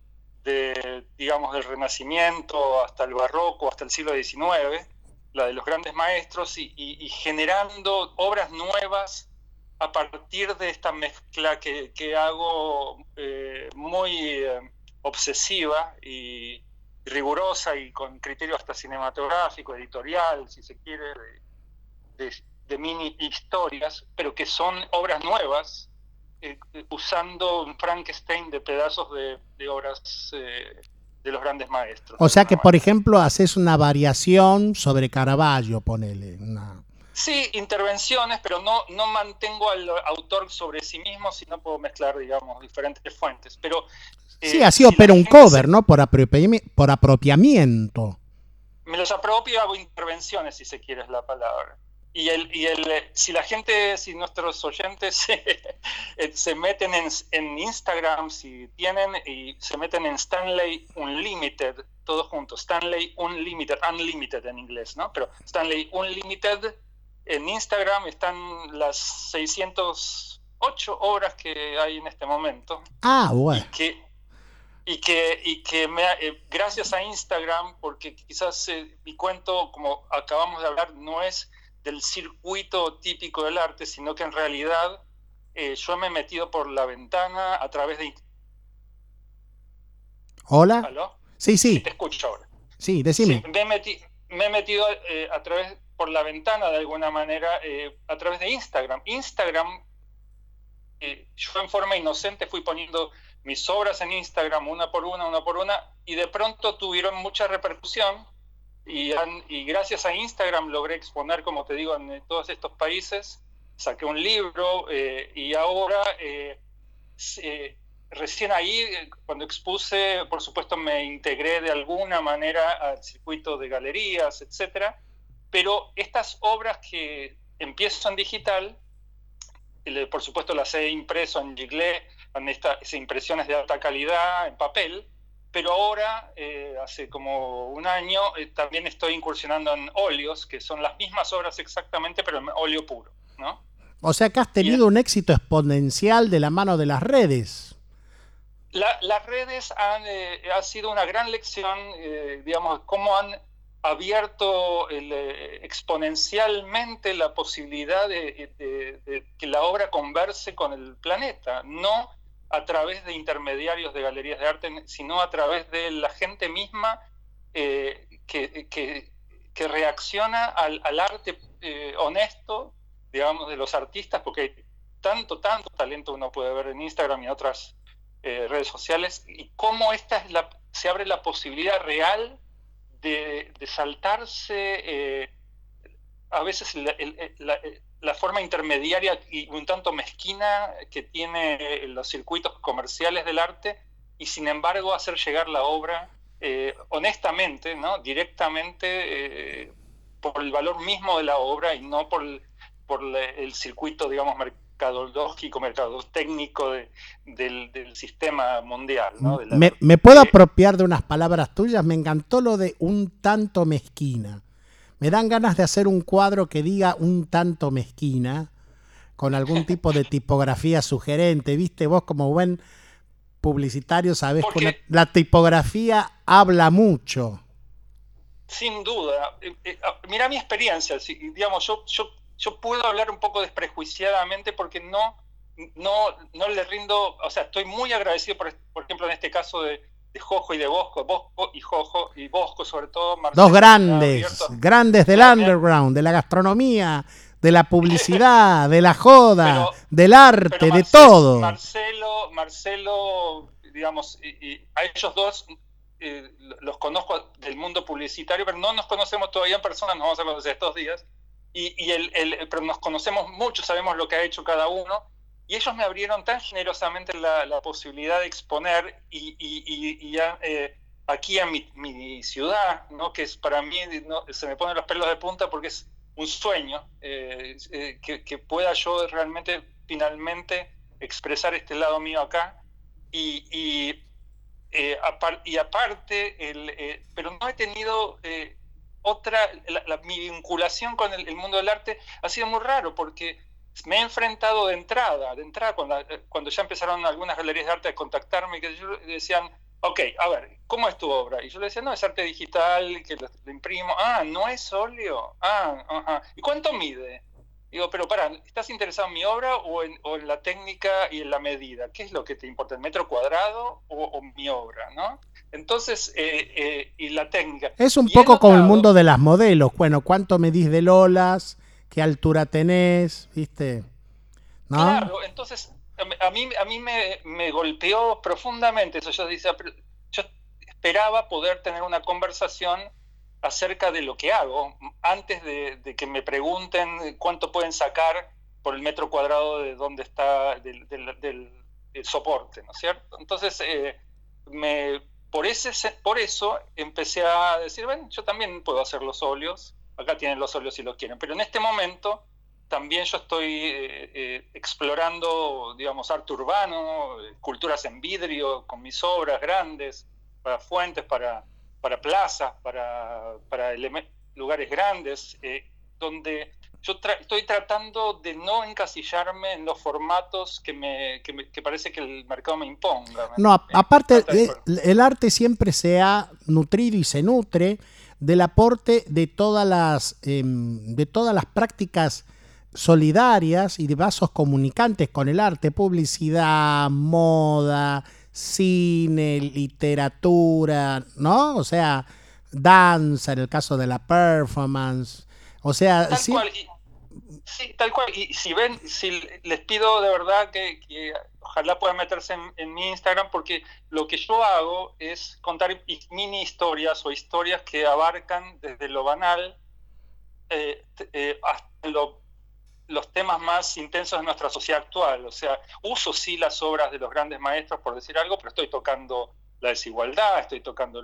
de, digamos, del Renacimiento hasta el Barroco, hasta el siglo XIX, la de los grandes maestros, y, generando obras nuevas a partir de esta mezcla que, hago eh, muy eh, obsesiva y rigurosa y con criterio hasta cinematográfico, editorial, si se quiere, de- de mini historias, pero que son obras nuevas, eh, eh, usando un Frankenstein de pedazos de, de obras eh, de los grandes maestros. O sea que, por ejemplo, haces una variación sobre Caravaggio, ponele. una- Sí, intervenciones, pero no, no mantengo al autor sobre sí mismo, sino puedo mezclar, digamos, diferentes fuentes. Pero eh, Sí, así si opera un cover, ¿no? Por, apropiami- por apropiamiento. me los apropio y hago intervenciones, si se quiere es la palabra. Y, el, y el, eh, si la gente, si nuestros oyentes [LAUGHS] se, eh, se meten en, en Instagram, si tienen, y se meten en Stanley Unlimited, todos juntos, Stanley Unlimited, Unlimited en inglés, ¿no? Pero Stanley Unlimited, en Instagram están las 608 obras que hay en este momento Ah, bueno. que y que y que me eh, gracias a Instagram porque quizás eh, mi cuento como acabamos de hablar no es del circuito típico del arte sino que en realidad eh, yo me he metido por la ventana a través de ¿Hola? ¿Aló? Sí, sí, te escucho ahora sí, decime. Sí, me, he meti- me he metido eh, a través por la ventana de alguna manera eh, a través de Instagram. Instagram, eh, yo en forma inocente fui poniendo mis obras en Instagram una por una, una por una, y de pronto tuvieron mucha repercusión. Y, gracias a Instagram logré exponer, como te digo, en eh, todos estos países. Saqué un libro eh, y ahora eh, se- recién ahí, eh, cuando expuse, por supuesto me integré de alguna manera al circuito de galerías, etcétera, pero estas obras que empiezo en digital, por supuesto las he impreso en Giglet, en estas impresiones de alta calidad, en papel, pero ahora, eh, hace como un año, eh, también estoy incursionando en óleos, que son las mismas obras exactamente, pero en óleo puro, ¿no? O sea que has tenido un éxito exponencial de la mano de las redes. La- las redes han eh, ha sido una gran lección, eh, digamos, cómo han abierto el, exponencialmente la posibilidad de, de- de que la obra converse con el planeta, no a través de intermediarios de galerías de arte, sino a través de la gente misma eh, que, que- reacciona al, arte eh, honesto, digamos, de los artistas, porque hay tanto, tanto talento uno puede ver en Instagram y en otras eh, redes sociales, y cómo esta es la, se abre la posibilidad real de, de saltarse a veces la, el- el- la- la forma intermediaria y un tanto mezquina que tiene los circuitos comerciales del arte y sin embargo hacer llegar la obra eh, honestamente, ¿no? directamente eh, por el valor mismo de la obra y no por el, por el circuito, digamos, mercadológico, mercadotécnico de- del, del sistema mundial. ¿no? De la- ¿Me, me puedo apropiar de unas palabras tuyas? Me encantó lo de un tanto mezquina. Me dan ganas de hacer un cuadro que diga un tanto mezquina, con algún tipo de tipografía sugerente. Viste, vos como buen publicitario sabés que la tipografía habla mucho. Sin duda. Eh, eh, ah, mira mi experiencia. si- digamos, yo, yo, yo puedo hablar un poco desprejuiciadamente porque no, no, no le rindo, o sea, estoy muy agradecido, por, por ejemplo, en este caso de, de Jojo y de Bosco, Bosco y Jojo, y Bosco sobre todo. Marcelo, Dos grandes, grandes del underground, de la gastronomía, de la [LAUGHS] publicidad, de la joda, del arte, de todo. Marcelo Marcelo, Marcelo, digamos, y- y a ellos dos eh, los conozco del mundo publicitario, pero no nos conocemos todavía en persona, nos vamos a conocer estos días. Y, y el, el- pero nos conocemos mucho, sabemos lo que ha hecho cada uno. Y ellos me abrieron tan generosamente la, la posibilidad de exponer y, y- y- y ya, eh, aquí en mi, mi ciudad, ¿no? que es para mí, ¿no? se me ponen los pelos de punta porque es un sueño, eh, eh, que, que pueda yo realmente, finalmente, expresar este lado mío acá. Y, y, eh, apar- y aparte, el, eh, pero no he tenido eh, otra, la- la- mi vinculación con el, el mundo del arte ha sido muy raro porque me he enfrentado de entrada, de entrada, cuando, eh, cuando ya empezaron algunas galerías de arte a contactarme, que yo decían, ok, a ver, ¿cómo es tu obra? Y yo le decía, no, es arte digital, que lo, lo imprimo. Ah, no es óleo. Ah, ajá. ¿Y cuánto mide? Digo, pero para, ¿estás interesado en mi obra o en, o en la técnica y en la medida? ¿Qué es lo que te importa, el metro cuadrado o, o mi obra? ¿no? Entonces, eh, eh, y la técnica. Es un Y poco como el mundo de las modelos. Bueno, ¿cuánto medís de lolas? ¿Qué altura tenés? ¿Viste? Claro, entonces a mí, a mí me, golpeó profundamente eso. Yo, decía, yo esperaba poder tener una conversación acerca de lo que hago antes de, que me pregunten cuánto pueden sacar por el metro cuadrado de dónde está del, del- soporte, ¿no es cierto? Entonces, eh, me, por, ese, se- por eso empecé a decir, bueno, yo también puedo hacer los óleos, acá tienen los óleos si los quieren, pero en este momento también yo estoy eh, eh, explorando, digamos, arte urbano, eh, culturas en vidrio, con mis obras grandes, para fuentes, para, para plazas, para, para lugares grandes, eh, donde yo tra- estoy tratando de no encasillarme en los formatos que, me, que, me- que parece que el mercado me imponga. No, aparte, eh, el arte siempre se ha nutrido y se nutre del aporte de todas las, em, de todas las prácticas solidarias y de vasos comunicantes con el arte, publicidad, moda, cine, literatura, ¿no? O sea, danza, en el caso de la performance. O sea, Tal sí- cual. y- sí, tal cual. Y si ven, si les pido de verdad que, que ojalá puedan meterse en, mi Instagram, porque lo que yo hago es contar mini historias o historias que abarcan desde lo banal eh, eh, hasta lo- los temas más intensos de nuestra sociedad actual. O sea, uso sí las obras de los grandes maestros, por decir algo, pero estoy tocando la desigualdad, estoy tocando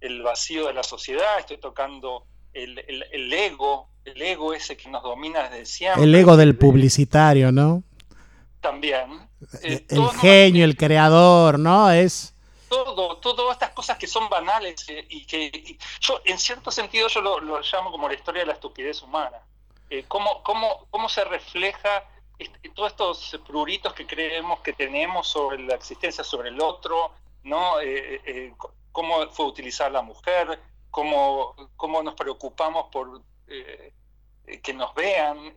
el, vacío de la sociedad, estoy tocando el ego, el ego ese que nos domina desde siempre. el ego del publicitario, ¿no? También. Eh, El genio, el creador, ¿no? Es... todo, todas estas cosas que son banales eh, y que y yo, en cierto sentido, yo lo, lo llamo como la historia de la estupidez humana. Eh, cómo, cómo, cómo se refleja este- todos estos pruritos que creemos que tenemos sobre la existencia, sobre el otro, ¿no? Eh, eh, cómo fue utilizar la mujer, cómo, cómo nos preocupamos por que nos vean,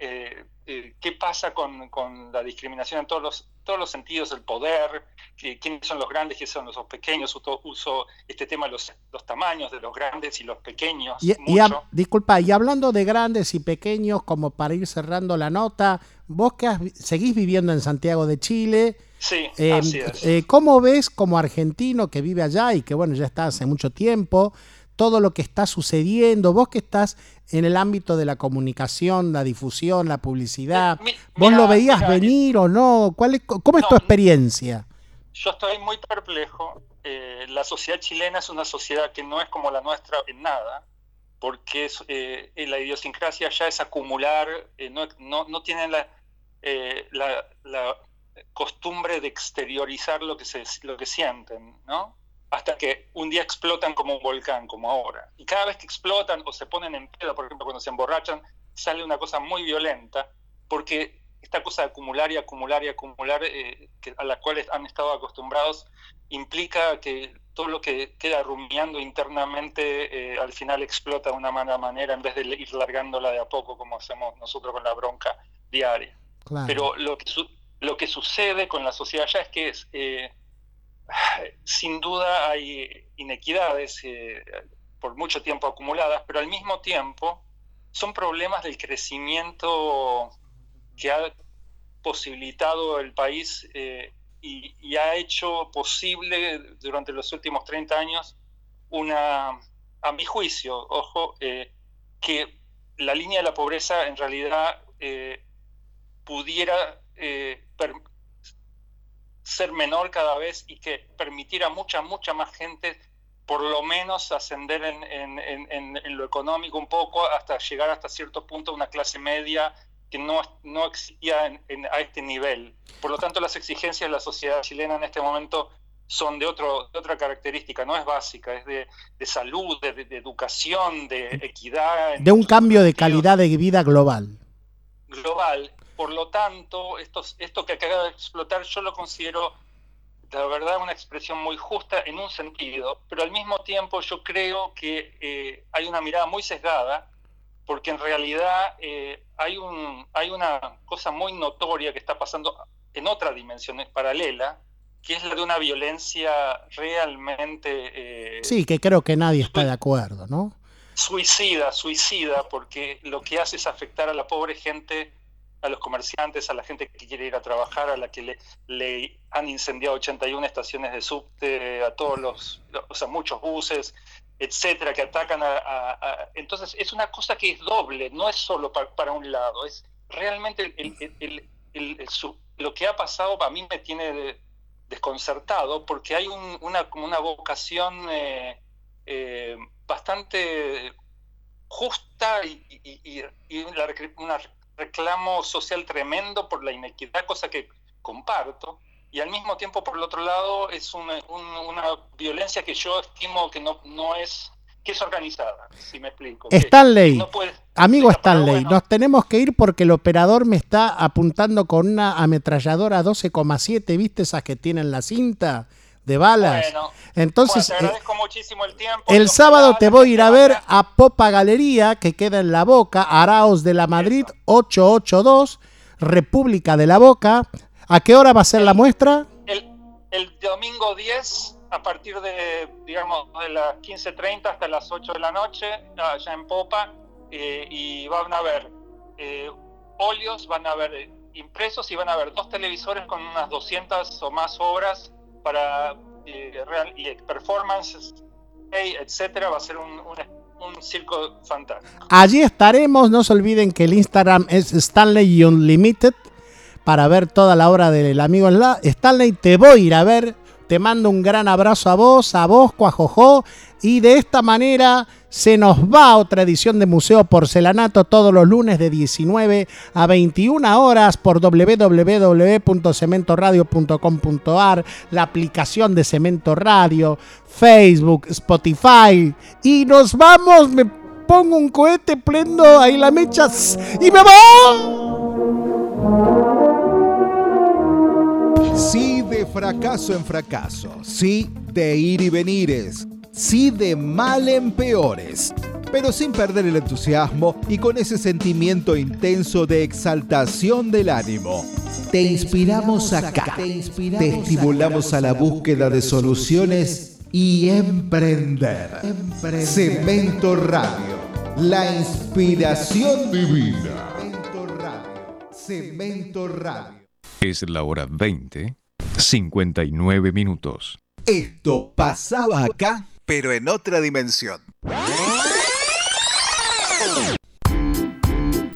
eh, qué pasa con, con la discriminación en todos los, todos los sentidos, el poder, que- quiénes son los grandes, quiénes son los pequeños, uso, uso este tema de los, los tamaños de los grandes y los pequeños. Y, y hab- mucho. disculpa, y hablando de grandes y pequeños, como para ir cerrando la nota, vos que has seguís viviendo en Santiago de Chile, Sí, eh, así es. eh, ¿cómo ves como argentino que vive allá y que bueno, ya está hace mucho tiempo, todo lo que está sucediendo, vos que estás en el ámbito de la comunicación, la difusión, la publicidad, Mi- ¿vos mira, lo veías mira, venir o no? ¿Cuál es, ¿Cómo es tu experiencia? Yo estoy muy perplejo. Eh, la sociedad chilena es una sociedad que no es como la nuestra en nada, porque es, eh, la idiosincrasia ya es acumular, eh, no, no, no tienen la, eh, la, la costumbre de exteriorizar lo que, se, lo que sienten, ¿no? Hasta que un día explotan como un volcán, como ahora. Y cada vez que explotan o se ponen en pedo, por ejemplo, cuando se emborrachan, sale una cosa muy violenta, porque esta cosa de acumular y acumular y acumular, eh, que- a la cual han estado acostumbrados, implica que todo lo que queda rumiando internamente eh, al final explota de una mala manera en vez de ir largándola de a poco como hacemos nosotros con la bronca diaria. Claro. Pero lo que, su- lo que sucede con la sociedad ya es que es, eh, sin duda hay inequidades eh, por mucho tiempo acumuladas, pero al mismo tiempo son problemas del crecimiento que ha posibilitado el país eh, y, ha hecho posible durante los últimos 30 años una, a mi juicio, ojo, eh, que la línea de la pobreza en realidad eh, pudiera per- ser menor cada vez y que permitiera a mucha, mucha más gente por lo menos ascender en, en- en- en- lo económico un poco hasta llegar hasta cierto punto a una clase media que no, no existía a este nivel. Por lo tanto, las exigencias de la sociedad chilena en este momento son de, otro, de otra característica, no es básica, es de, de salud, de, de- educación, de equidad De un cambio de calidad de vida global. global. Por lo tanto, estos, esto que acaba de explotar yo lo considero, la verdad, una expresión muy justa en un sentido, pero al mismo tiempo yo creo que eh, hay una mirada muy sesgada, porque en realidad eh, hay, un, hay una cosa muy notoria que está pasando en otra dimensión paralela, que es la de una violencia realmente... eh, Sí, que creo que nadie está de acuerdo, ¿no? suicida, suicida, porque lo que hace es afectar a la pobre gente, a los comerciantes, a la gente que quiere ir a trabajar, a la que le, han incendiado 81 estaciones de subte, a todos los, o sea, muchos buses, etcétera, que atacan a, Entonces, es una cosa que es doble, no es solo pa- para un lado, es realmente lo que ha pasado a mí me tiene de- desconcertado, porque hay un- una, una vocación... eh, eh, bastante justa y, y- y- y la recre- un reclamo social tremendo por la inequidad, cosa que comparto, y al mismo tiempo, por el otro lado, es una, un- una violencia que yo estimo que no, no es, que es organizada, si me explico. Stanley, no amigo Stanley, nos tenemos que ir porque el operador me está apuntando con una ametralladora 12,7, ¿viste esas que tienen la cinta de balas? Bueno, Entonces, te eh, agradezco muchísimo el tiempo. el sábado te voy a ir a ver a Popa Galería, que queda en La Boca, Araos de la Madrid 882, República de la Boca. ¿A qué hora va a ser la muestra? El, el domingo 10, a partir de, digamos, de las 15.30 hasta las 8 de la noche, allá en Popa, eh, y van a ver eh, óleos, van a ver eh, impresos y van a ver dos televisores con unas 200 o más obras para eh, real, y performances, etcétera. Va a ser un, un- circo fantástico. Allí estaremos. No se olviden que el Instagram es Stanley Unlimited para ver toda la obra del amigo Stanley. Te voy a ir a ver. Te mando un gran abrazo a vos, a vos, Cuajojo. Y de esta manera se nos va otra edición de Museo Porcelanato todos los lunes de 19 a 21 horas por www.cementoradio.com.ar, la aplicación de Cemento Radio, Facebook, Spotify. Y nos vamos, me pongo un cohete, prendo ahí la mecha y me voy. Sí de fracaso en fracaso, sí de ir y venires, sí de mal en peores, pero sin perder el entusiasmo y con ese sentimiento intenso de exaltación del ánimo. Te inspiramos acá, te estimulamos a la búsqueda de soluciones y emprender. Cemento Radio, la inspiración divina. Cemento Radio, Cemento Radio. Es la hora 20, 59 minutos. Esto pasaba acá, pero en otra dimensión.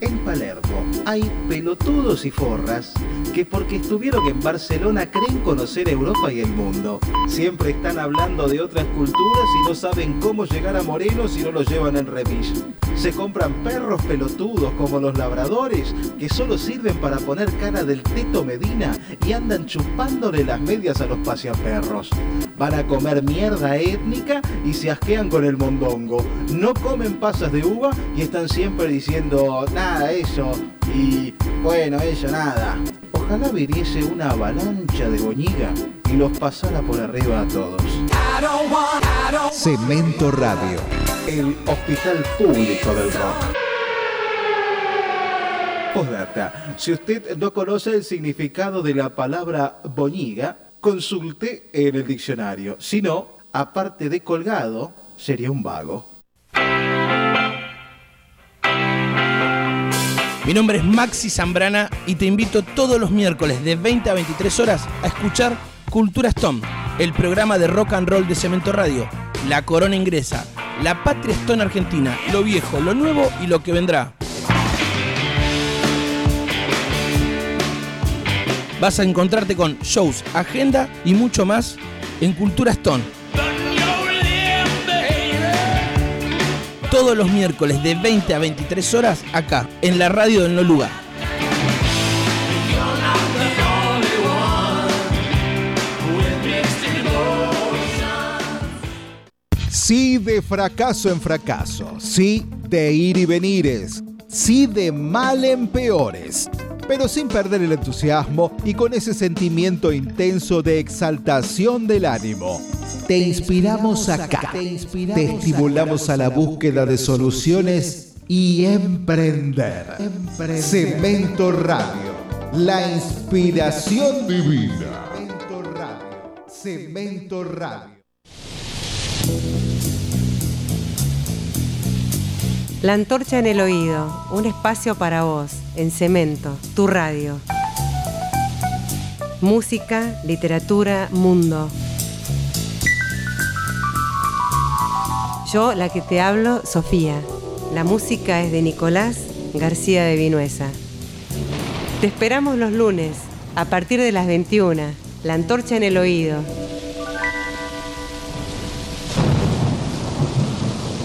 En Palermo hay pelotudos y forras que porque estuvieron en Barcelona creen conocer Europa y el mundo. Siempre están hablando de otras culturas y no saben cómo llegar a Moreno si no los llevan en remis. Se compran perros pelotudos como los labradores que solo sirven para poner cara del Teto Medina y andan chupándole las medias a los paseaperros. Van a comer mierda étnica y se asquean con el mondongo. No comen pasas de uva y están siempre diciendo nada eso y bueno eso nada. Ojalá viniese una avalancha de boñiga y los pasara por arriba a todos. Cemento Radio, el hospital público del rock. Postdata. Si usted no conoce el significado de la palabra boñiga, consulte en el diccionario. Si no, aparte de colgado, sería un vago. Mi nombre es Maxi Zambrana y te invito todos los miércoles de 20 a 23 horas a escuchar Cultura Stone, el programa de rock and roll de Cemento Radio. La corona ingresa, la patria Stone argentina, lo viejo, lo nuevo y lo que vendrá. Vas a encontrarte con shows, agenda y mucho más en Cultura Stone. Todos los miércoles de 20 a 23 horas acá, en la radio del No Lugar. Sí de fracaso en fracaso, sí de ir y venires, sí de mal en peores, pero sin perder el entusiasmo y con ese sentimiento intenso de exaltación del ánimo. Te inspiramos acá, te estimulamos a la búsqueda de soluciones y emprender. Cemento Radio, la inspiración divina. Cemento Radio, Cemento Radio. La antorcha en el oído, un espacio para vos, en cemento, tu radio. Música, literatura, mundo. Yo, la que te hablo, Sofía. La música es de Nicolás García de Vinuesa. Te esperamos los lunes, a partir de las 21. La antorcha en el oído,